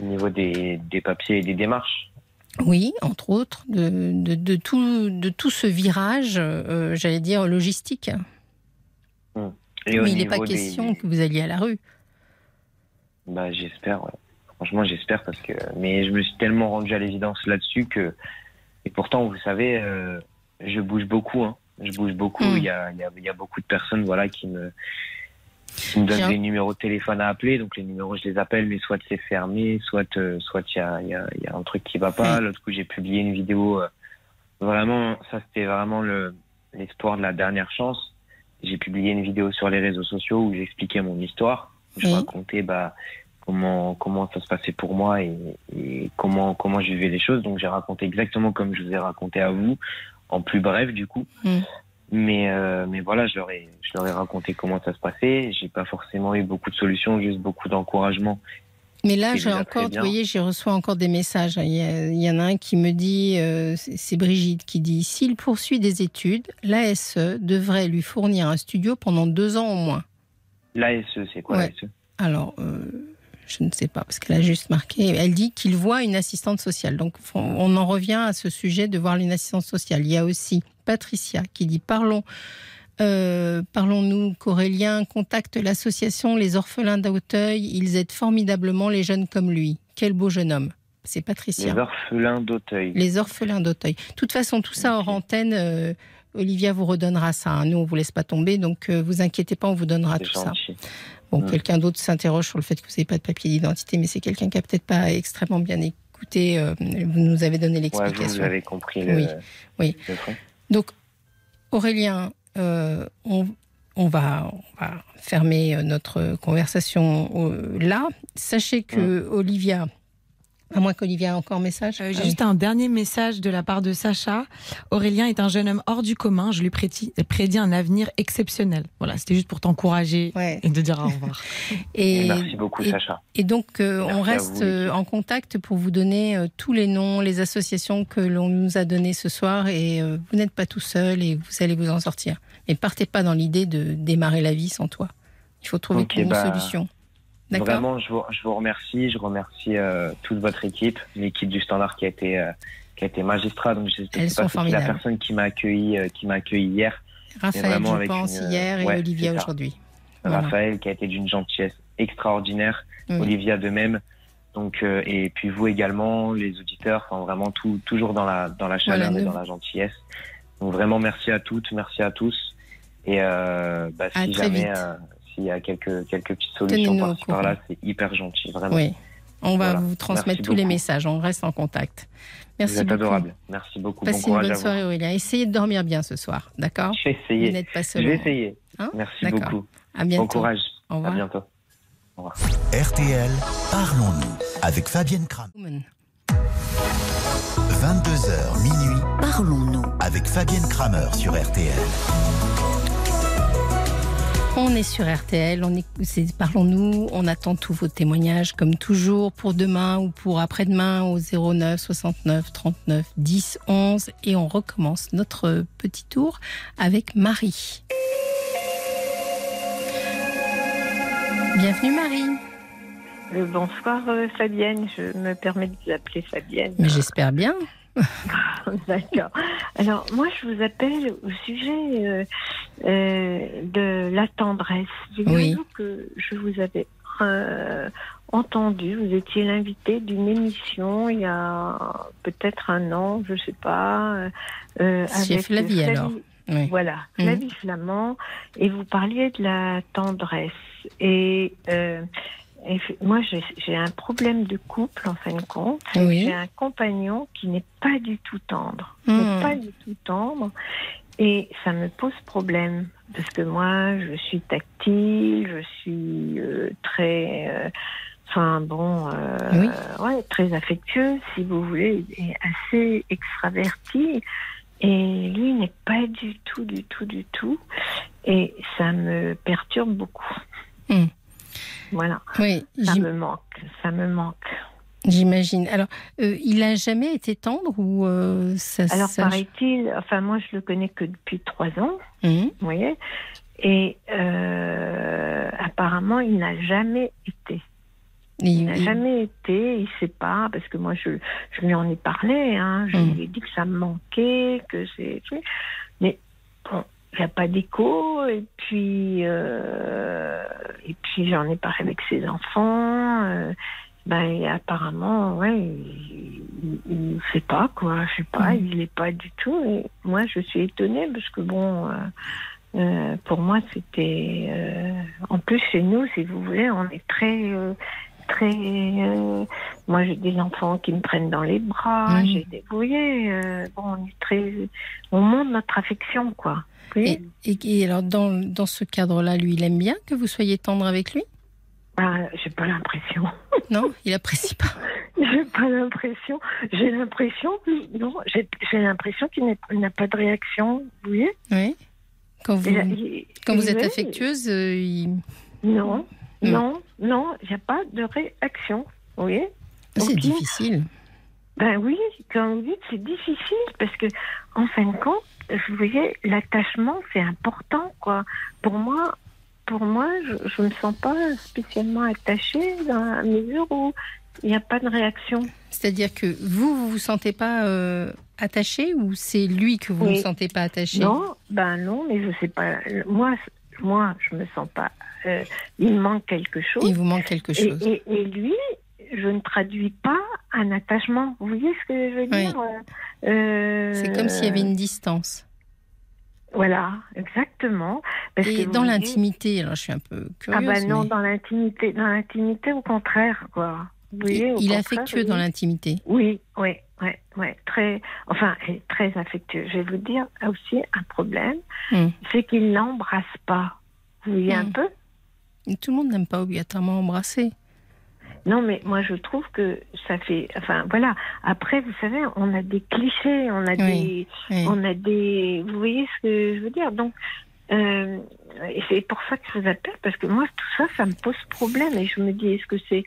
Au niveau des papiers et des démarches. Oui, entre autres, de, de, de tout, de tout ce virage, euh, j'allais dire, logistique. Et au Mais il n'est pas des- question que vous alliez à la rue. Bah, j'espère, ouais. Franchement, j'espère parce que. Mais je me suis tellement rendu à l'évidence là-dessus que. Et pourtant, vous savez, euh, je bouge beaucoup. Hein. Je bouge beaucoup. Mm. Il y, a, y a beaucoup de personnes voilà, qui me, qui me donnent un- des numéros de téléphone à appeler. Donc, les numéros, je les appelle, mais soit c'est fermé, soit euh, soit il y a, y, a, y a un truc qui va pas. L'autre coup, j'ai publié une vidéo. euh, vraiment, ça, c'était vraiment le l'espoir de la dernière chance. J'ai publié une vidéo sur les réseaux sociaux où j'expliquais mon histoire. Je Oui. racontais bah, comment comment ça se passait pour moi et, et comment comment je vivais les choses. Donc j'ai raconté exactement comme je vous ai raconté à vous, en plus bref du coup. Mm. Mais euh, mais voilà, je leur ai je leur ai raconté comment ça se passait. J'ai pas forcément eu beaucoup de solutions, juste beaucoup d'encouragement. Mais là, j'ai encore, vous voyez, j'ai reçu encore des messages. Il y, a- il y en a un qui me dit, euh, c'est c'est Brigitte qui dit, s'il poursuit des études, l'ASE devrait lui fournir un studio pendant deux ans au moins. L'ASE, c'est quoi Ouais. l'ASE? Alors, euh, je ne sais pas, parce qu'elle a juste marqué, elle dit qu'il voit une assistante sociale. Donc, on en revient à ce sujet de voir une assistante sociale. Il y a aussi Patricia qui dit, parlons, euh, parlons-nous qu'Aurélien contacte l'association Les Orphelins d'Auteuil. Ils aident formidablement les jeunes comme lui. Quel beau jeune homme. C'est Patricia. Les orphelins d'Auteuil. Les orphelins d'Auteuil. De toute façon, tout ça hors antenne, euh, Olivia vous redonnera ça. hein. Nous, on vous laisse pas tomber, donc euh, vous inquiétez pas, on vous donnera tout ça. Bon, quelqu'un d'autre s'interroge sur le fait que vous n'avez pas de papier d'identité, mais c'est quelqu'un qui a peut-être pas extrêmement bien écouté. euh, vous nous avez donné Ouais, vous, l'explication. vous avez compris le, Oui, oui. le. Donc, Aurélien, euh, on, on va, on va fermer euh, notre conversation là. Sachez que Olivia, à moins qu'Olivia ait encore un message. Euh, J'ai Ah juste un dernier message de la part de Sacha. Aurélien est un jeune homme hors du commun. Je lui prédis, prédis un avenir exceptionnel. Voilà, c'était juste pour t'encourager Ouais. et de dire au revoir. Et, Merci beaucoup, et- Sacha. Et donc, euh, on reste vous, euh, en contact pour vous donner euh, tous les noms, les associations que l'on nous a données ce soir. Et euh, vous n'êtes pas tout seul et vous allez vous en sortir. Mais partez pas dans l'idée de démarrer la vie sans toi. Il faut trouver une bah, solution. Vraiment, je vous, je vous remercie. Je remercie euh, toute votre équipe, l'équipe du Standard qui a été euh, qui a été magistrat. Donc je sais pas si la personne qui m'a accueilli euh, qui m'a accueilli hier, Raphaël, vraiment je avec pense, une- hier et ouais, Olivia aujourd'hui. Voilà. Raphaël, qui a été d'une gentillesse extraordinaire, Oui. Olivia de même. Donc euh, et puis vous également, les auditeurs, enfin vraiment tout toujours dans la dans la chaleur Voilà, et dans la gentillesse. Donc vraiment merci à toutes, merci à tous. Et euh, bah, si jamais euh, s'il y a quelques quelques petites solutions au par-ci par-là, c'est hyper gentil, vraiment. Oui. On va Voilà. vous transmettre Merci tous les messages. On reste en contact. Merci vous êtes beaucoup. adorable. Merci beaucoup. Passez bon une bonne à soirée, Aurélien. Essayez de dormir bien ce soir. D'accord Je vais Vous essayer. n'êtes pas Je vais au essayer. Hein Merci beaucoup. À bientôt. Bon courage. Au À revoir. bientôt. RTL, parlons-nous avec Fabienne Kram. Woman. 22h minuit, parlons-nous avec Fabienne Kramer sur RTL. On est sur RTL, on est, parlons-nous, on attend tous vos témoignages comme toujours pour demain ou pour après-demain au 09 69 39 10 11 et on recommence notre petit tour avec Marie. Bienvenue Marie. Euh, bonsoir euh, Fabienne, je me permets de vous appeler Fabienne. Mais j'espère bien. D'accord. Alors moi je vous appelle au sujet euh, euh, de la tendresse. Oui. Que je vous avais euh, entendu, vous étiez l'invité d'une émission il y a peut-être un an, je sais pas. Chez avec Flavie, Flavie- alors. Oui. Voilà, Mhm. Flavie Flamand, et vous parliez de la tendresse. Et, et moi, j'ai un problème de couple, en fin de compte. Oui. J'ai un compagnon qui n'est pas du tout tendre. Hmm. Pas du tout tendre. Et ça me pose problème. Parce que moi, je suis tactile, je suis euh, très. euh, Enfin bon, euh, Oui. ouais, très affectueuse, si vous voulez, et assez extravertie. Et lui n'est pas du tout, du tout, du tout. Et ça me perturbe beaucoup. Hmm. Voilà, Oui, ça me manque, ça me manque. j'imagine. Alors, euh, il a jamais été tendre ou euh, ça Alors ça- paraît-il, enfin moi je le connais que depuis trois ans, Mhm. vous voyez, et euh, apparemment il n'a jamais été. Il Il- n'a il- jamais été, il sait pas, parce que moi je, je lui en ai parlé, hein, je Mm. lui ai dit que ça me manquait, que c'est. Mais bon, il n'y a pas d'écho, et puis, euh, et puis j'en ai parlé avec ses enfants, euh, ben, apparemment, ouais, il ne sait pas, quoi, je sais pas, Mm. il n'est pas du tout, et moi je suis étonnée, parce que bon. euh, pour moi, c'était. en plus, chez nous, si vous voulez, on est très. très. euh, moi, j'ai des enfants qui me prennent dans les bras. Mhm. J'ai des. Vous voyez, euh, bon, on est très. On montre notre affection, quoi. Voyez Et, et- et alors, dans, dans ce cadre-là, lui, il aime bien que vous soyez tendre avec lui? Ah, j'ai pas l'impression. Non Il apprécie pas. J'ai pas l'impression. J'ai l'impression. Non, j'ai l'impression qu'il n'a pas de réaction. Vous voyez? Oui. Quand vous, Il- il- quand vous êtes oui, affectueuse, euh, il- Non, non, non, il n'y a pas de réaction. Vous voyez? C'est Ok. difficile. Ben oui, comme vous dites, c'est difficile parce que, en fin de compte, vous voyez, l'attachement, c'est important, quoi. Pour moi, pour moi, je ne me sens pas spécialement attachée dans la mesure où il n'y a pas de réaction. C'est-à-dire que vous, vous vous sentez pas euh, attaché ou c'est lui que vous ne Oui. vous sentez pas attaché Non, ben non, mais je sais pas. Moi, moi, je me sens pas. euh, il manque quelque chose. Il vous manque quelque Et, chose. et- et lui, je ne traduis pas un attachement. Vous voyez ce que je veux Oui. dire Euh, C'est comme s'il y avait une distance. Voilà, exactement. Parce Et que dans l'intimité, alors je suis un peu Ah curieuse. bah non, mais dans l'intimité, dans l'intimité, au contraire, quoi. Vous voyez, au il est affectueux dans l'intimité. Oui, oui, oui, oui, très, enfin, très affectueux. Je vais vous dire aussi un problème, Hmm. c'est qu'il n'embrasse pas. Vous voyez un Hmm. peu? Et Tout le monde n'aime pas obligatoirement embrasser. Non, mais moi je trouve que ça fait, enfin voilà. Après, vous savez, on a des clichés, on a des, Oui. on a des, vous voyez ce que je veux dire? Donc, euh, et c'est pour ça que je vous appelle parce que moi tout ça, ça me pose problème et je me dis, est-ce que c'est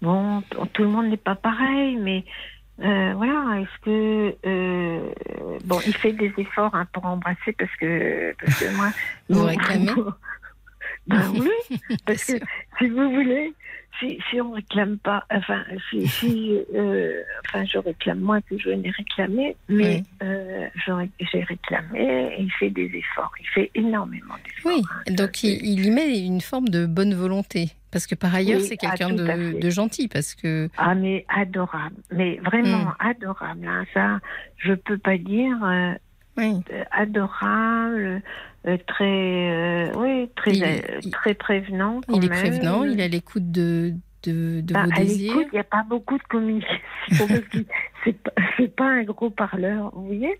bon, tout le monde n'est pas pareil, mais euh, voilà, est-ce que euh, bon, il fait des efforts hein, pour embrasser parce que parce que moi, bon, Ben oui, parce que si vous voulez, si, si on réclame pas, enfin, si, si euh, enfin, je réclame moins que je n'ai réclamé, mais Oui. euh, j'ai réclamé et il fait des efforts. Il fait énormément d'efforts. Oui, hein, donc il, il y met une forme de bonne volonté. Parce que par ailleurs, Oui, c'est ah, quelqu'un de, gentil. Parce que Ah, mais adorable. Mais vraiment Mm. adorable. hein. Ça, je peux pas dire. euh, oui, euh, adorable, euh, très, euh, oui, très, Il est- euh, très prévenant. quand il est prévenant, il est à l'écoute de, de, de Bah, vos à désirs. il n'y a pas beaucoup de communication. c'est pas, pas un gros parleur, vous voyez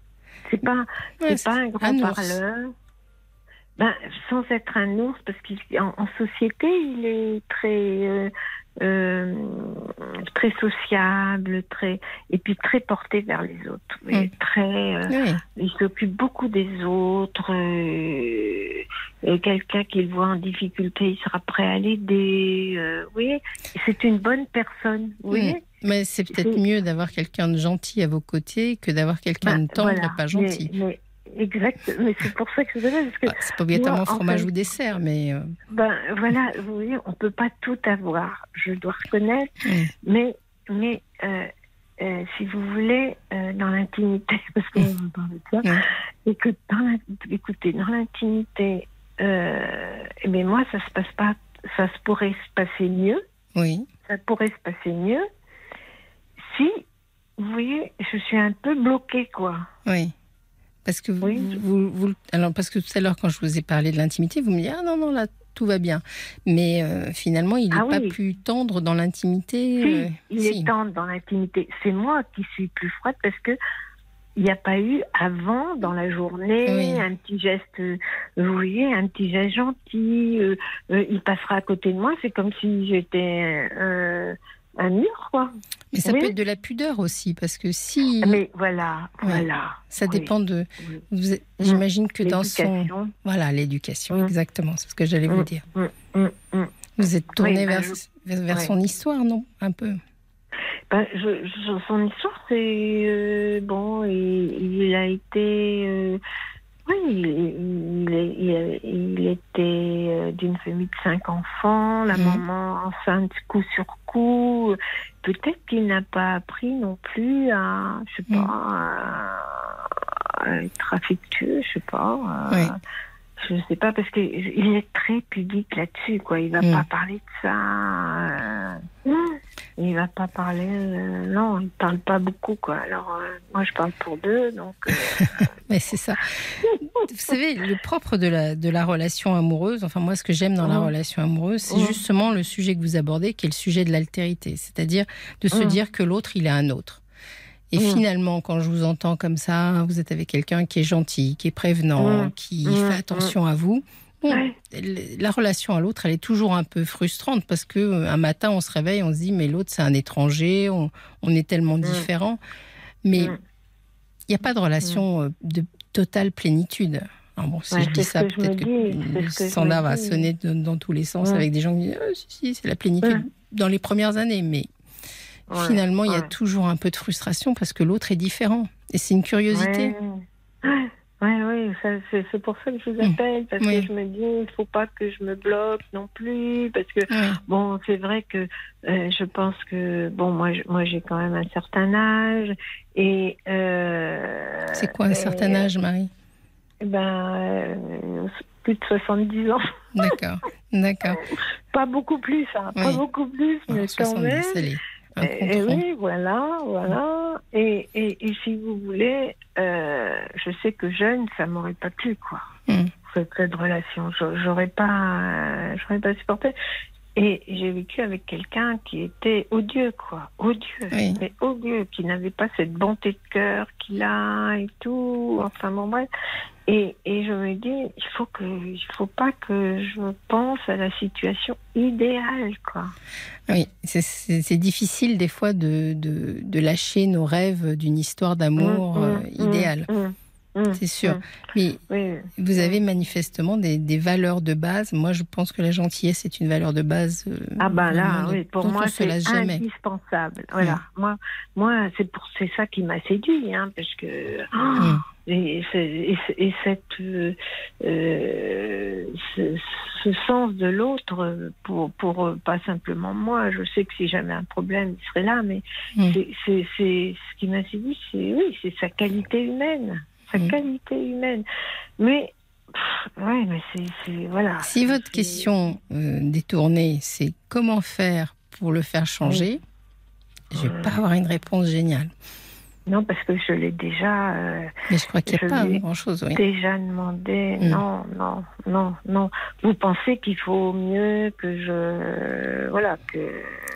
C'est pas, Ouais, c'est pas un gros un parleur. Ben, sans être un ours, parce qu'en en société, il est très, euh, euh, très sociable, très, et puis très porté vers les autres. vous voyez, Mm. Très, euh, Oui, il s'occupe beaucoup des autres. Quelqu'un qu'il voit en difficulté, il sera prêt à l'aider. oui, c'est une bonne personne. Vous voyez Mm. mais c'est peut-être mieux d'avoir quelqu'un de gentil à vos côtés que d'avoir quelqu'un Ben, de tendre voilà. et pas gentil. Mais, mais- exact. Mais c'est pour ça que je vous parce que Ah, c'est pas obligatoirement moi, fromage fait- ou dessert, mais euh, ben voilà, vous voyez, on peut pas tout avoir. Je dois reconnaître, mais mais euh, euh, si vous voulez, dans l'intimité, parce qu'on va parler de ça, et que dans écoutez, dans l'intimité, eh bien moi, ça se passe pas, ça se pourrait se passer mieux, oui. ça pourrait se passer mieux si, vous voyez, je suis un peu bloquée, quoi. Oui. Parce que vous, Oui. vous, vous- alors parce que tout à l'heure quand je vous ai parlé de l'intimité, vous me dites ah non non là tout va bien. Mais euh, finalement, il n'est Ah pas oui. plus tendre dans l'intimité. Si, euh, il si. est tendre dans l'intimité. C'est moi qui suis plus froide parce que il n'y a pas eu avant dans la journée Oui. un petit geste, euh, vous voyez, un petit geste gentil. euh, euh, il passera à côté de moi, c'est comme si j'étais euh, un mur, quoi. Mais ça Oui. peut être de la pudeur aussi, parce que si Mais voilà, Ouais. voilà. ça oui, dépend de. vous êtes- J'imagine que dans son. Voilà, l'éducation, Mm. exactement, c'est ce que j'allais vous Mm. dire. Mm, mm, mm. Vous êtes tourné Oui, bah, vers, je- vers, son histoire, non Un peu? Ben, je, je- son histoire, c'est euh, bon, il, il a été, euh, oui, il, il, est- il est- il était euh, d'une famille de cinq enfants, la Mhm. maman enceinte coup sur coup. Peut-être qu'il n'a pas appris non plus à, je sais Mhm. pas, à, à être affectueux, je sais pas. à- Ouais. Je sais pas parce que il est très pudique là-dessus, quoi. Il va Mhm. pas parler de ça. Il va pas parler. euh, non, il parle pas beaucoup, quoi. Alors euh, moi, je parle pour deux, donc. euh, Mais c'est ça. Vous savez, le propre de la, de la relation amoureuse, enfin moi ce que j'aime dans la Mhm. relation amoureuse, c'est Mhm. justement le sujet que vous abordez, qui est le sujet de l'altérité. C'est-à-dire de se Mhm. dire que l'autre, il est un autre. Et finalement, quand je vous entends comme ça, vous êtes avec quelqu'un qui est gentil, qui est prévenant, qui fait attention à vous. Ouais. la relation à l'autre, elle est toujours un peu frustrante parce que euh, un matin, on se réveille, on se dit mais l'autre c'est un étranger, on, on est tellement différents. Mais Mhm. il n'y a pas de relation euh, de totale plénitude. Alors bon, si Ouais, je dis ça, peut-être que, ce me va sonner de- dans tous les sens avec des gens qui disent Ah, si, si, c'est la plénitude dans les premières années. Mais finalement, il y a toujours un peu de frustration parce que l'autre est différent. Et c'est une curiosité. Ouais, ça, c'est pour ça que je vous Mm. appelle, parce Oui. que je me dis, il faut pas que je me bloque non plus, parce que. Bon, c'est vrai que euh, je pense que bon, moi, moi, j'ai quand même un certain âge et. euh, C'est quoi un et, certain âge, Marie? Ben, euh, plus de 70 ans. D'accord, d'accord. Pas beaucoup plus, hein, pas Oui. beaucoup plus, mais Alors, quand même. 70, allez. Et, et rond. oui, voilà, voilà. Et, et, et si vous voulez, euh, je sais que jeune, ça m'aurait pas plu, quoi. Mm. Cette, relation, j'aurais pas, euh, j'aurais pas supporté. Et j'ai vécu avec quelqu'un qui était odieux, quoi, odieux, Oui. mais odieux, qui n'avait pas cette bonté de cœur qu'il a et tout. Enfin bon bref. Et, et je me dis, il faut que, il faut pas que je pense à la situation idéale, quoi. Oui, c'est- difficile des fois de, de, de lâcher nos rêves d'une histoire d'amour Mm, euh, mm, idéale. mm, mm, C'est sûr. mm. Mais Oui. vous avez manifestement des, des valeurs de base. Moi, je pense que la gentillesse est une valeur de base. euh, Ah ben là, oui, pour moi c'est indispensable. Voilà, moi, moi c'est pour c'est ça qui m'a séduit, hein, parce que oh, Mm. et, cette euh, euh, ce, ce sens de l'autre pour pour pas simplement moi. Je sais que si j'avais un problème, il serait là, mais Mm. c'est ce qui m'a séduit, c'est oui, c'est sa qualité humaine, sa Mm. qualité humaine. Mais pff, ouais, mais c'est voilà. Si votre question euh, détournée, c'est comment faire pour le faire changer, je vais pas avoir une réponse géniale. Non, parce que je l'ai déjà, euh, Mais je crois qu'il n'y a pas grand-chose. Oui. déjà demandé. Mm. Non, non, non, non. Vous pensez qu'il faut mieux que je, voilà, que.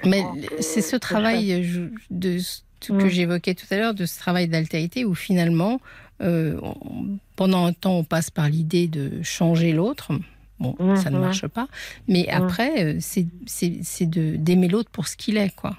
Mais c'est ce travail je- de ce que Mm. j'évoquais tout à l'heure, de ce travail d'altérité où finalement, euh, on- pendant un temps, on passe par l'idée de changer l'autre. Bon, Mm, ça ne marche pas. Mais Mm. après, euh, c'est c'est- c'est de- d'aimer l'autre pour ce qu'il est, quoi.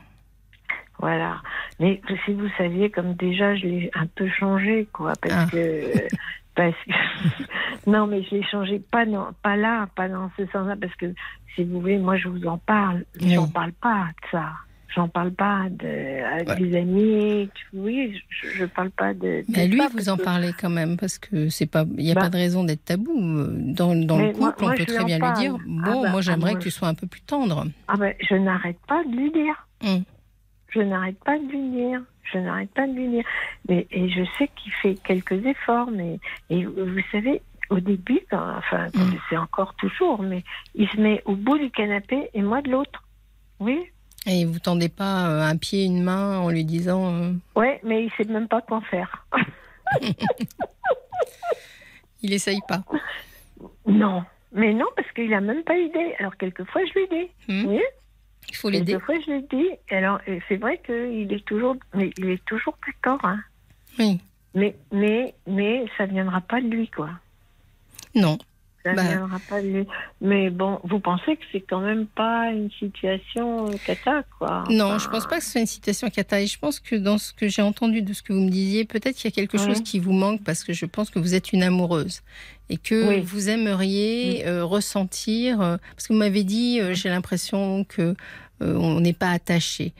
Voilà. Mais si vous saviez, comme déjà, je l'ai un peu changé, quoi, parce Ah. que. Parce que... non, mais je l'ai changé pas, non, pas là, pas dans ce sens-là, parce que si vous voulez, moi je vous en parle, Oui. j'en parle pas de ça. J'en parle pas de, avec Ouais. des amis. Oui, je, je parle pas de. de Mais lui, ça, vous en que- parlez quand même, parce que c'est pas, il n'y a Bah. pas de raison d'être tabou. Dans, dans le moi- couple, moi, on peut très en bien lui dire Ah Bon, bah, moi ah, j'aimerais que tu sois un peu plus tendre. Ah ben, je n'arrête pas de lui dire. Hum. Je n'arrête pas de lui dire. Je n'arrête pas de lui dire. Mais, et je sais qu'il fait quelques efforts, mais et vous savez, au début, quand- enfin, Mm. c'est encore toujours, mais il se met au bout du canapé et moi de l'autre. Oui. Et vous tendez pas euh, un pied, une main en lui disant euh, Ouais, mais il sait même pas quoi faire. Il essaye pas. non, mais non, parce qu'il a même pas aidé. Alors quelquefois je lui dis, Hmm. oui, Il faut l'aider. quelquefois je lui dis. Alors c'est vrai qu'il est toujours, mais il est toujours d'accord. Hein. Oui. Mais mais mais ça viendra pas de lui quoi. Non. Ça Bah. viendra pas de lui. Mais bon, vous pensez que c'est quand même pas une situation euh, cata quoi? Non, je pense pas que ce soit une situation cata. Et je pense que dans ce que j'ai entendu de ce que vous me disiez, peut-être qu'il y a quelque Oui. chose qui vous manque parce que je pense que vous êtes une amoureuse et que Oui. vous aimeriez euh, ressentir. euh, parce que vous m'avez dit, euh, j'ai l'impression que on n'est pas attaché.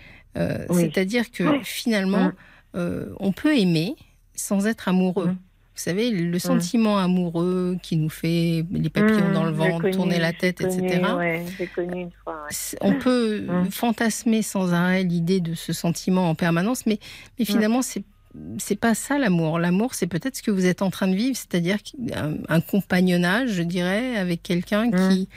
Oui. C'est-à-dire que finalement, Mm. on peut aimer sans être amoureux. Vous savez, le sentiment amoureux qui nous fait les papillons dans le j'ai ventre, connu, tourner la tête, connu, etc. Ouais, connu une fois. ouais. On peut Mm. fantasmer sans arrêt l'idée de ce sentiment en permanence, mais, mais finalement, c'est c'est pas ça l'amour. L'amour, c'est peut-être ce que vous êtes en train de vivre, c'est-à-dire un, un compagnonnage, je dirais, avec quelqu'un qui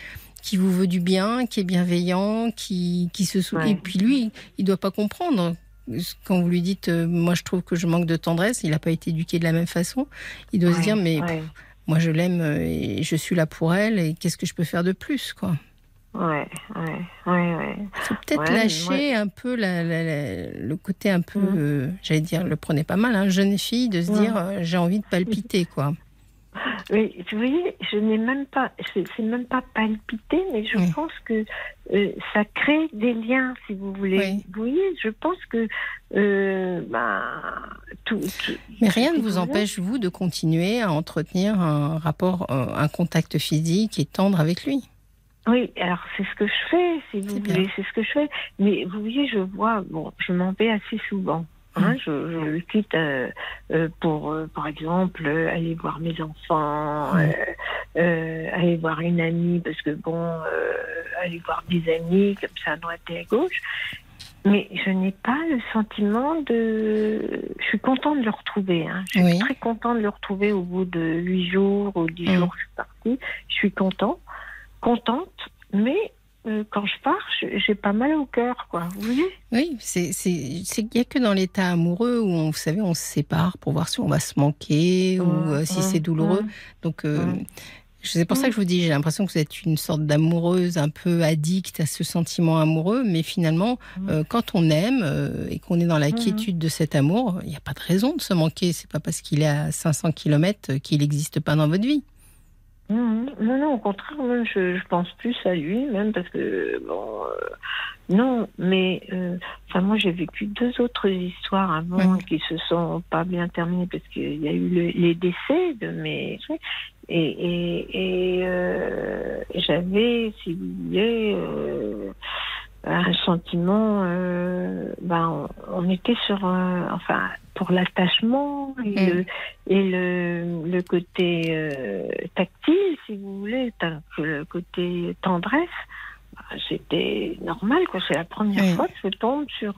qui vous veut du bien, qui est bienveillant, qui qui se souvient. Et puis lui, il doit pas comprendre. Quand vous lui dites, euh, moi je trouve que je manque de tendresse, il n'a pas été éduqué de la même façon. Il doit se dire, mais ouais. moi je l'aime euh, et je suis là pour elle, et qu'est-ce que je peux faire de plus, quoi? Ouais, ouais, ouais, ouais. faut peut-être Ouais, lâcher un peu la- la- la- le côté un peu, Mm. euh, j'allais dire, le prenez pas mal, hein, jeune fille, de se dire j'ai envie de palpiter, quoi. Mais vous voyez, je n'ai même pas, c'est même pas palpité, mais je Oui. pense que euh, ça crée des liens, si vous voulez. Oui. Vous voyez, je pense que euh, ben, tout, tout- Mais rien ne vous empêche, vous, de continuer à entretenir un rapport, euh, un contact physique et tendre avec lui. Oui, alors c'est ce que je fais, si vous voulez, c'est ce que je fais. Mais vous voyez, je vois, bon, je m'en vais assez souvent. Hein, Mm. je, je le quitte euh, euh, pour, euh, par exemple, aller voir mes enfants, Mm. aller voir une amie, parce que bon, aller voir des amis comme ça à droite et à gauche. Mais je n'ai pas le sentiment de. Je suis contente de le retrouver. Hein. Je suis Oui. très contente de le retrouver au bout de huit jours ou dix Mm. jours que je suis partie. Je suis contente, contente, mais euh, quand je pars, j'ai pas mal au cœur, quoi. Vous voyez? Oui, c'est qu'il n'y a que dans l'état amoureux où, on, vous savez, on se sépare pour voir si on va se manquer ou Mm, euh, si mm, c'est douloureux. mm. Donc, euh, c'est pour ça que je vous dis, j'ai l'impression que vous êtes une sorte d'amoureuse un peu addict à ce sentiment amoureux, mais finalement, euh, quand on aime euh, et qu'on est dans la quiétude de cet amour, il n'y a pas de raison de se manquer. C'est pas parce qu'il est à 500 km qu'il n'existe pas dans votre vie. Mhm. Non, non, au contraire, même, je, je pense plus à lui, même parce que, bon, euh, non, mais, euh, enfin, moi, j'ai vécu deux autres histoires avant Oui. qui se sont pas bien terminées parce qu'il y a eu le- les décès de mes. Et, et, et euh, j'avais, si vous voulez, euh, un sentiment, euh, ben, on, on était sur, euh, enfin, pour l'attachement et, Mm. le, et le, le côté euh, tactile, si vous voulez, le côté tendresse, ben, c'était normal, quoi. C'est la première Oui. fois que je tombe sur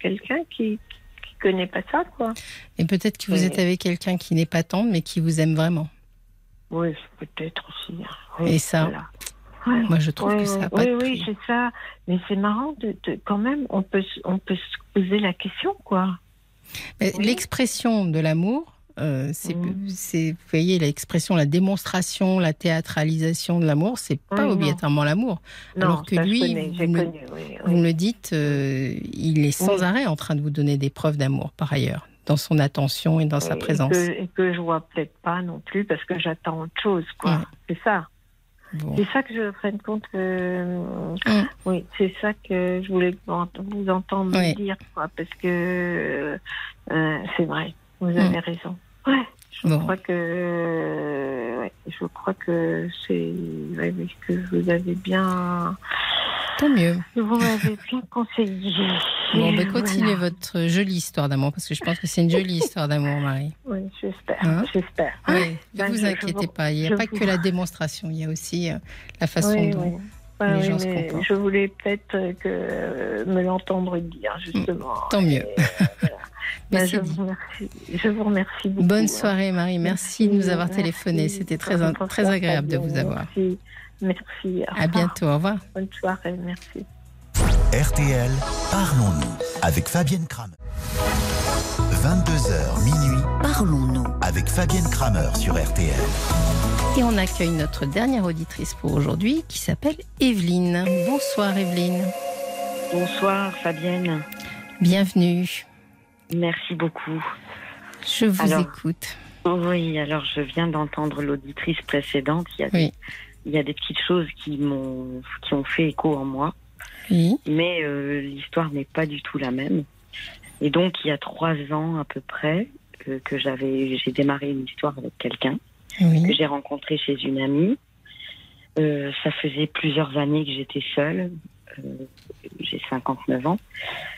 quelqu'un qui, qui connaît pas ça, quoi. Et peut-être que vous êtes avec quelqu'un qui n'est pas tendre, mais qui vous aime vraiment. Oui, peut-être aussi. hein. Oui, Et ça, voilà. Ouais. Moi, je trouve que ça oui, n'a pas oui, de oui, c'est ça. Mais c'est marrant de, de- quand même, on peut, se- on peut se poser la question, quoi. Oui. L'expression de l'amour, euh, c'est, Mm. c'est, vous voyez, l'expression, la démonstration, la théâtralisation de l'amour, c'est pas obligatoirement l'amour. Alors que lui, connais, vous me- connu, oui, Vous oui. me le dites, euh, il est sans Oui. arrêt en train de vous donner des preuves d'amour, par ailleurs, dans son attention et dans sa Et présence. que, et que je vois peut-être pas non plus parce que j'attends autre chose, quoi. C'est ça. Bon. C'est ça que je prenne compte. Mm. Oui, c'est ça que je voulais vous ent- vous entendre Oui. dire, quoi. Parce que euh, c'est vrai, vous Mm. avez raison. Ouais. Je Bon. crois que. ouais, je crois que c'est. ouais, que vous avez bien. Tant mieux. Vous m'avez bien conseillé. Bon, ben, continuez voilà. votre jolie histoire d'amour, parce que je pense que c'est une jolie histoire d'amour, Marie. Oui, j'espère. Hein j'espère. Oui, ne Ben, vous inquiétez vous- pas, il n'y a je pas vous- que la démonstration, il y a aussi euh, la façon Oui, dont... oui. Les oui, mais je voulais peut-être euh, que me l'entendre dire justement. Tant mieux. Euh, voilà. Mais Ben, je, vous remercie. je vous remercie beaucoup. Bonne hein. soirée, Marie. Merci, de nous avoir Merci, téléphoné. merci. C'était très, très agréable de vous avoir. Merci. Merci. Au À bientôt. Au revoir. Bonne soirée. Merci. RTL, parlons-nous avec Fabienne Kramer. 22h minuit, parlons-nous avec Fabienne Kramer sur RTL. Et on accueille notre dernière auditrice pour aujourd'hui qui s'appelle Evelyne. Bonsoir Evelyne. Bonsoir Fabienne. Bienvenue. Merci beaucoup. Je vous écoute. Oui, alors je viens d'entendre l'auditrice précédente. Il y, a des, il y a des petites choses qui m'ont qui ont fait écho en moi. Oui. Mais euh, l'histoire n'est pas du tout la même. Et donc il y a trois ans à peu près euh, que j'avais j'ai démarré une histoire avec quelqu'un Oui. que j'ai rencontré chez une amie. Euh, ça faisait plusieurs années que j'étais seule. Euh, j'ai 59 ans.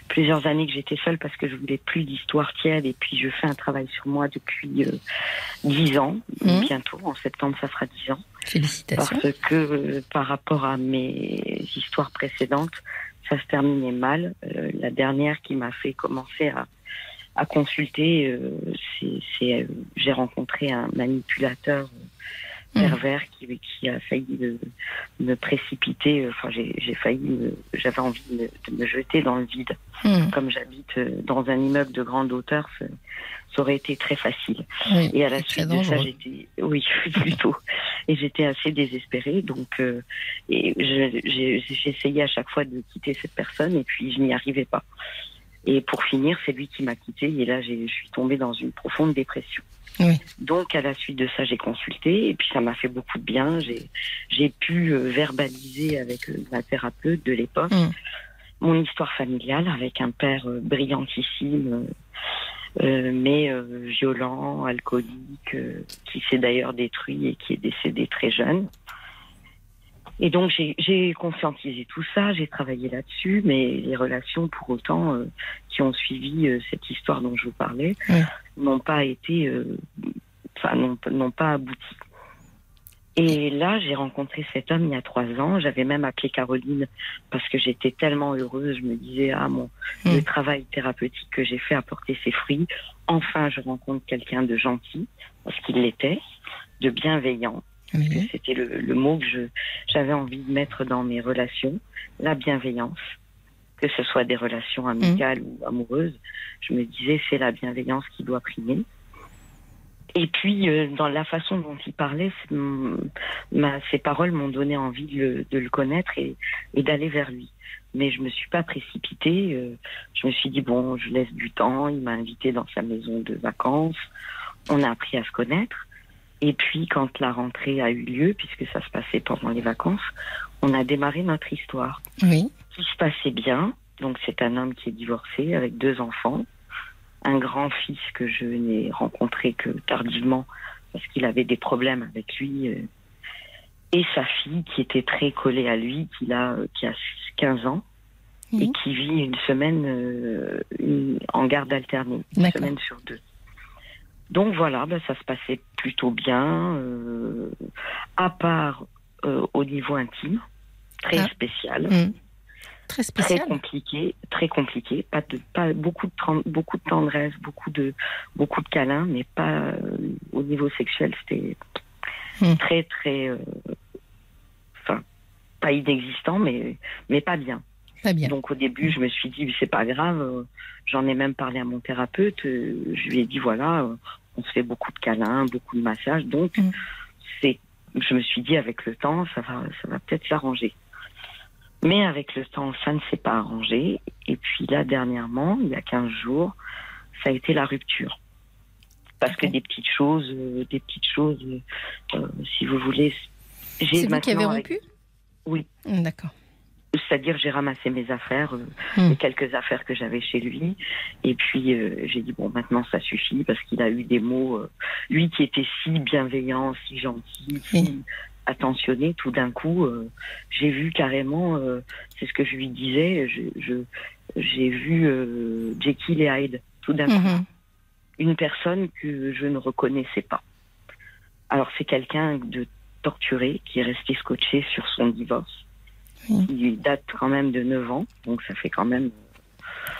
Plusieurs années que j'étais seule parce que je voulais plus d'histoire tiède et puis je fais un travail sur moi depuis euh, 10 ans. Mhm. Bientôt, en septembre, ça fera 10 ans. Félicitations. Parce que euh, par rapport à mes histoires précédentes, ça se terminait mal. Euh, la dernière qui m'a fait commencer à, à consulter, euh, c'est, euh, j'ai rencontré un manipulateur euh. Pervers qui, qui a failli me, me précipiter. Enfin, j'ai, failli, j'avais envie de me, de me jeter dans le vide. Hmm. Comme j'habite euh, dans un immeuble de grande hauteur, ça, ça aurait été très facile. Oui, Et à la suite de ça, j'étais, oui, plutôt. Et j'étais assez désespérée. Donc, euh, et je- j'ai j'ai essayé à chaque fois de quitter cette personne, et puis je n'y arrivais pas. Et pour finir, c'est lui qui m'a quittée. Et là, je suis tombée dans une profonde dépression. Oui. Donc, à la suite de ça, j'ai consulté, et puis ça m'a fait beaucoup de bien. J'ai pu euh, verbaliser avec euh, ma thérapeute de l'époque Mm. mon histoire familiale avec un père euh, brillantissime. euh, mais euh, violent, alcoolique, euh, qui s'est d'ailleurs détruit et qui est décédé très jeune. Et donc j'ai- conscientisé tout ça, j'ai travaillé là-dessus, mais les relations pour autant euh, qui ont suivi euh, cette histoire dont je vous parlais Ouais. n'ont pas été, euh, enfin n'ont n'ont pas abouti. Et là, j'ai rencontré cet homme il y a trois ans. J'avais même appelé Caroline parce que j'étais tellement heureuse. Je me disais, ah mon, Mm. le travail thérapeutique que j'ai fait a porté ses fruits. Enfin, je rencontre quelqu'un de gentil, parce qu'il l'était, de bienveillant. C'était le, le mot que j'avais envie de mettre dans mes relations, la bienveillance. Que ce soit des relations amicales ou amoureuses, je me disais, c'est la bienveillance qui doit primer. Et puis, euh, dans la façon dont il parlait, ma, ses paroles m'ont donné envie de le, de le connaître et, et d'aller vers lui. Mais je me suis pas précipitée. euh, je me suis dit bon, je laisse du temps. Il m'a invité dans sa maison de vacances. On a appris à se connaître. Et puis, quand la rentrée a eu lieu, puisque ça se passait pendant les vacances, on a démarré notre histoire Oui. qui se passait bien. Donc, c'est un homme qui est divorcé avec deux enfants, un grand-fils que je n'ai rencontré que tardivement parce qu'il avait des problèmes avec lui, euh, et sa fille qui était très collée à lui, qui a, qui a 15 ans et qui vit une semaine euh, une- en garde alternée, une semaine sur deux. Donc voilà, ben, ça se passait plutôt bien, euh, à part euh, au niveau intime, très Ah. spécial Hmm. Très très spécial. compliqué, très compliqué. Pas de, pas beaucoup de, beaucoup de tendresse, beaucoup de, beaucoup de câlins, mais pas euh, au niveau sexuel. C'était Hmm. très, très, enfin, pas inexistant, mais, mais pas bien. Très bien. Donc au début, je me suis dit, c'est pas grave. euh, J'en ai même parlé à mon thérapeute. euh, Je lui ai dit, voilà, euh, on se fait beaucoup de câlins, beaucoup de massages. Donc, Mm. c'est, je me suis dit, avec le temps, ça va, ça va peut-être s'arranger. Mais avec le temps, ça ne s'est pas arrangé. Et puis là, dernièrement, il y a 15 jours, ça a été la rupture. Parce que des petites choses, euh, des petites choses, euh, euh, si vous voulez, j'ai C'est vous qui avez avec- rompu? Oui. D'accord. C'est-à-dire j'ai ramassé mes affaires, euh, Hmm. les quelques affaires que j'avais chez lui, et puis euh, j'ai dit bon maintenant ça suffit parce qu'il a eu des mots, euh, lui qui était si bienveillant, si gentil, si attentionné, tout d'un coup euh, j'ai vu carrément, c'est ce que je lui disais, je, j'ai vu Jekyll et Hyde tout d'un coup Mhm. une personne que je ne reconnaissais pas. Alors c'est quelqu'un de torturé qui est resté scotché sur son divorce, Oui. qui date quand même de 9 ans, donc ça fait quand même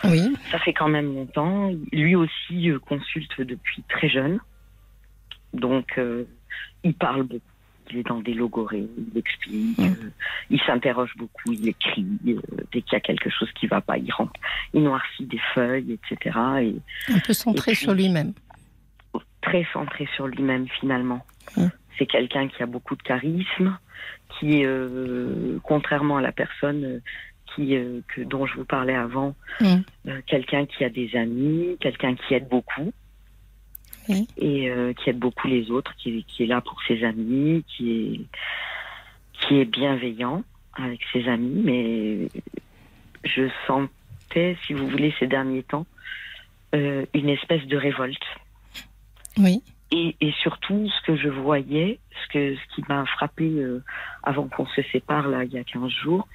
Oui. ça fait quand même longtemps. Lui aussi euh, consulte depuis très jeune, donc euh, il parle beaucoup. Il est dans des logorées, il explique, Mm. euh, il s'interroge beaucoup, il écrit. euh, dès qu'il y a quelque chose qui va pas, il rentre, il noircit des feuilles, etc. Et Un peu centré puis- sur lui-même. très centré sur lui-même finalement. Mm. C'est quelqu'un qui a beaucoup de charisme, qui, euh, contrairement à la personne euh, qui, euh, que, dont je vous parlais avant, euh, quelqu'un qui a des amis, quelqu'un qui aide beaucoup. Et qui aide beaucoup les autres, qui, est- qui est là pour ses amis, qui est, qui est bienveillant avec ses amis, mais je sentais, si vous voulez, ces derniers temps, une espèce de révolte. Oui. Et, et surtout, ce que je voyais, ce, que, ce qui m'a frappé euh, avant qu'on se sépare, là, il y a 15 jours,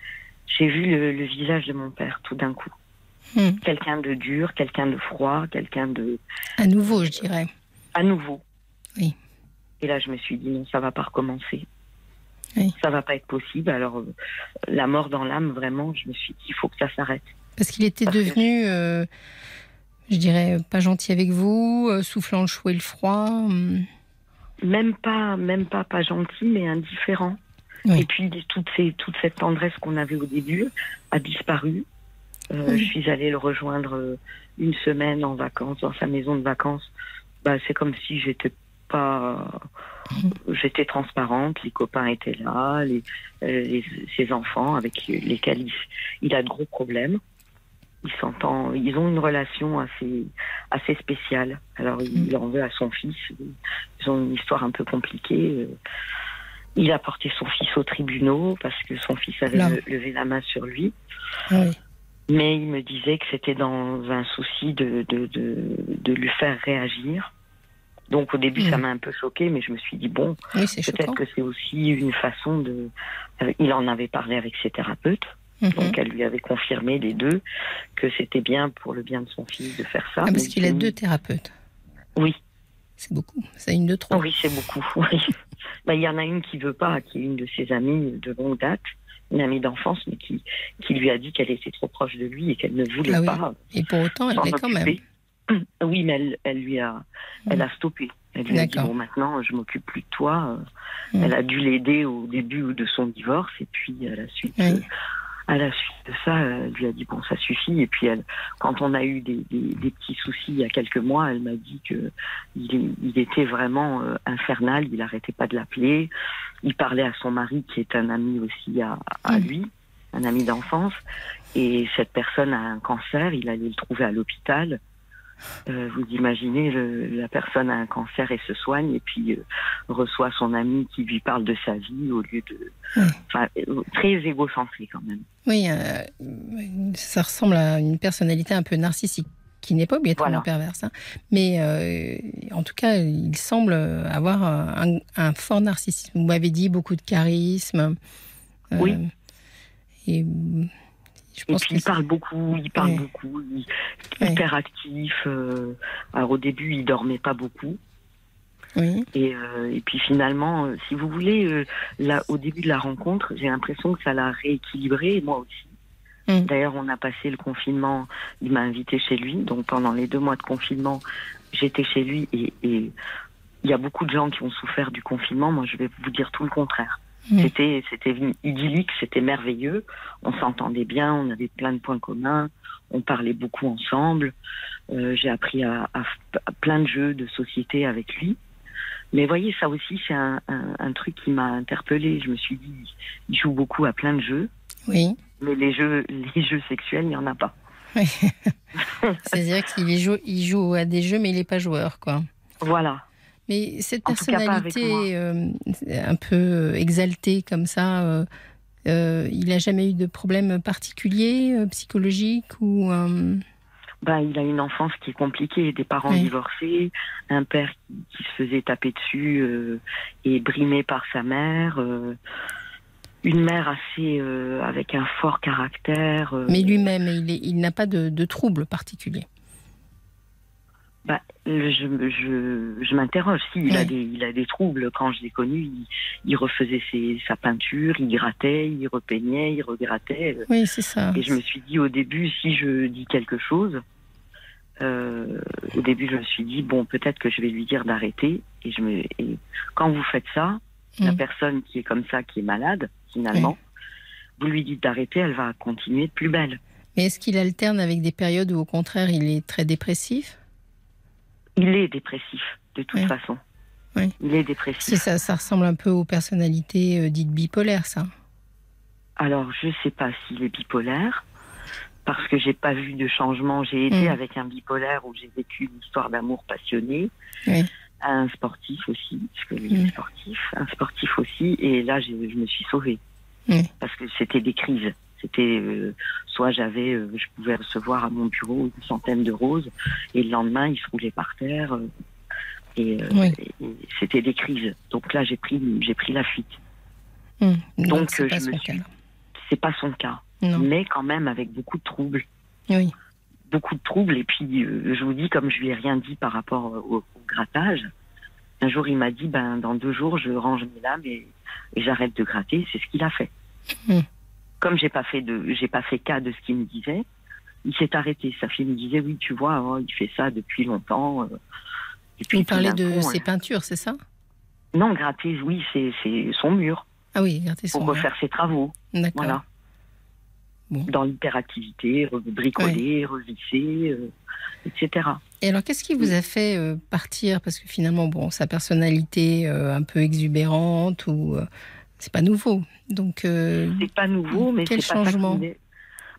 j'ai vu le, le visage de mon père tout d'un coup. Hmm. Quelqu'un de dur, quelqu'un de froid, quelqu'un de... À nouveau, je dirais. à nouveau. Oui. Et là, je me suis dit, non, ça va pas recommencer. Oui. Ça va pas être possible. Alors, euh, la mort dans l'âme, vraiment, je me suis dit, il faut que ça s'arrête. Parce qu'il était Parce que- devenu, euh, je dirais, pas gentil avec vous, euh, soufflant le chaud et le froid. hum. Même pas, même pas, pas gentil, mais indifférent. Oui. Et puis, toute, ces, toute cette tendresse qu'on avait au début a disparu. Euh, Oui. Je suis allée le rejoindre euh, une semaine en vacances, dans sa maison de vacances. Bah, c'est comme si j'étais pas. J'étais transparente, les copains étaient là, les, euh, les- ses enfants avec lesquels il, il a de gros problèmes. Il s'entend, ils ont une relation assez, assez spéciale. Alors il en veut à son fils. Ils ont une histoire un peu compliquée. Euh, Il a porté son fils au tribunal parce que son fils avait le- levé la main sur lui. Ah oui. Mais il me disait que c'était dans un souci de, de, de, de lui faire réagir. Donc au début, ça Mhm. m'a un peu choqué, mais je me suis dit, bon, Oui, peut-être que c'est aussi une façon de... euh, Il en avait parlé avec ses thérapeutes, Mhm. donc elle lui avait confirmé les deux que c'était bien pour le bien de son fils de faire ça. Ah, parce qu'il a deux thérapeutes. Oui, C'est beaucoup. C'est une de trop. oui, c'est beaucoup. oui. Bah, Il y en a une qui veut pas, qui est une de ses amies de longue date, une amie d'enfance, mais qui, qui lui a dit qu'elle était trop proche de lui et qu'elle ne voulait Ah oui. pas Et pour autant, elle l'est quand même. Oui, mais elle, elle lui a, elle a stoppé. Elle lui a dit bon maintenant je m'occupe plus de toi. Mm. Elle a dû l'aider au début de son divorce et puis à la suite, Oui. euh, à la suite de ça, elle lui a dit bon ça suffit. Et puis elle, quand on a eu des, des, des petits soucis il y a quelques mois, elle m'a dit que il, était vraiment euh, infernal. Il arrêtait pas de l'appeler. Il parlait à son mari qui est un ami aussi à, à Mm. lui, un ami d'enfance. Et cette personne a un cancer. Il allait le trouver à l'hôpital. Euh, vous imaginez, le- la personne a un cancer et se soigne et puis euh, reçoit son ami qui lui parle de sa vie au lieu de... Enfin, euh, très égocentré quand même. Oui, euh, ça ressemble à une personnalité un peu narcissique, qui n'est pas obligatoirement Voilà. perverse. hein. Mais euh, en tout cas, il semble avoir un, un fort narcissisme. Vous m'avez dit beaucoup de charisme. Euh, Oui. Et Et puis il parle beaucoup, il parle beaucoup, il est hyper actif. euh, alors au début, il dormait pas beaucoup. oui, Et, euh, et puis finalement, euh, si vous voulez, là, au début de la rencontre, j'ai l'impression que ça l'a rééquilibré, et moi aussi. Mm. D'ailleurs, on a passé le confinement, il m'a invité chez lui, donc pendant les deux mois de confinement, j'étais chez lui, et il y a beaucoup de gens qui ont souffert du confinement, moi je vais vous dire tout le contraire. C'était c'était idyllique, c'était merveilleux, on s'entendait bien, on avait plein de points communs, on parlait beaucoup ensemble, euh, j'ai appris à, à f- à plein de jeux de société avec lui. Mais voyez, ça aussi, c'est un, un, un truc qui m'a interpellée. Je me suis dit, il joue beaucoup à plein de jeux, oui. mais les jeux, les jeux sexuels, il n'y en a pas. C'est-à-dire qu'il joue, il joue à des jeux, mais il n'est pas joueur, quoi. Voilà. Mais cette En personnalité euh, un peu exaltée comme ça, euh, euh, il n'a jamais eu de problème particulier euh, psychologique ou euh, Ben, il a une enfance qui est compliquée, des parents Oui. divorcés, un père qui, se faisait taper dessus euh, et brimé par sa mère, euh, une mère assez euh, avec un fort caractère. euh, mais lui-même, il, n'a pas de, de trouble particulier. Bah, je je, je m'interroge. Si, il, a des, il a des troubles. Quand je l'ai connu, il, il refaisait ses, sa peinture, il grattait, il repeignait, il regrattait. Oui, c'est ça. Et je me suis dit au début, si je dis quelque chose, euh, au début, je me suis dit, bon, peut-être que je vais lui dire d'arrêter. Et, je me, et quand vous faites ça, la Mm. personne qui est comme ça, qui est malade, finalement, vous lui dites d'arrêter, elle va continuer de plus belle. Mais est-ce qu'il alterne avec des périodes où, au contraire, il est très dépressif? Il est dépressif, de toute Oui. façon. Oui. Il est dépressif. Ça, ça ressemble un peu aux personnalités euh, dites bipolaires, ça. Alors, je sais pas s'il est bipolaire, parce que j'ai pas vu de changement. J'ai été Mm. avec un bipolaire où j'ai vécu une histoire d'amour passionnée. Oui. Un sportif aussi, parce que lui Mm. est sportif. Un sportif aussi, et là, je me suis sauvée. Mm. Parce que c'était des crises. C'était euh, soit j'avais, euh, je pouvais recevoir à mon bureau une centaine de roses, et le lendemain, ils se roulaient par terre. euh, et, Oui. et- et c'était des crises. Donc là, j'ai pris, j'ai pris la fuite. Hum. Donc, je me cas. suis- C'est pas son cas, Non. mais quand même avec beaucoup de troubles Oui. beaucoup de troubles. Et puis, je vous dis, comme je lui ai rien dit par rapport au, au grattage, un jour, il m'a dit, ben, dans deux jours, je range mes lames et, et j'arrête de gratter. C'est ce qu'il a fait. Hmm. Comme j'ai pas fait de, j'ai pas fait cas de ce qu'il me disait, il s'est arrêté. Sa fille me disait, oui, tu vois, oh, il fait ça depuis longtemps. euh. Et puis, Vous tout parlez d'un de ses euh, peintures, c'est ça? Non, gratter, oui, c'est, son mur Ah oui, regardez son pour refaire ses travaux. D'accord. Voilà. Bon. Dans l'hyperactivité, bricoler, revisser, euh, etc. Et alors, qu'est-ce qui vous a fait euh, partir? Parce que finalement, bon, sa personnalité un peu exubérante ou c'est pas nouveau. Donc, euh, C'est pas nouveau, mais Quel pas changement me-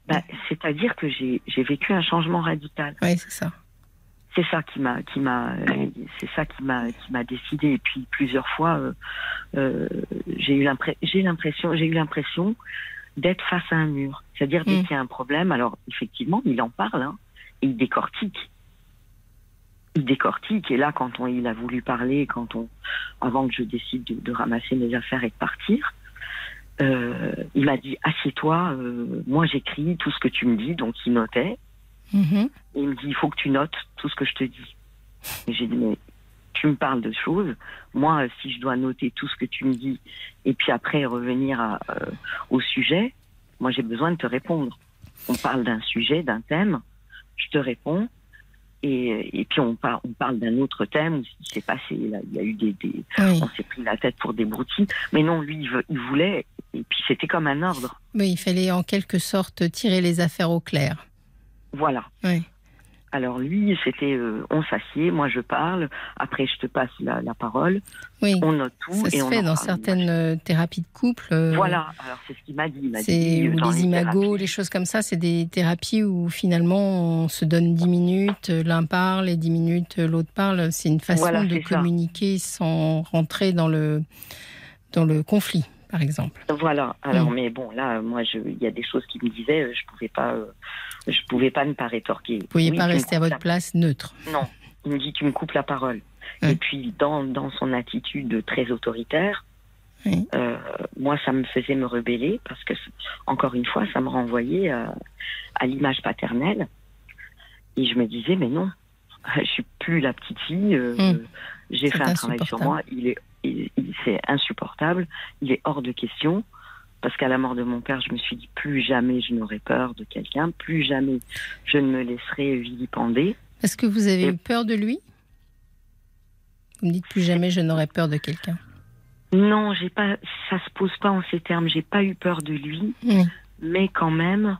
Bah, C'est-à-dire que j'ai vécu un changement radical. ouais, c'est ça. C'est ça qui m'a qui m'a c'est ça qui m'a qui m'a décidé. Et puis plusieurs fois, euh, euh, j'ai eu l'impression j'ai l'impression j'ai eu l'impression d'être face à un mur. C'est-à-dire dès qu'il y a un problème, alors effectivement, il en parle hein, et il décortique. Il décortique et là, quand on, il a voulu parler, quand on, avant que je décide de, de ramasser mes affaires et de partir, euh, il m'a dit assieds-toi, euh, moi j'écris tout ce que tu me dis, donc il notait. Mhm. Et il me dit, il faut que tu notes tout ce que je te dis. Et j'ai dit, mais tu me parles de choses. Moi, si je dois noter tout ce que tu me dis et puis après revenir à, euh, au sujet, moi j'ai besoin de te répondre. On parle d'un sujet, d'un thème, je te réponds. Et, et puis on, par- on parle d'un autre thème qui s'est passé. Il y a eu des, des- Oui. on s'est pris la tête pour des broutilles. Mais non, lui, il, veut- il voulait. Et puis c'était comme un ordre. Oui, il fallait en quelque sorte tirer les affaires au clair. Voilà. Oui. Alors lui, c'était euh, on s'assied, moi je parle, après je te passe la, la parole, Oui. on note tout Ça et se on fait dans parle. certaines euh, thérapies de couple. euh, Voilà, alors c'est ce qu'il m'a dit. Il m'a C'est dit ou dans les les imagos, thérapies- les choses comme ça, c'est des thérapies où finalement on se donne 10 minutes, l'un parle et 10 minutes l'autre parle. C'est une façon Voilà, de ça. communiquer sans rentrer dans le, dans le conflit, par exemple. Voilà. Alors Mm. mais bon là, moi il y a des choses qui me disaient, euh, je pouvais pas, euh, je pouvais pas ne pas rétorquer. Vous ne pouviez Oui, pas rester à votre la- place neutre. Non, il me dit tu me coupes la parole. Et puis dans dans son attitude très autoritaire, Oui. euh, moi ça me faisait me rebeller parce que encore une fois ça me renvoyait à, à l'image paternelle et je me disais mais non, je suis plus la petite fille. euh, Mm. J'ai fait un travail sur moi. Il est, c'est insupportable. Il est hors de question. Parce qu'à la mort de mon père, je me suis dit plus jamais je n'aurai peur de quelqu'un, plus jamais je ne me laisserai vilipender. Est-ce que vous avez Et- eu peur de lui? Vous me dites plus jamais je n'aurais peur de quelqu'un. Non, j'ai pas, ça se pose pas en ces termes. J'ai pas eu peur de lui, Oui. mais quand même,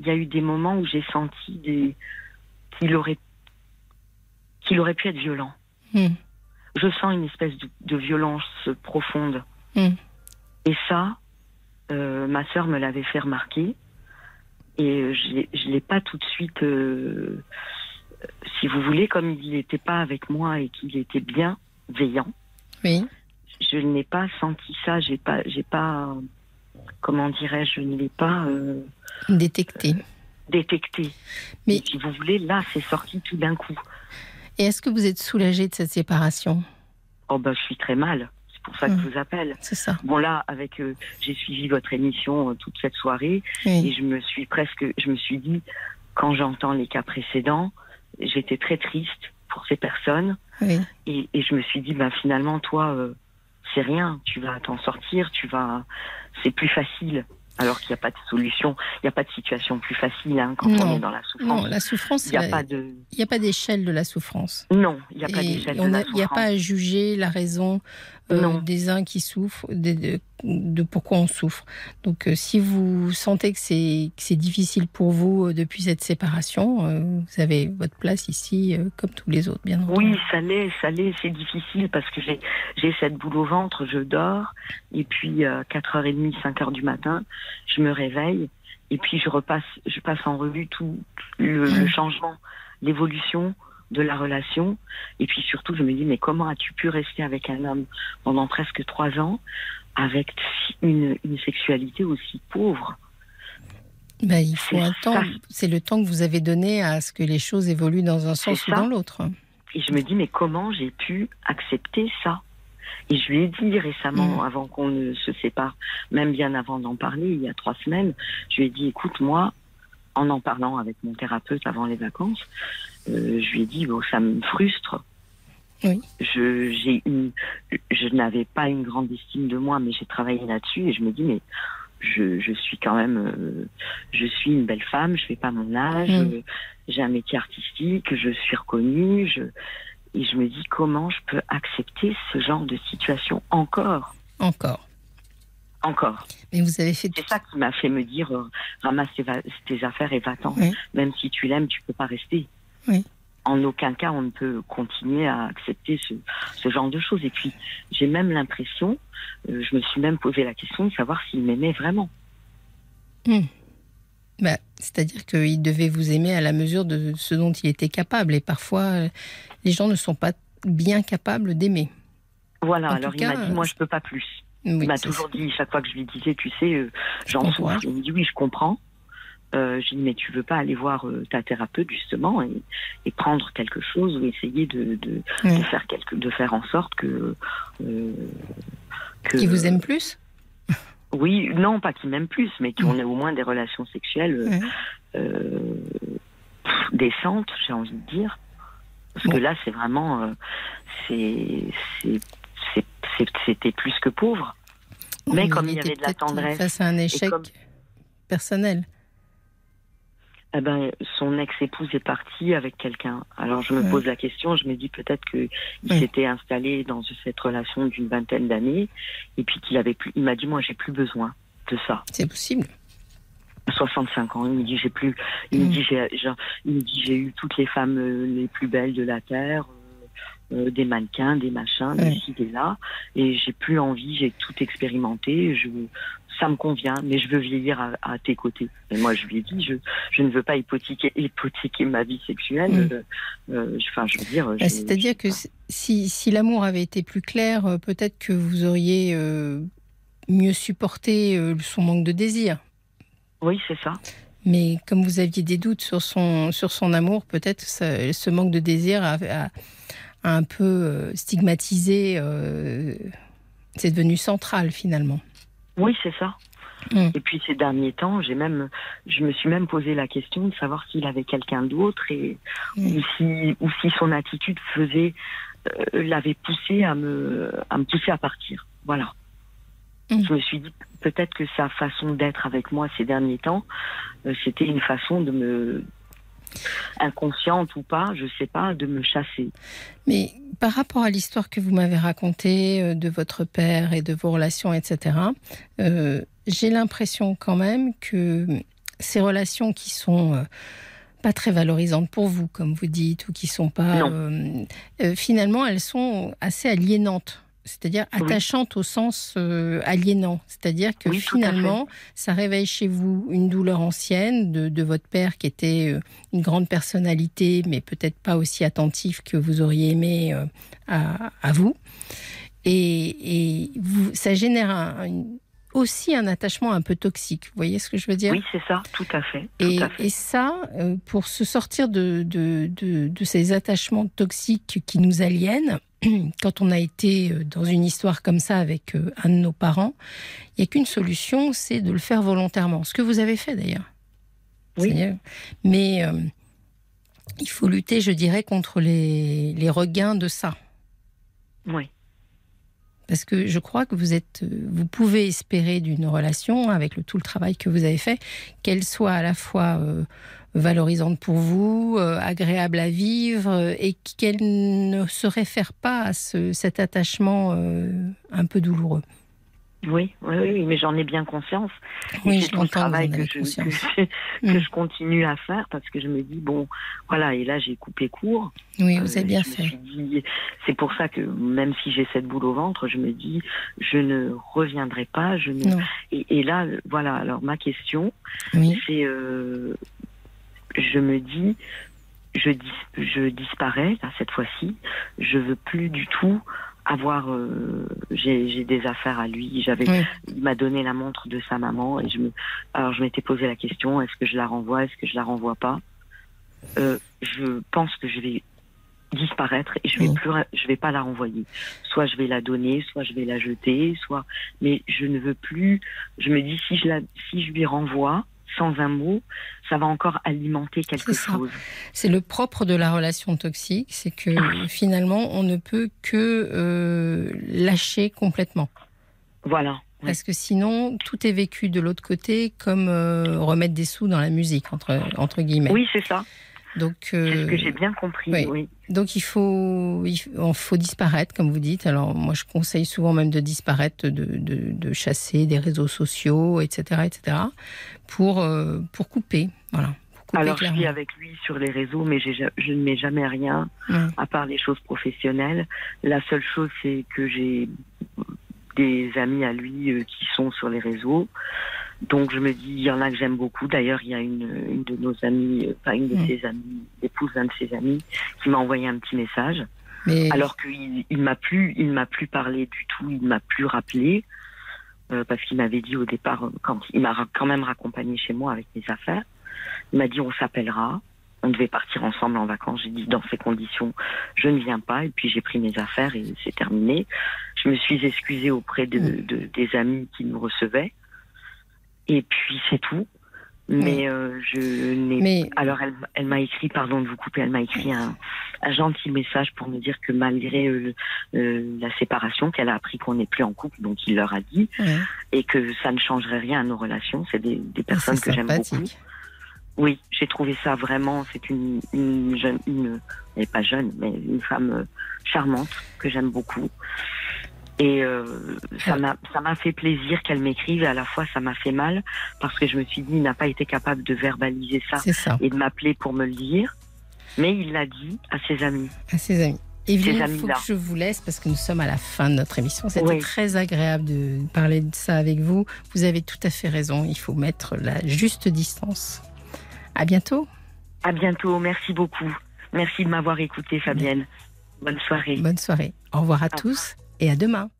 il y a eu des moments où j'ai senti des, qu'il aurait, qu'il aurait pu être violent. Mm. Je sens une espèce de, de violence profonde. Mm. Et ça, euh, ma sœur me l'avait fait remarquer. Et je je l'ai pas tout de suite, euh, si vous voulez, comme il n'était pas avec moi et qu'il était bien veillant, Oui. je n'ai pas senti ça. J'ai pas, j'ai pas, comment dirais-je, je ne l'ai pas euh, Détecté. détecté. Mais- Et si vous voulez, là, c'est sorti tout d'un coup. Et est-ce que vous êtes soulagé de cette séparation? Oh ben, je suis très mal. C'est pour ça que Mm. je vous appelle. C'est ça. Bon là, avec, euh, j'ai suivi votre émission euh, toute cette soirée. Oui. Et je me suis presque, je me suis dit, quand j'entends les cas précédents, j'étais très triste pour ces personnes. oui. Et, et je me suis dit, ben finalement, toi, euh, c'est rien, tu vas t'en sortir, tu vas, c'est plus facile. Alors qu'il n'y a pas de solution, il n'y a pas de situation plus facile hein, quand Non. on est dans la souffrance. Non, la souffrance, il n'y a pas de, il n'y a pas d'échelle de la souffrance. non, il n'y a pas d'échelle de la a- Il n'y a souffrance. pas à juger la raison euh, des uns qui souffrent, de, de, pourquoi on souffre. Donc, euh, si vous sentez que c'est c'est difficile pour vous depuis cette séparation, vous avez votre place ici, comme tous les autres, bien entendu. Oui, ça l'est, ça l'est. C'est difficile parce que j'ai j'ai cette boule au ventre, je dors, et puis 4h30, 5h du matin, je me réveille et puis je repasse, je passe en revue tout le, le changement, l'évolution de la relation. Et puis surtout, je me dis, mais comment as-tu pu rester avec un homme pendant presque trois ans avec une, une sexualité aussi pauvre? Ben, il faut un temps. C'est le temps que vous avez donné à ce que les choses évoluent dans un sens ou dans l'autre. Et je me dis, mais comment j'ai pu accepter ça? Et je lui ai dit récemment, mm. avant qu'on ne se sépare, même bien avant d'en parler, il y a trois semaines, je lui ai dit, écoute, moi, en en parlant avec mon thérapeute avant les vacances, euh, je lui ai dit, bon, ça me frustre. Oui. Je, j'ai une, je n'avais pas une grande estime de moi, mais j'ai travaillé là-dessus et je me dis, mais je, je suis quand même, euh, je suis une belle femme, je fais pas mon âge, mm. j'ai un métier artistique, je suis reconnue, je, et je me dis comment je peux accepter ce genre de situation encore? Encore. Encore. Mais vous avez fait. C'est ça qui m'a fait me dire euh, ramasse tes, affaires et va-t'en. Même si tu l'aimes, tu peux pas rester. Oui. En aucun cas, on ne peut continuer à accepter ce, ce genre de choses. Et puis, j'ai même l'impression, euh, je me suis même posé la question de savoir s'il m'aimait vraiment. Hmm. Bah, C'est-à-dire qu'il devait vous aimer à la mesure de ce dont il était capable. Et parfois, les gens ne sont pas bien capables d'aimer. Voilà, alors il m'a dit, moi je peux pas plus. il m'a toujours dit, chaque fois que je lui disais, tu sais, euh, j'en souffre. Il me dit, oui, je comprends. Euh, je dis, mais tu veux pas aller voir euh, ta thérapeute justement et, prendre quelque chose ou essayer de, de, faire quelque, de faire en sorte que. Euh, Qui vous aime plus? Oui, non, pas qui m'aime plus, mais qu'on ait au moins des relations sexuelles décentes, j'ai envie de dire. Parce que là, c'est vraiment. Euh, c'était plus que pauvre. Mais comme il y avait de la tendresse. Face à un échec personnel. Eh ben, son ex-épouse est partie avec quelqu'un. Alors je me pose la question, je me dis peut-être qu'il s'était installé dans cette relation d'une vingtaine d'années et puis qu'il avait plus. Il m'a dit moi j'ai plus besoin de ça. C'est possible. 65 ans. Il me dit j'ai plus. Il me mm. dit j'ai. Il me dit j'ai eu toutes les femmes euh, les plus belles de la terre. Euh, euh, des mannequins, des machins, des ci, des là, et j'ai plus envie, j'ai tout expérimenté, je, ça me convient, mais je veux vieillir à, tes côtés. Et moi, je lui ai dit, je, je ne veux pas hypothéquer, hypothéquer ma vie sexuelle. Mm. Enfin, je veux dire. Bah, c'est-à-dire que si, si l'amour avait été plus clair, peut-être que vous auriez mieux supporté son manque de désir. Oui, c'est ça. Mais comme vous aviez des doutes sur son, sur son amour, peut-être ce manque de désir a, un peu euh, stigmatisé. Euh, c'est devenu central finalement. Oui, c'est ça. Mm. Et puis ces derniers temps, j'ai même, je me suis même posé la question de savoir s'il avait quelqu'un d'autre et mm. ou si ou si son attitude faisait euh, l'avait poussé à me à me pousser à partir. Voilà. Mm. Je me suis dit peut-être que sa façon d'être avec moi ces derniers temps, euh, c'était une façon de me inconsciente ou pas, je sais pas, de me chasser. Mais par rapport à l'histoire que vous m'avez racontée euh, de votre père et de vos relations, etc., euh, j'ai l'impression quand même que ces relations qui sont pas très valorisantes pour vous, comme vous dites, ou qui sont pas, finalement, elles sont assez aliénantes c'est-à-dire attachante au sens euh, aliénant. C'est-à-dire que finalement, ça réveille chez vous une douleur ancienne de, votre père qui était euh, une grande personnalité, mais peut-être pas aussi attentif que vous auriez aimé euh, à, vous. Et, vous, ça génère aussi un attachement un peu toxique. Vous voyez ce que je veux dire? Oui, c'est ça, tout à fait. et, ça, pour se sortir de, de, de, ces attachements toxiques qui nous aliènent, quand on a été euh, dans une histoire comme ça avec euh, un de nos parents, il n'y a qu'une solution, c'est de le faire volontairement. Ce que vous avez fait d'ailleurs. Oui. Mais euh, il faut lutter, je dirais, contre les, les regains de ça. Oui. Parce que je crois que vous êtes, vous pouvez espérer d'une relation avec le, tout le travail que vous avez fait, qu'elle soit à la fois euh, valorisante pour vous, euh, agréable à vivre, euh, et qu'elle ne se réfère pas à ce, cet attachement un peu douloureux. Oui, oui, oui, mais j'en ai bien conscience. Oui, c'est je tout le travail que je, conscience. que, je- que Mm. je continue à faire parce que je me dis, bon, voilà, et là j'ai coupé court. Oui, Euh, vous avez bien fait. C'est pour ça que même si j'ai cette boule au ventre, je me dis, je ne reviendrai pas. Je ne... Et, et là, euh, voilà, alors ma question, Oui, c'est, euh, je me dis, je, dis, je disparais, là, cette fois-ci, je veux plus du tout avoir, euh, j'ai j'ai des affaires à lui, j'avais oui. il m'a donné la montre de sa maman et je me alors je m'étais posé la question est-ce que je la renvoie est-ce que je la renvoie pas? Euh, je pense que je vais disparaître et je vais Oui. plus je vais pas la renvoyer soit je vais la donner soit je vais la jeter soit mais je ne veux plus je me dis si je la si je lui renvoie sans un mot ça va encore alimenter quelque chose C'est le propre de la relation toxique, c'est que finalement, on ne peut que euh, lâcher complètement. voilà Oui. Parce que sinon, tout est vécu de l'autre côté comme euh, remettre des sous dans la musique, entre, entre guillemets. oui c'est ça Donc, c'est ce euh, que j'ai bien compris oui. oui donc il faut, il faut, disparaître, comme vous dites. Alors, moi, je conseille souvent même de disparaître, de, de, de chasser des réseaux sociaux, etc., etc., pour, euh, pour couper. Voilà. Pour couper alors je suis avec lui sur les réseaux mais je ne mets jamais rien Ouais. à part les choses professionnelles. La seule chose, c'est que j'ai des amis à lui euh, qui sont sur les réseaux. Donc je me dis, il y en a que j'aime beaucoup. D'ailleurs, il y a une, une de nos amies, euh, pas une de Mm. ses amies, l'épouse d'un de ses amis, qui m'a envoyé un petit message. Mais Alors qu'il il m'a plus, il m'a plus parlé du tout, il m'a plus rappelé. euh, parce qu'il m'avait dit au départ, euh, quand il m'a quand même raccompagné chez moi avec mes affaires, il m'a dit on s'appellera. On devait partir ensemble en vacances. J'ai dit dans ces conditions, je ne viens pas. Et puis j'ai pris mes affaires et c'est terminé. Je me suis excusée auprès de, Mm. de- des amis qui nous recevaient. Et puis c'est tout. Mais euh, je n'ai Mais- alors elle, elle m'a écrit, pardon de vous couper, elle m'a écrit un, un gentil message pour me dire que malgré euh, euh, la séparation, qu'elle a appris qu'on n'est plus en couple, donc il leur a dit, et que ça ne changerait rien à nos relations. C'est des, des personnes que j'aime beaucoup. Oui, j'ai trouvé ça vraiment. C'est une, une jeune, une, elle n'est pas jeune, mais une femme euh, charmante que j'aime beaucoup. Et euh, ça m'a ça m'a fait plaisir qu'elle m'écrive et à la fois ça m'a fait mal parce que je me suis dit il n'a pas été capable de verbaliser ça et de m'appeler pour me le dire, mais il l'a dit à ses amis. à ses amis. Evelyne, il faut que je vous laisse parce que nous sommes à la fin de notre émission. C'était Oui. très agréable de parler de ça avec vous. Vous avez tout à fait raison. Il faut mettre la juste distance. À bientôt. À bientôt, merci beaucoup. Merci de m'avoir écouté, Fabienne. Bonne soirée. Bonne soirée. Au revoir à Au tous et à demain.